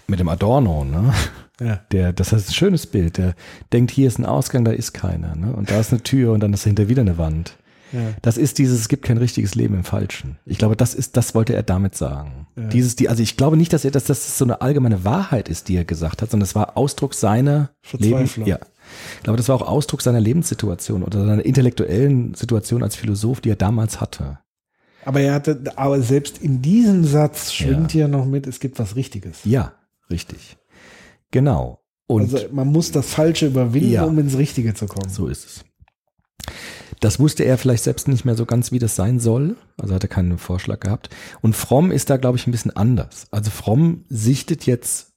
mit dem Adorno, ne? Ja. Der, das ist ein schönes Bild. Der denkt, hier ist ein Ausgang, da ist keiner, ne? Und da ist eine Tür und dann ist dahinter wieder eine Wand. Ja. Das ist dieses, es gibt kein richtiges Leben im Falschen. Ich glaube, das ist, das wollte er damit sagen. Ja. Dieses, die, also ich glaube nicht, dass er, dass das so eine allgemeine Wahrheit ist, die er gesagt hat, sondern es war Ausdruck seiner Leben, ja. Ich glaube, das war auch Ausdruck seiner Lebenssituation oder seiner intellektuellen Situation als Philosoph, die er damals hatte. Aber er hatte, aber selbst in diesem Satz schwingt ja noch mit, es gibt was Richtiges. Ja, richtig. Genau. Und also man muss das Falsche überwinden, Ja. um ins Richtige zu kommen. So ist es. Das wusste er vielleicht selbst nicht mehr so ganz, wie das sein soll. Also hat er keinen Vorschlag gehabt. Und Fromm ist da, glaube ich, ein bisschen anders. Also Fromm sichtet jetzt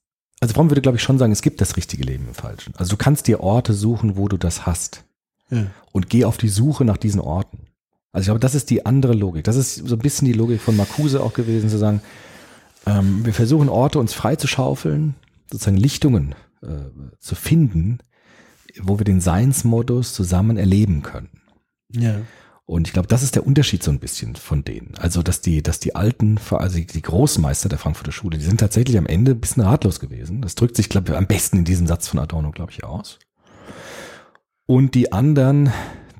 also Fromm würde, glaube ich, schon sagen, es gibt das richtige Leben im Falschen. Also du kannst dir Orte suchen, wo du das hast. Ja. Und geh auf die Suche nach diesen Orten. Also ich glaube, das ist die andere Logik. Das ist so ein bisschen die Logik von Marcuse auch gewesen, zu sagen, ähm, wir versuchen Orte uns frei zu schaufeln, sozusagen Lichtungen äh, zu finden, wo wir den Seinsmodus zusammen erleben können. Ja. Und ich glaube, das ist der Unterschied so ein bisschen von denen. Also, dass die, dass die alten, also die Großmeister der Frankfurter Schule, die sind tatsächlich am Ende ein bisschen ratlos gewesen. Das drückt sich, glaube ich, am besten in diesem Satz von Adorno, glaube ich, aus. Und die anderen,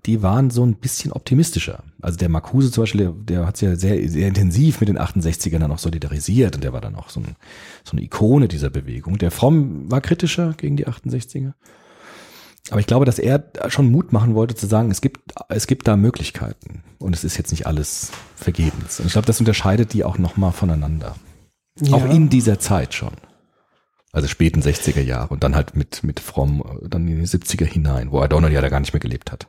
die waren so ein bisschen optimistischer. Also der Marcuse zum Beispiel, der, hat sich ja sehr, sehr intensiv mit den 68ern dann auch solidarisiert und der war dann auch so, ein, so eine Ikone dieser Bewegung. Der Fromm war kritischer gegen die 68er. Aber ich glaube, dass er schon Mut machen wollte zu sagen, es gibt, es gibt da Möglichkeiten und es ist jetzt nicht alles vergebens. Und ich glaube, das unterscheidet die auch nochmal voneinander. Ja. Auch in dieser Zeit schon. Also späten 60er Jahre und dann halt mit, mit Fromm äh, dann in die 70er hinein, wo Adorno ja da gar nicht mehr gelebt hat.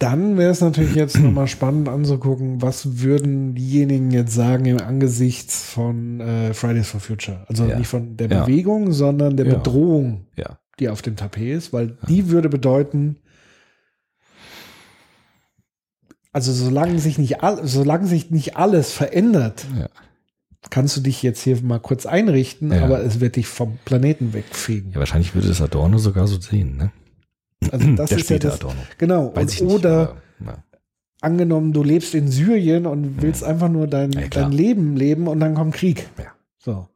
Dann wäre es natürlich jetzt nochmal spannend anzugucken, was würden diejenigen jetzt sagen im Angesichts von äh, Fridays for Future. Also Ja. nicht von der Ja. Bewegung, sondern der. Bedrohung, Ja. Die auf dem Tapet ist, weil die würde bedeuten, also solange sich nicht all, solange sich nicht alles verändert, Ja. kannst du dich jetzt hier mal kurz einrichten, Ja. aber es wird dich vom Planeten wegfegen. Ja, wahrscheinlich würde das Adorno sogar so sehen, ne? Also das Der ist ja das, Adorno. genau. Und, nicht. oder aber, angenommen, du lebst in Syrien und willst einfach nur dein, dein Leben leben und dann kommt Krieg. Ja. So.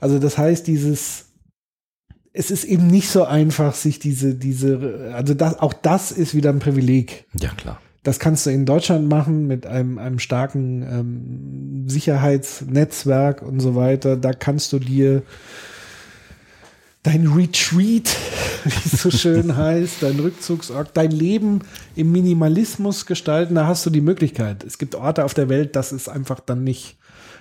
Also das heißt, dieses, es ist eben nicht so einfach, sich diese, diese, also das, auch das ist wieder ein Privileg. ja, klar. Das kannst du in Deutschland machen mit einem, einem starken ähm, Sicherheitsnetzwerk und so weiter. Da kannst du dir dein Retreat, wie es so schön heißt, dein Rückzugsort, dein Leben im Minimalismus gestalten. Da hast du die Möglichkeit. Es gibt Orte auf der Welt, das ist einfach dann nicht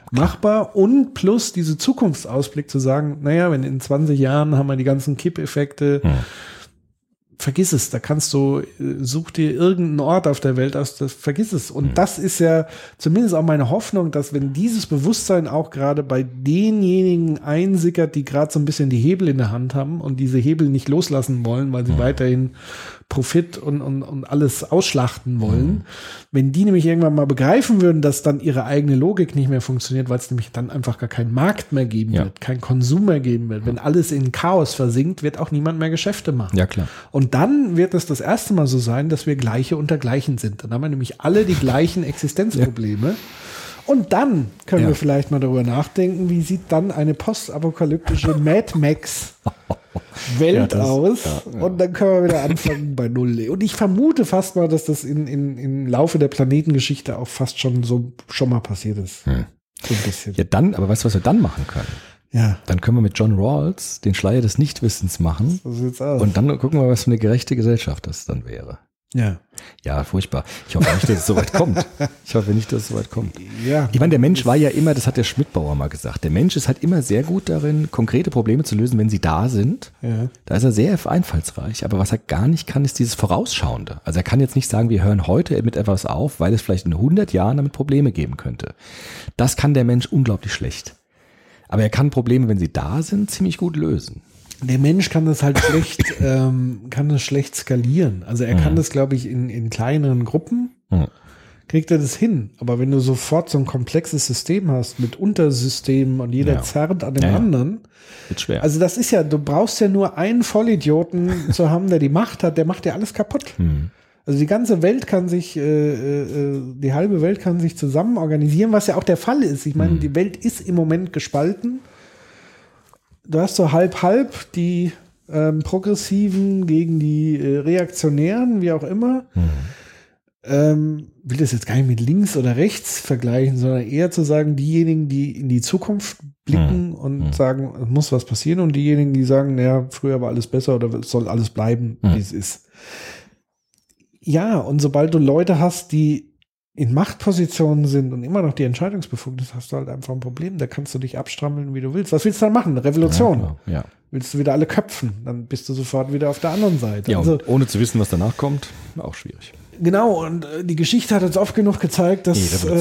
machbar. Und plus diese Zukunftsausblick zu sagen, naja, wenn in 20 Jahren haben wir die ganzen Kippeffekte, Hm. vergiss es, da kannst du, äh, such dir irgendeinen Ort auf der Welt aus, das vergiss es. Und das ist ja zumindest auch meine Hoffnung, dass wenn dieses Bewusstsein auch gerade bei denjenigen einsickert, die gerade so ein bisschen die Hebel in der Hand haben und diese Hebel nicht loslassen wollen, weil sie weiterhin Profit und, und, und alles ausschlachten wollen, wenn die nämlich irgendwann mal begreifen würden, dass dann ihre eigene Logik nicht mehr funktioniert, weil es nämlich dann einfach gar keinen Markt mehr geben Ja. wird, kein Konsum mehr geben wird. Wenn alles in Chaos versinkt, wird auch niemand mehr Geschäfte machen. Ja, klar. Und dann wird es das erste Mal so sein, dass wir Gleiche unter Gleichen sind. Dann haben wir nämlich alle die gleichen Existenzprobleme. Und dann können Ja. wir vielleicht mal darüber nachdenken, wie sieht dann eine postapokalyptische Mad Max Welt Ja, das- aus? ja. Und dann können wir wieder anfangen bei Null. Und ich vermute fast mal, dass das in, in, im Laufe der Planetengeschichte auch fast schon so schon mal passiert ist. Hm. So ein bisschen. Ja, dann, aber weißt du, was wir dann machen können? Ja, Dann können wir mit John Rawls den Schleier des Nichtwissens machen so sieht's aus. und dann gucken wir, was für eine gerechte Gesellschaft das dann wäre. Ja. Ja, furchtbar. Ich hoffe nicht, dass es so weit kommt. Ich hoffe nicht, dass es so weit kommt. Ja. Ich meine, der Mensch war ja immer, das hat der Schmidtbauer mal gesagt, der Mensch ist halt immer sehr gut darin, konkrete Probleme zu lösen, wenn sie da sind. Ja. Da ist er sehr einfallsreich. Aber was er gar nicht kann, ist dieses Vorausschauende. Also er kann jetzt nicht sagen, wir hören heute mit etwas auf, weil es vielleicht in 100 Jahren damit Probleme geben könnte. Das kann der Mensch unglaublich schlecht. Aber er kann Probleme, wenn sie da sind, ziemlich gut lösen. Der Mensch kann das halt schlecht, ähm, kann das schlecht skalieren. Also er kann das, glaube ich, in, in kleineren Gruppen Mhm. kriegt er das hin. Aber wenn du sofort so ein komplexes System hast mit Untersystemen und jeder Ja. zerrt an dem Ja, anderen. Wird schwer. Also das ist ja, du brauchst ja nur einen Vollidioten zu haben, der die Macht hat, der macht ja alles kaputt. Hm. Also die ganze Welt kann sich, äh, äh, die halbe Welt kann sich zusammen organisieren, was ja auch der Fall ist. Ich meine, die Welt ist im Moment gespalten. Du hast so halb halb die ähm, Progressiven gegen die äh, Reaktionären, wie auch immer. Ähm, will das jetzt gar nicht mit links oder rechts vergleichen, sondern eher zu sagen, diejenigen, die in die Zukunft blicken und sagen, es muss was passieren und diejenigen, die sagen, naja, früher war alles besser oder es soll alles bleiben, wie es ist. Ja, und sobald du Leute hast, die in Machtpositionen sind und immer noch die Entscheidungsbefugnis hast du halt einfach ein Problem. Da kannst du dich abstrammeln, wie du willst. Was willst du dann machen? Eine Revolution. Ja, ja. willst du wieder alle köpfen, dann bist du sofort wieder auf der anderen Seite. Ja, also, ohne zu wissen, was danach kommt, auch schwierig. Genau, und äh, die Geschichte hat uns oft genug gezeigt, dass äh,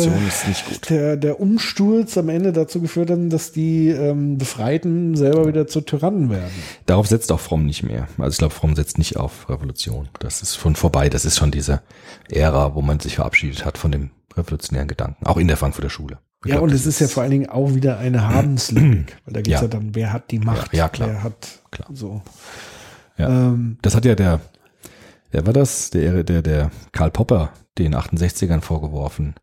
ist. Der, der Umsturz am Ende dazu geführt hat, dass die ähm, Befreiten selber wieder zu Tyrannen werden. Darauf setzt auch Fromm nicht mehr. Also ich glaube, Fromm setzt nicht auf Revolution. Das ist schon vorbei. Das ist schon diese Ära, wo man sich verabschiedet hat von dem revolutionären Gedanken. Auch in der Frankfurter Schule. Ich Ja, glaub, und es ist ja vor allen Dingen auch wieder eine Habenslogik, weil da geht es ja. Ja. dann, wer hat die Macht, Ja, ja, klar. wer hat Klar. so. Ja. Ähm, Das hat ja der, wer war das? Der, der, der Karl Popper den 68ern vorgeworfen,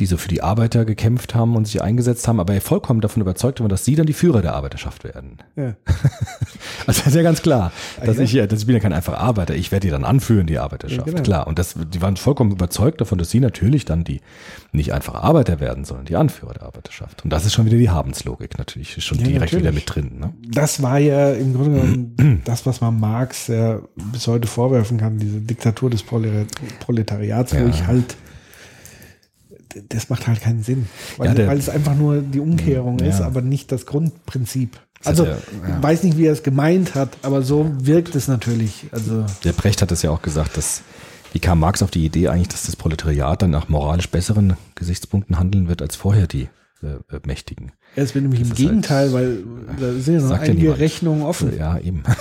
die so für die Arbeiter gekämpft haben und sich eingesetzt haben, aber er vollkommen davon überzeugt war, dass sie dann die Führer der Arbeiterschaft werden. ja. Also das ist ja ganz klar, dass ja? ich ja, dass ich bin ja kein einfacher Arbeiter, ich werde die dann anführen, die Arbeiterschaft. Ja, genau. Klar. Und das, die waren vollkommen überzeugt davon, dass sie natürlich dann die nicht einfache Arbeiter werden, sondern die Anführer der Arbeiterschaft. Und das ist schon wieder die Habenslogik natürlich, ist schon Ja, direkt wieder natürlich. mit drin. Ne? Das war ja im Grunde genommen das, was man Marx ja bis heute vorwerfen kann, diese Diktatur des Prolet- Proletariats, wo ich halt, das macht halt keinen Sinn, weil, Ja, der- weil es einfach nur die Umkehrung Ja. ist, aber nicht das Grundprinzip. Also, er- ja. weiß nicht, wie er es gemeint hat, aber so wirkt es natürlich. Also, Der Brecht hat es ja auch gesagt, dass wie kam Marx auf die Idee eigentlich, dass das Proletariat dann nach moralisch besseren Gesichtspunkten handeln wird als vorher die äh, Mächtigen. es wird nämlich Das im halt- Gegenteil, weil da sind ja noch ja einige niemand. Rechnungen offen. Ja, eben.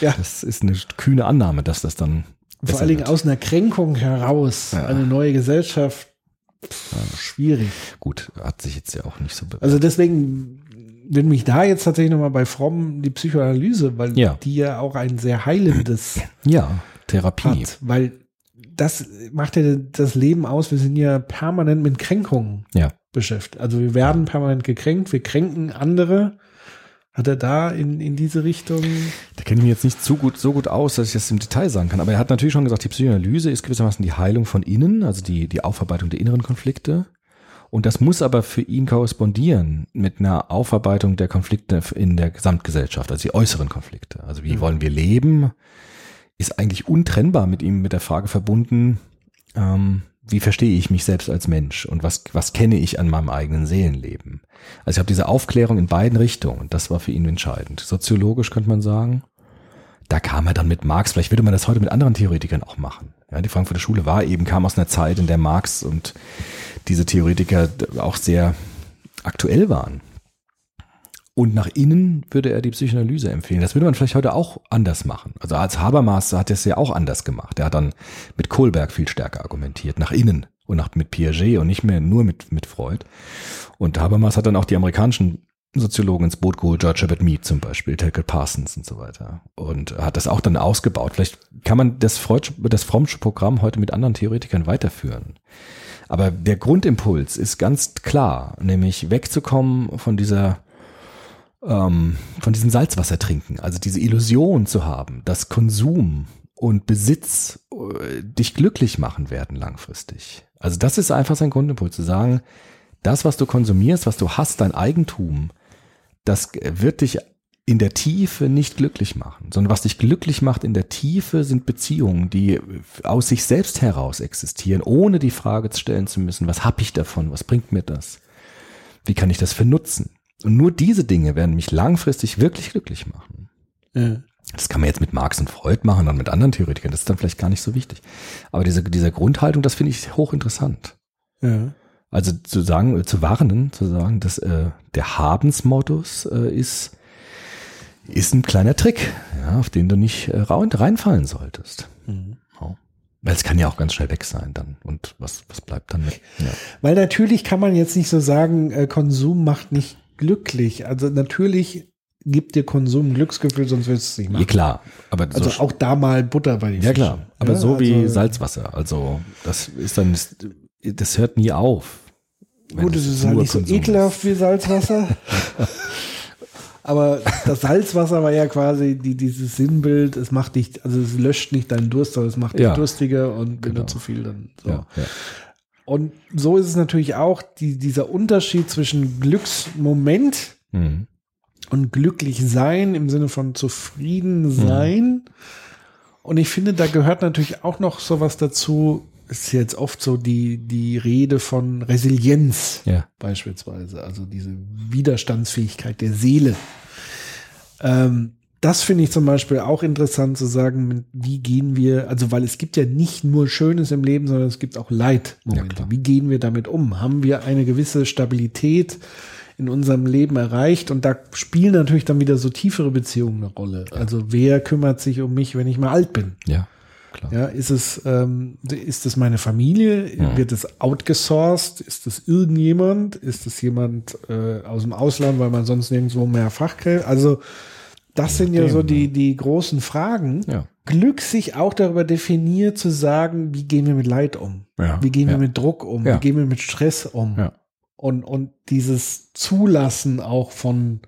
Ja. Das ist eine kühne Annahme, dass das dann Vor allen Dingen wird. aus einer Kränkung heraus, Ja. eine neue Gesellschaft, pff, schwierig. Gut, hat sich jetzt ja auch nicht so be Also deswegen würde mich da jetzt tatsächlich nochmal bei Fromm die Psychoanalyse, weil Ja. die ja auch ein sehr heilendes Ja, Therapie. hat, weil das macht ja das Leben aus. Wir sind ja permanent mit Kränkungen Ja. beschäftigt. Also wir werden permanent gekränkt, wir kränken andere. Hat er da in, in diese Richtung? Da kenne ich mich jetzt nicht so gut, so gut aus, dass ich das im Detail sagen kann. Aber er hat natürlich schon gesagt, die Psychoanalyse ist gewissermaßen die Heilung von innen, also die, die Aufarbeitung der inneren Konflikte. Und das muss aber für ihn korrespondieren mit einer Aufarbeitung der Konflikte in der Gesamtgesellschaft, also die äußeren Konflikte. Also wie Mhm. wollen wir leben, ist eigentlich untrennbar mit ihm, mit der Frage verbunden, ähm, wie verstehe ich mich selbst als Mensch und was, was kenne ich an meinem eigenen Seelenleben. Also ich habe diese Aufklärung in beiden Richtungen das war für ihn entscheidend. Soziologisch könnte man sagen, da kam er dann mit Marx, vielleicht würde man das heute mit anderen Theoretikern auch machen. Ja, die Frankfurter Schule war eben, kam aus einer Zeit, in der Marx und diese Theoretiker auch sehr aktuell waren. Und nach innen würde er die Psychoanalyse empfehlen. Das würde man vielleicht heute auch anders machen. Also als Habermas hat er es ja auch anders gemacht. Er hat dann mit Kohlberg viel stärker argumentiert, nach innen und nach, mit Piaget und nicht mehr nur mit, mit Freud. Und Habermas hat dann auch die amerikanischen Soziologen ins Boot geholt, George Herbert Mead zum Beispiel, Telke Parsons und so weiter. Und hat das auch dann ausgebaut. Vielleicht kann man das, Freud, das Frommsche Programm heute mit anderen Theoretikern weiterführen. Aber der Grundimpuls ist ganz klar, nämlich wegzukommen von dieser ähm, von diesem Salzwasser trinken, also diese Illusion zu haben, dass Konsum und Besitz äh, dich glücklich machen werden langfristig. Also das ist einfach sein Grundimpuls, zu sagen, das, was du konsumierst, was du hast, dein Eigentum, das wird dich in der Tiefe nicht glücklich machen, sondern was dich glücklich macht in der Tiefe sind Beziehungen, die aus sich selbst heraus existieren, ohne die Frage stellen zu müssen, was habe ich davon, was bringt mir das, wie kann ich das vernutzen. Und nur diese Dinge werden mich langfristig wirklich glücklich machen. Ja. Das kann man jetzt mit Marx und Freud machen und mit anderen Theoretikern, das ist dann vielleicht gar nicht so wichtig. Aber diese, diese Grundhaltung, das finde ich hochinteressant. Ja. Also zu sagen, äh, zu warnen, zu sagen, dass äh, der Habensmodus äh, ist, ist ein kleiner Trick, ja, auf den du nicht äh, rein- reinfallen solltest. Mhm. Ja. Weil es kann ja auch ganz schnell weg sein dann. Und was, was bleibt dann mit? Ja. Weil natürlich kann man jetzt nicht so sagen, äh, Konsum macht nicht glücklich. Also natürlich gibt dir Konsum ein Glücksgefühl, sonst willst du es nicht ja, machen. klar. Aber Also so, auch da mal Butter bei den ja klar. Aber Ja, so wie also, Salzwasser. Also das ist dann, das hört nie auf. Gut, es ist halt nicht so Konsum ekelhaft wie Salzwasser. Aber das Salzwasser war ja quasi die, dieses Sinnbild, es macht dich, also es löscht nicht deinen Durst, sondern es macht dich Ja. durstiger und wenn Genau. du zu viel dann so. Ja, ja. Und so ist es natürlich auch die, dieser Unterschied zwischen Glücksmoment Mhm. und glücklich sein im Sinne von zufrieden sein. Und ich finde, da gehört natürlich auch noch sowas dazu. Ist jetzt oft so die, die Rede von Resilienz Ja. beispielsweise, also diese Widerstandsfähigkeit der Seele. Ähm, das finde ich zum Beispiel auch interessant zu sagen, wie gehen wir, also weil es gibt ja nicht nur Schönes im Leben, sondern es gibt auch Leidmomente. klar. wie gehen wir damit um? Haben wir eine gewisse Stabilität in unserem Leben erreicht? Und da spielen natürlich dann wieder so tiefere Beziehungen eine Rolle. Also wer kümmert sich um mich, wenn ich mal alt bin? Ja, klar. Ja, ist es, ähm, ist es meine Familie? Ja. Wird es outgesourced? Ist es irgendjemand? Ist es jemand äh, aus dem Ausland, weil man sonst nirgendwo mehr Fachkräfte? Also das sind ja so die, die großen Fragen. Ja. Glück sich auch darüber definiert zu sagen, wie gehen wir mit Leid um? Ja, Wie gehen wir ja. mit Druck um? Wie gehen wir mit Stress um? Und, und dieses Zulassen auch von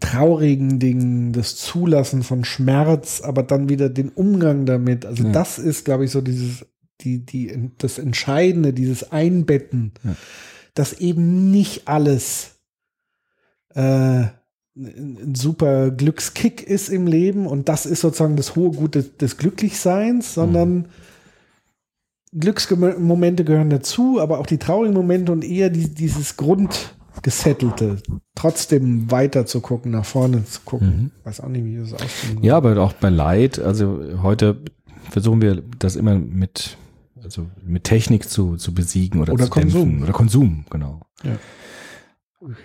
traurigen Dingen, das Zulassen von Schmerz, aber dann wieder den Umgang damit. Also das ist, glaube ich, so dieses, die, die, das Entscheidende, dieses Einbetten, dass eben nicht alles äh, ein super Glückskick ist im Leben und das ist sozusagen das hohe Gut des, des Glücklichseins, sondern Glücksmomente gehören dazu, aber auch die traurigen Momente und eher die, dieses Grundgesettelte, trotzdem weiter zu gucken, nach vorne zu gucken. Weiß auch nicht, wie das aussehen Mhm. Ja, aber auch bei Leid, also heute versuchen wir das immer mit, also mit Technik zu, zu besiegen oder, Oder zu Konsum. dämpfen. Oder Konsum, genau. Ja.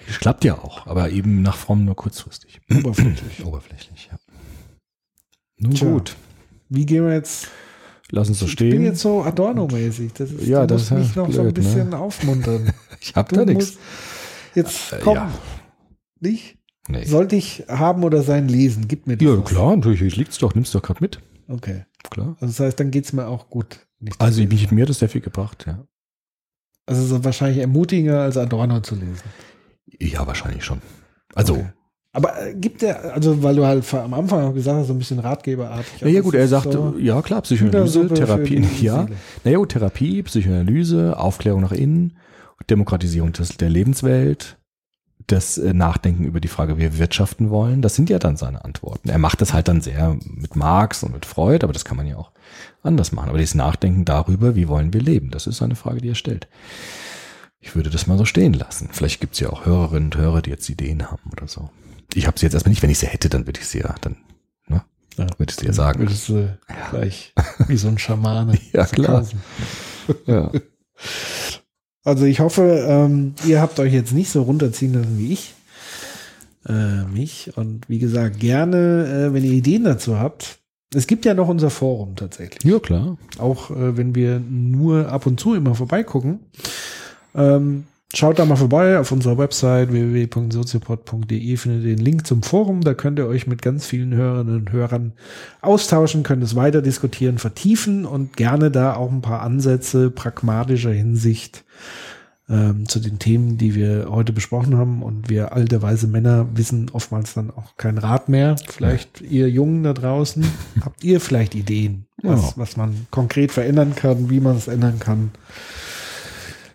Es klappt ja auch, aber eben nach Form nur kurzfristig. Oberflächlich. Oberflächlich, ja. Nun Tja. gut, Wie gehen wir jetzt? lass uns so Ich bin stehen. jetzt so Adorno-mäßig. Das ist, Ja, du das musst ist mich ja noch so ein blöd, ne? bisschen aufmuntern. Ich hab Du da nichts. jetzt Äh, komm. ja. Nicht? Nee. Sollte ich haben oder sein lesen? Gib mir das. Ja, was. klar, natürlich, liegt's doch, nimm's doch gerade mit. Okay. Klar. Also das heißt, dann geht's mir auch gut. Nicht Also mich, mir hat das sehr viel gebracht, ja. also so wahrscheinlich ermutiger als Adorno zu lesen. Ja, wahrscheinlich schon. Also, Okay. Aber äh, gibt er, also weil du halt am Anfang gesagt hast, so ein bisschen ratgeberartig. Na ja gut, er sagt, so ja klar, Psychoanalyse, Therapie, ja. Naja gut, Therapie, Psychoanalyse, Aufklärung nach innen, Demokratisierung des, der Lebenswelt, das äh, Nachdenken über die Frage, wie wir wirtschaften wollen, das sind ja dann seine Antworten. Er macht das halt dann sehr mit Marx und mit Freud, aber das kann man ja auch anders machen. Aber dieses Nachdenken darüber, wie wollen wir leben, das ist eine Frage, die er stellt. Ich würde das mal so stehen lassen. Vielleicht gibt's ja auch Hörerinnen und Hörer, die jetzt Ideen haben oder so. Ich habe sie jetzt erstmal nicht. Wenn ich sie hätte, dann würde ich sie ja dann, ne? Ja. Würde ich dir sagen. Würdest du gleich wie so ein Schamane. Ja, klar. Ja. Also ich hoffe, ähm, ihr habt euch jetzt nicht so runterziehen lassen wie ich. Äh, mich. Und wie gesagt, gerne, äh, wenn ihr Ideen dazu habt. Es gibt ja noch unser Forum tatsächlich. ja, klar. Auch äh, wenn wir nur ab und zu immer vorbeigucken. Ähm, schaut da mal vorbei auf unserer Website www.soziopod.de findet ihr den Link zum Forum. Da könnt ihr euch mit ganz vielen Hörerinnen und Hörern austauschen, könnt es weiter diskutieren, vertiefen und gerne da auch ein paar Ansätze pragmatischer Hinsicht ähm, zu den Themen, die wir heute besprochen haben. Und wir alte, weise Männer wissen oftmals dann auch kein Rat mehr. Vielleicht ihr Jungen da draußen, habt ihr vielleicht Ideen, was, Ja. was man konkret verändern kann, wie man es ändern kann.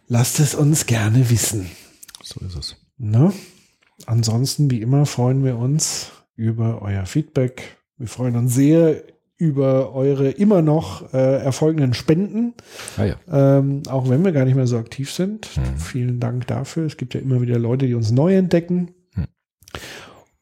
Lasst es uns gerne wissen. So ist es. Ne? Ansonsten, wie immer, freuen wir uns über euer Feedback. Wir freuen uns sehr über eure immer noch äh, erfolgenden Spenden, Ah ja. ähm, auch wenn wir gar nicht mehr so aktiv sind. Mhm. Vielen Dank dafür. Es gibt ja immer wieder Leute, die uns neu entdecken.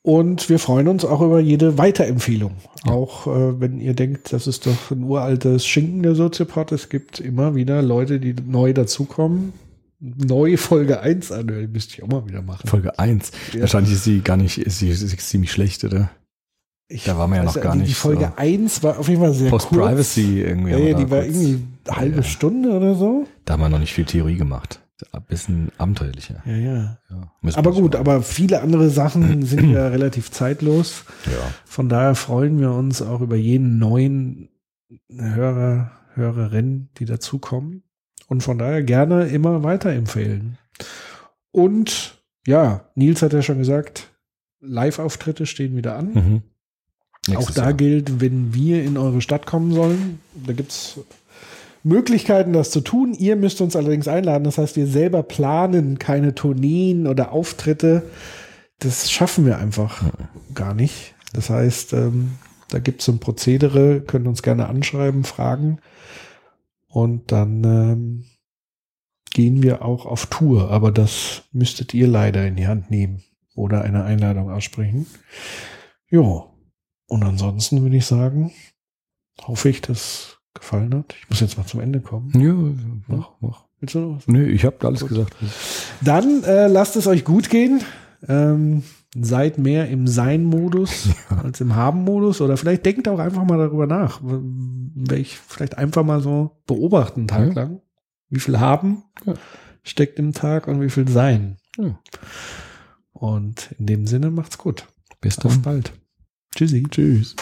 Und wir freuen uns auch über jede Weiterempfehlung. Auch äh, wenn ihr denkt, das ist doch ein uraltes Schinken der Soziopod. Es gibt immer wieder Leute, die neu dazukommen. Neue Folge 1 anhören, die müsste ich auch mal wieder machen. Folge 1. Ja. Wahrscheinlich ist sie gar nicht, ist sie, ist sie ziemlich schlecht, oder? Ich Da waren wir ja noch gar die, Die nicht Folge so. 1 war auf jeden Fall sehr kurz. Post-Privacy irgendwie. Ja, ja, die war irgendwie eine halbe ja. Stunde oder so. Da haben wir noch nicht viel Theorie gemacht. Ein bisschen abenteuerlicher. Ja, ja. Ja, Aber gut, schon- aber viele andere Sachen sind ja relativ zeitlos. Ja. Von daher freuen wir uns auch über jeden neuen Hörer, Hörerin, die dazukommen. Und von daher gerne immer weiterempfehlen. Und ja, Nils hat ja schon gesagt, Live-Auftritte stehen wieder an. Mhm. Auch da Jahr. gilt, wenn wir in eure Stadt kommen sollen, da gibt's Möglichkeiten, das zu tun. Ihr müsst uns allerdings einladen. Das heißt, wir selber planen keine Tourneen oder Auftritte. Das schaffen wir einfach gar nicht. Das heißt, ähm, da gibt's so ein Prozedere, könnt uns gerne anschreiben, fragen. Und dann ähm, gehen wir auch auf Tour. Aber das müsstet ihr leider in die Hand nehmen oder eine Einladung aussprechen. Ja. Und ansonsten würde ich sagen, hoffe ich, dass gefallen hat. Ich muss jetzt mal zum Ende kommen. Ja, mach, mach. Willst du noch was? Nee, ich habe alles Gut. gesagt. Dann äh, lasst es euch gut gehen. Ähm, seid mehr im Sein-Modus als im Haben-Modus. Oder vielleicht denkt auch einfach mal darüber nach. Welch, vielleicht einfach mal so beobachten einen Tag Ja. lang. Wie viel Haben Ja. steckt im Tag und wie viel Sein. Ja. Und in dem Sinne macht's gut. Bis Auf dann. bald. Tschüssi. Tschüss.